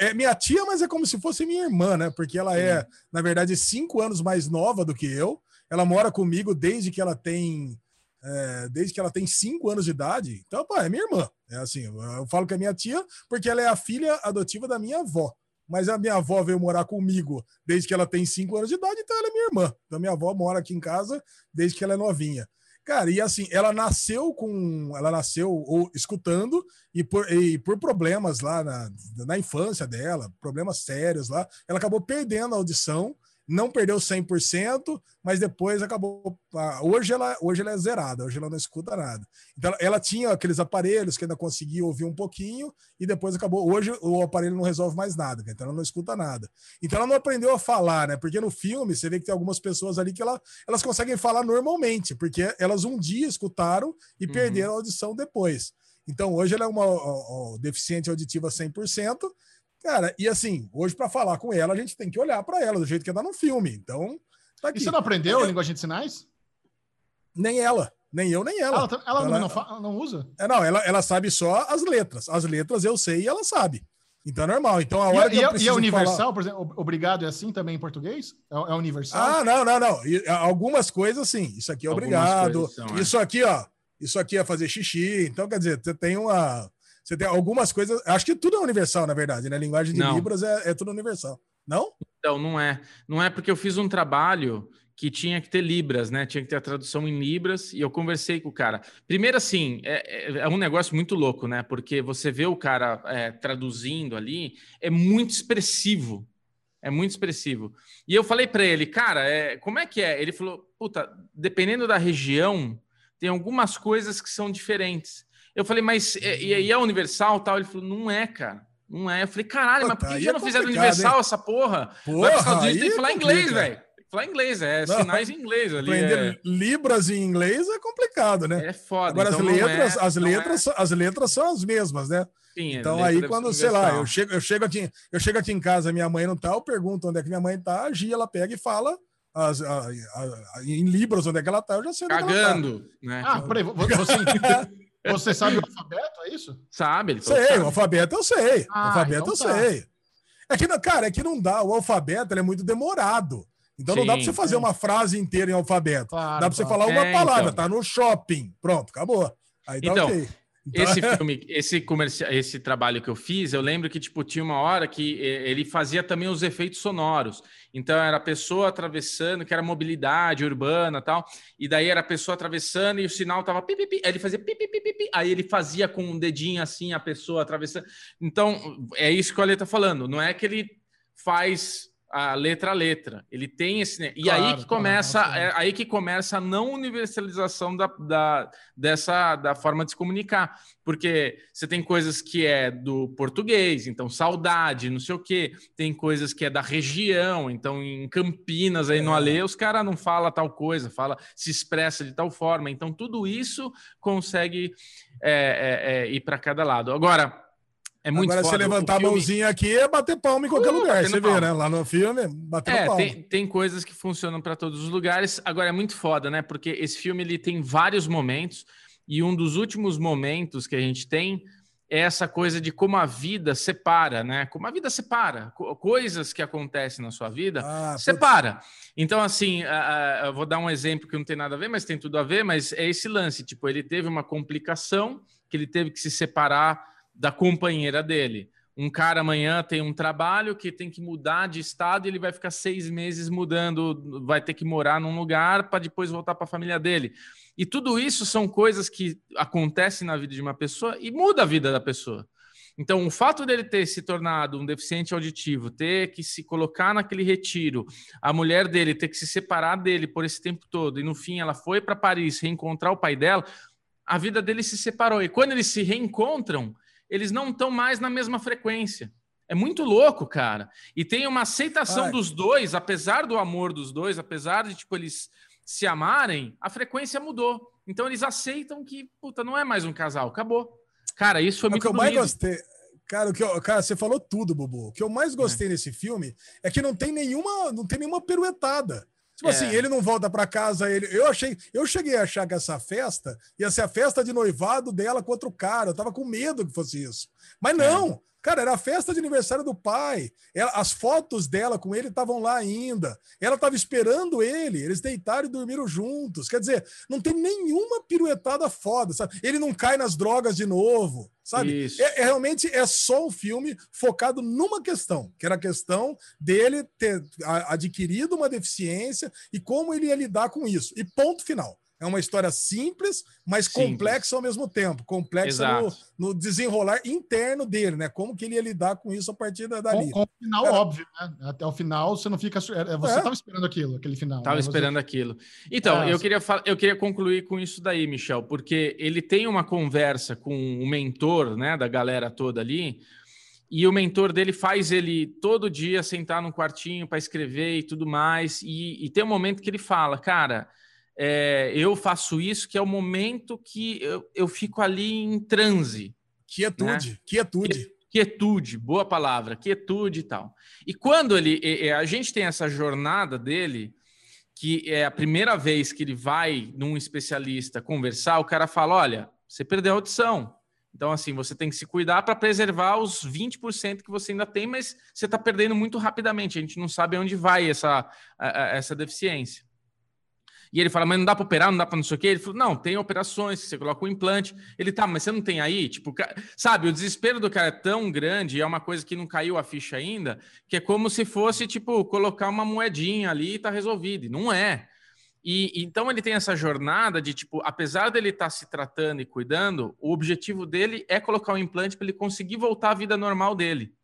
é minha tia, mas é como se fosse minha irmã, né? Porque ela é, na verdade, cinco anos mais nova do que eu. Ela mora comigo desde que ela tem é, desde que ela tem cinco anos de idade. Então, pô, é minha irmã. É assim, eu falo que é minha tia porque ela é a filha adotiva da minha avó. Mas a minha avó veio morar comigo desde que ela tem cinco anos de idade, então ela é minha irmã. Então, minha avó mora aqui em casa desde que ela é novinha. Cara, e assim, ela nasceu com. Ela nasceu ou, escutando, e por, e por problemas lá na, na infância dela, problemas sérios lá, ela acabou perdendo a audição não perdeu 100%, mas depois acabou. Hoje ela, hoje ela é zerada, hoje ela não escuta nada. Então ela tinha aqueles aparelhos que ainda conseguia ouvir um pouquinho e depois acabou. Hoje o aparelho não resolve mais nada, então ela não escuta nada. Então ela não aprendeu a falar, né? Porque no filme você vê que tem algumas pessoas ali que ela, elas conseguem falar normalmente, porque elas um dia escutaram e uhum. perderam a audição depois. Então hoje ela é uma ó, ó, deficiente auditiva 100%. Cara, e assim, hoje para falar com ela, a gente tem que olhar para ela do jeito que ela no filme. Então, tá aqui. E você não aprendeu a linguagem de sinais? Nem ela. Nem eu, nem ela. Ela, tá, ela, ela não, não, não, usa? É, não, ela, ela sabe só as letras. As letras eu sei e ela sabe. Então é normal. Então a hora e, que eu e é universal, falar... por exemplo, obrigado é assim também em português? É, é universal? Ah, não, não, não. E, algumas coisas sim. Isso aqui é obrigado. São, é. Isso aqui, ó. Isso aqui é fazer xixi. Então, quer dizer, você tem uma você tem algumas coisas. Acho que tudo é universal, na verdade, né? Linguagem de não. Libras é, é tudo universal. Não? Então, não é. Não é porque eu fiz um trabalho que tinha que ter Libras, né? Tinha que ter a tradução em Libras, e eu conversei com o cara. Primeiro, assim, é, é, é um negócio muito louco, né? Porque você vê o cara é, traduzindo ali, é muito expressivo. É muito expressivo. E eu falei para ele, cara, é, como é que é? Ele falou, puta, dependendo da região, tem algumas coisas que são diferentes. Eu falei, mas e, aí é universal tal? Ele falou, não é, cara. Não é. Eu falei, caralho, mas por que já é não fizeram universal hein? essa porra? porra Vai Estados Unidos tem que falar inglês, velho. Falar inglês, é não, sinais em inglês ali. Aprender é... libras em inglês é complicado, né? É foda. Agora então as letras, é, as letras, é... as letras são as mesmas, né? Sim, então aí quando, sei lá, eu chego, eu chego aqui, eu chego aqui em casa, minha mãe não tá, eu pergunto onde é que minha mãe tá, a Gia ela pega e fala as, a, a, a, em libras onde é que ela tá, eu já sei onde Cagando, tá. né? Ah, peraí, você, Você sabe o alfabeto, é isso? Sabe, ele Sei, sabe. o alfabeto eu sei. Ah, o alfabeto então eu tá. sei. É que, cara, é que não dá. O alfabeto é muito demorado. Então sim, não dá para você fazer sim. uma frase inteira em alfabeto. Claro, dá para você falar uma é, palavra, então. tá no shopping. Pronto, acabou. Aí tá então, okay. Então... Esse filme, esse comercial, esse trabalho que eu fiz, eu lembro que tipo tinha uma hora que ele fazia também os efeitos sonoros. Então era a pessoa atravessando, que era mobilidade urbana, tal. E daí era a pessoa atravessando e o sinal tava pipipi, aí ele fazia pipipi, aí ele fazia com um dedinho assim a pessoa atravessando. Então, é isso que o Ale tá falando, não é que ele faz a letra a letra. Ele tem esse. E claro, aí que começa, claro, é aí que começa a não universalização da, da, dessa da forma de se comunicar. Porque você tem coisas que é do português, então saudade, não sei o quê. Tem coisas que é da região, então em Campinas, aí é. no Alê, os caras não fala tal coisa, fala, se expressa de tal forma. Então, tudo isso consegue é, é, é ir para cada lado. Agora é muito Agora, foda. se levantar filme... a mãozinha aqui, é bater palma em qualquer uh, lugar. Você palma. vê, né? Lá no filme, bater é, palma. Tem, tem coisas que funcionam para todos os lugares. Agora, é muito foda, né? Porque esse filme ele tem vários momentos. E um dos últimos momentos que a gente tem é essa coisa de como a vida separa, né? Como a vida separa. Coisas que acontecem na sua vida ah, separa. Putz. Então, assim, eu vou dar um exemplo que não tem nada a ver, mas tem tudo a ver, mas é esse lance. Tipo, ele teve uma complicação que ele teve que se separar da companheira dele. Um cara amanhã tem um trabalho que tem que mudar de estado e ele vai ficar seis meses mudando, vai ter que morar num lugar para depois voltar para a família dele. E tudo isso são coisas que acontecem na vida de uma pessoa e muda a vida da pessoa. Então, o fato dele ter se tornado um deficiente auditivo, ter que se colocar naquele retiro, a mulher dele ter que se separar dele por esse tempo todo, e no fim ela foi para Paris reencontrar o pai dela, a vida dele se separou. E quando eles se reencontram, eles não estão mais na mesma frequência. É muito louco, cara. E tem uma aceitação Ai. dos dois, apesar do amor dos dois, apesar de tipo eles se amarem, a frequência mudou. Então eles aceitam que, puta, não é mais um casal, acabou. Cara, isso foi é muito o que eu mais gostei. Cara, o que eu, cara, você falou tudo, Bubu. O que eu mais gostei é. nesse filme é que não tem nenhuma, não tem nenhuma peruetada. Tipo assim, é. assim, ele não volta para casa, ele. Eu achei, eu cheguei a achar que essa festa ia ser a festa de noivado dela contra o cara. Eu tava com medo que fosse isso. Mas é. não. É. Cara, era a festa de aniversário do pai. Ela, as fotos dela com ele estavam lá ainda. Ela estava esperando ele. Eles deitaram e dormiram juntos. Quer dizer, não tem nenhuma piruetada foda, sabe? Ele não cai nas drogas de novo, sabe? É, é, realmente é só um filme focado numa questão, que era a questão dele ter adquirido uma deficiência e como ele ia lidar com isso. E ponto final. É uma história simples, mas simples. complexa ao mesmo tempo. Complexa no, no, desenrolar interno dele, né? Como que ele ia lidar com isso a partir dali. Com, com o final óbvio, né? Até o final você não fica. É, é, você estava é. esperando aquilo, aquele final. Estava né? esperando você... aquilo. Então, é, eu, queria eu queria concluir com isso daí, Michel, porque ele tem uma conversa com o mentor, né, da galera toda ali. E o mentor dele faz ele todo dia sentar num quartinho para escrever e tudo mais. E, e tem um momento que ele fala, cara, é, eu faço isso, que é o momento que eu, eu fico ali em transe. Quietude, né? quietude. Quietude, boa palavra, quietude e tal. E quando ele. A gente tem essa jornada dele, que é a primeira vez que ele vai num especialista conversar, o cara fala: olha, você perdeu a audição. Então, assim, você tem que se cuidar para preservar os 20% que você ainda tem, mas você está perdendo muito rapidamente. A gente não sabe onde vai essa, essa deficiência. E ele fala, mas não dá para operar, não dá para não sei o quê. Ele falou, não, tem operações, você coloca um implante. Ele tá, mas você não tem aí? Tipo, sabe, o desespero do cara é tão grande, é uma coisa que não caiu a ficha ainda, que é como se fosse, tipo, colocar uma moedinha ali e tá resolvido. E não é. E então ele tem essa jornada de, tipo, apesar dele estar tá se tratando e cuidando, o objetivo dele é colocar o implante para ele conseguir voltar à vida normal dele.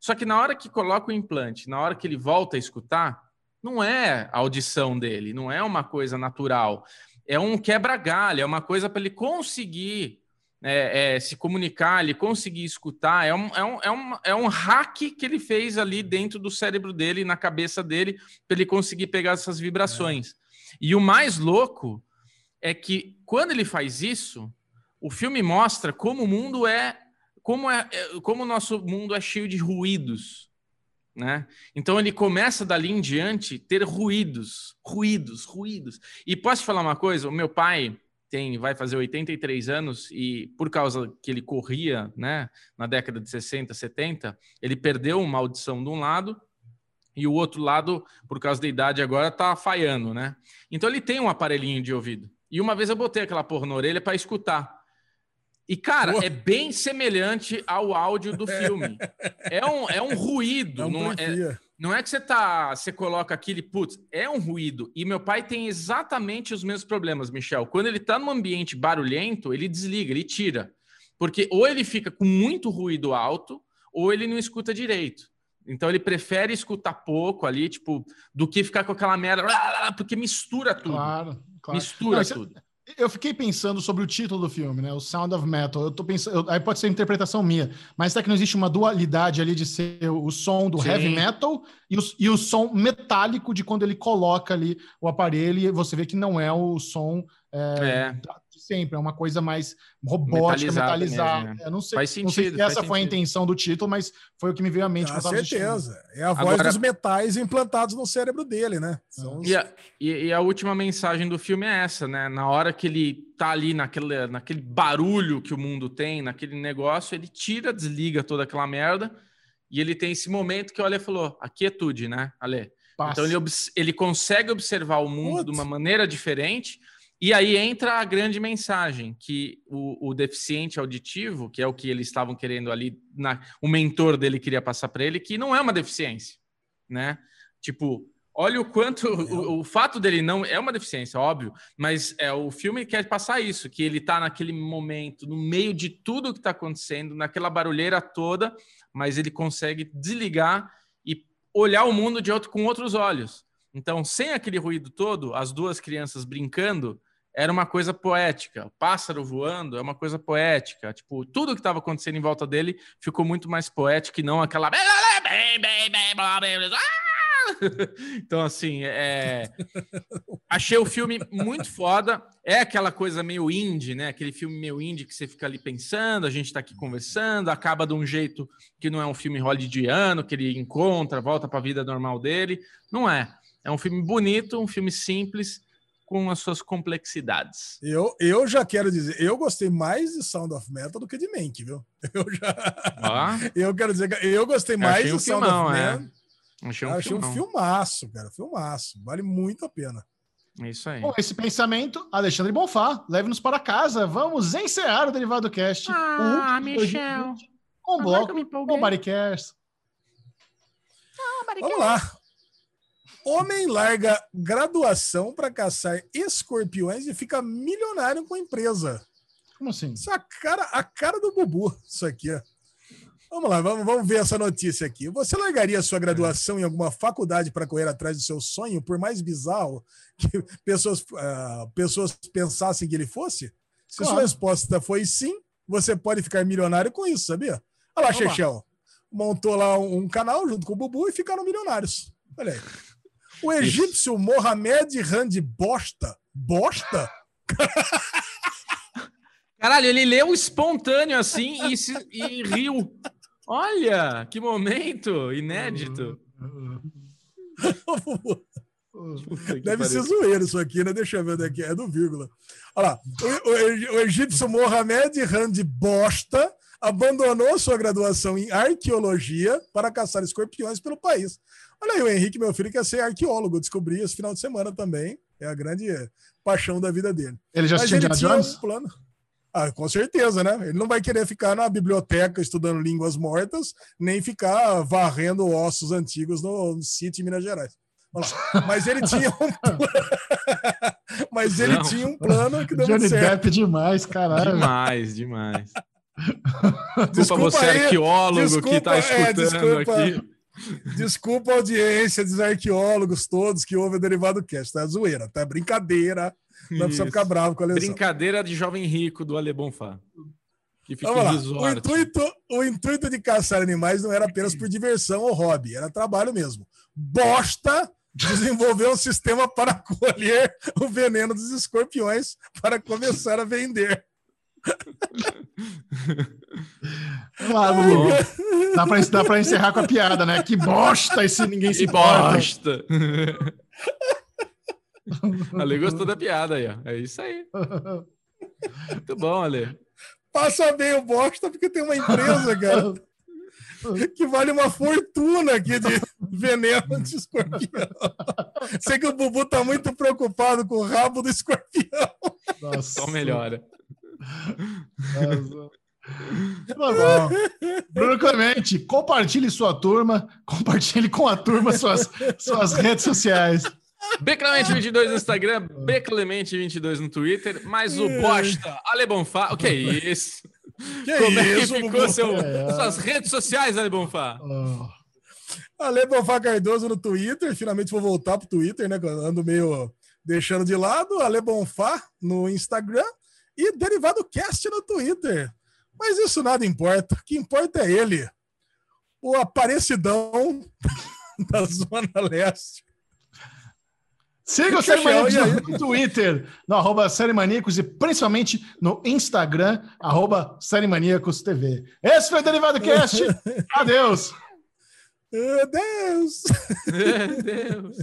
Só que na hora que coloca o implante, na hora que ele volta a escutar, não é a audição dele, não é uma coisa natural. É um quebra-galho, é uma coisa para ele conseguir é, é, se comunicar, ele conseguir escutar. É um, é, um, é, um, é um hack que ele fez ali dentro do cérebro dele, na cabeça dele, para ele conseguir pegar essas vibrações. E o mais louco é que quando ele faz isso, o filme mostra como o mundo é, como é, é como o nosso mundo é cheio de ruídos. Né? Então ele começa dali em diante ter ruídos, ruídos, ruídos. E posso te falar uma coisa? O meu pai tem, vai fazer 83 anos e por causa que ele corria, né, na década de 60, 70, ele perdeu uma audição de um lado e o outro lado, por causa da idade agora, tá falhando, né? Então ele tem um aparelhinho de ouvido. E uma vez eu botei aquela porra na orelha para escutar. E, cara, é bem semelhante ao áudio do filme. É um, é um ruído. É um não, é, não é que você tá. Você coloca aquele, putz, é um ruído. E meu pai tem exatamente os mesmos problemas, Michel. Quando ele tá num ambiente barulhento, ele desliga, ele tira. Porque ou ele fica com muito ruído alto, ou ele não escuta direito. Então ele prefere escutar pouco ali, tipo, do que ficar com aquela merda, porque mistura tudo. Claro, claro. Mistura não, tudo. Eu fiquei pensando sobre o título do filme, né? O Sound of Metal. Eu tô pensando, eu, aí pode ser interpretação minha, mas será que não existe uma dualidade ali de ser o som do Sim. heavy metal e o, e o som metálico de quando ele coloca ali o aparelho e você vê que não é o som é, é sempre, é uma coisa mais robótica, metalizada. Mesmo, né? Eu não sei, faz sentido, não sei se essa sentido. foi a intenção do título, mas foi o que me veio à mente. Com certeza. É a voz Agora... dos metais implantados no cérebro dele, né? Os... E, a, e, e, a, última mensagem do filme é essa, né? Na hora que ele tá ali naquele, naquele barulho que o mundo tem, naquele negócio, ele tira, desliga toda aquela merda e ele tem esse momento que o Ale falou, a quietude, né, Ale? Passa. Então ele, ele consegue observar o mundo Putz. de uma maneira diferente e aí entra a grande mensagem que o, o, deficiente auditivo, que é o que eles estavam querendo ali, na, o mentor dele queria passar para ele, que não é uma deficiência, né? Tipo, olha o quanto o, o, fato dele não é uma deficiência, óbvio, mas é o filme quer passar isso, que ele está naquele momento, no meio de tudo que está acontecendo, naquela barulheira toda, mas ele consegue desligar e olhar o mundo de outro com outros olhos. Então, sem aquele ruído todo, as duas crianças brincando, era uma coisa poética. O pássaro voando é uma coisa poética. Tipo, tudo que estava acontecendo em volta dele ficou muito mais poético e não aquela. Então, assim, é... achei o filme muito foda. É aquela coisa meio indie, né? Aquele filme meio indie que você fica ali pensando, a gente tá aqui conversando, acaba de um jeito que não é um filme hollywoodiano, que ele encontra, volta para a vida normal dele. Não é. É um filme bonito, um filme simples, com as suas complexidades. Eu, eu já quero dizer, eu gostei mais de Sound of Metal do que de Mank, viu? Eu já. Ah. Eu quero dizer que eu gostei mais de um Sound filmão, of Metal. É. Achei, um, achei um filmaço, cara. Filmaço. Vale muito a pena. É isso aí. Com esse pensamento, Alexandre Bonfá, leve-nos para casa. Vamos encerrar o Derivado Cast. Ah, Michel. Com o bloco, com o Bodycast. Ah, Vamos lá. Homem larga graduação para caçar escorpiões e fica milionário com a empresa. Como assim? Isso é a cara, a cara do Bubu, isso aqui. Vamos lá, vamos, vamos ver essa notícia aqui. Você largaria sua graduação em alguma faculdade para correr atrás do seu sonho, por mais bizarro que pessoas, uh, pessoas pensassem que ele fosse? Se claro. sua resposta foi sim, você pode ficar milionário com isso, sabia? Olha lá, Chechel. Montou lá um canal junto com o Bubu e ficaram milionários. Olha aí. O egípcio Isso. Mohamed Rand Bosta. Bosta? Caralho, ele leu espontâneo assim e, se, e riu. Olha, que momento inédito. Deve ser zoeiro isso aqui, né? Deixa eu ver onde é que é, é do vírgula. Olha lá, o, o, o egípcio Mohamed Rand Bosta abandonou sua graduação em arqueologia para caçar escorpiões pelo país. Olha aí, o Henrique, meu filho, quer ser arqueólogo. Descobri esse final de semana também. É a grande paixão da vida dele. Ele já assistiu Indiana Jones? Um plano. Ah, com certeza, né? Ele não vai querer ficar na biblioteca estudando línguas mortas, nem ficar varrendo ossos antigos no, sítio em Minas Gerais. Mas ele tinha um plano. Mas ele não. tinha um plano que deu Johnny certo. Depp demais, caralho. Demais, demais. Desculpa, desculpa você, aí, arqueólogo desculpa, que está escutando é, desculpa, aqui. Desculpa a audiência dos arqueólogos todos que ouvem o Derivado Cast. Tá zoeira, tá brincadeira. Não precisa ficar bravo com a lesão. Brincadeira de jovem rico do Ale Bonfá. Que fica. O intuito, o intuito de caçar animais não era apenas por diversão ou hobby, era trabalho mesmo. Bosta desenvolveu um sistema para colher o veneno dos escorpiões para começar a vender. Claro, dá pra, dá pra encerrar com a piada, né? Que bosta esse ninguém se bosta. Ale gostou da piada aí, ó. É isso aí. Muito bom, Ale. Passa bem o bosta porque tem uma empresa, cara, que vale uma fortuna aqui de veneno de escorpião. Sei que o Bubu tá muito preocupado com o rabo do escorpião. Nossa. Só melhora. Tá bom. Bruno Clemente, compartilhe sua turma, compartilhe com a turma suas, suas redes sociais. Beclemente22 no Instagram, Beclemente22 no Twitter, mas o bosta, Ale Bonfá, o que é isso? Que Como é que ficou seu, é. suas redes sociais, Ale Bonfá? Oh. Ale Bonfá Cardoso no Twitter, finalmente vou voltar pro Twitter, né? Ando meio deixando de lado. Ale Bonfá no Instagram e Derivado Cast no Twitter. Mas isso nada importa. O que importa é ele, o Aparecidão da Zona Leste. Siga o Série Maníacos no Twitter, no arroba Série Maníacos e principalmente no Instagram, arroba Série Maníacos TV. Esse foi o Derivado Cast. Adeus. Adeus. Adeus.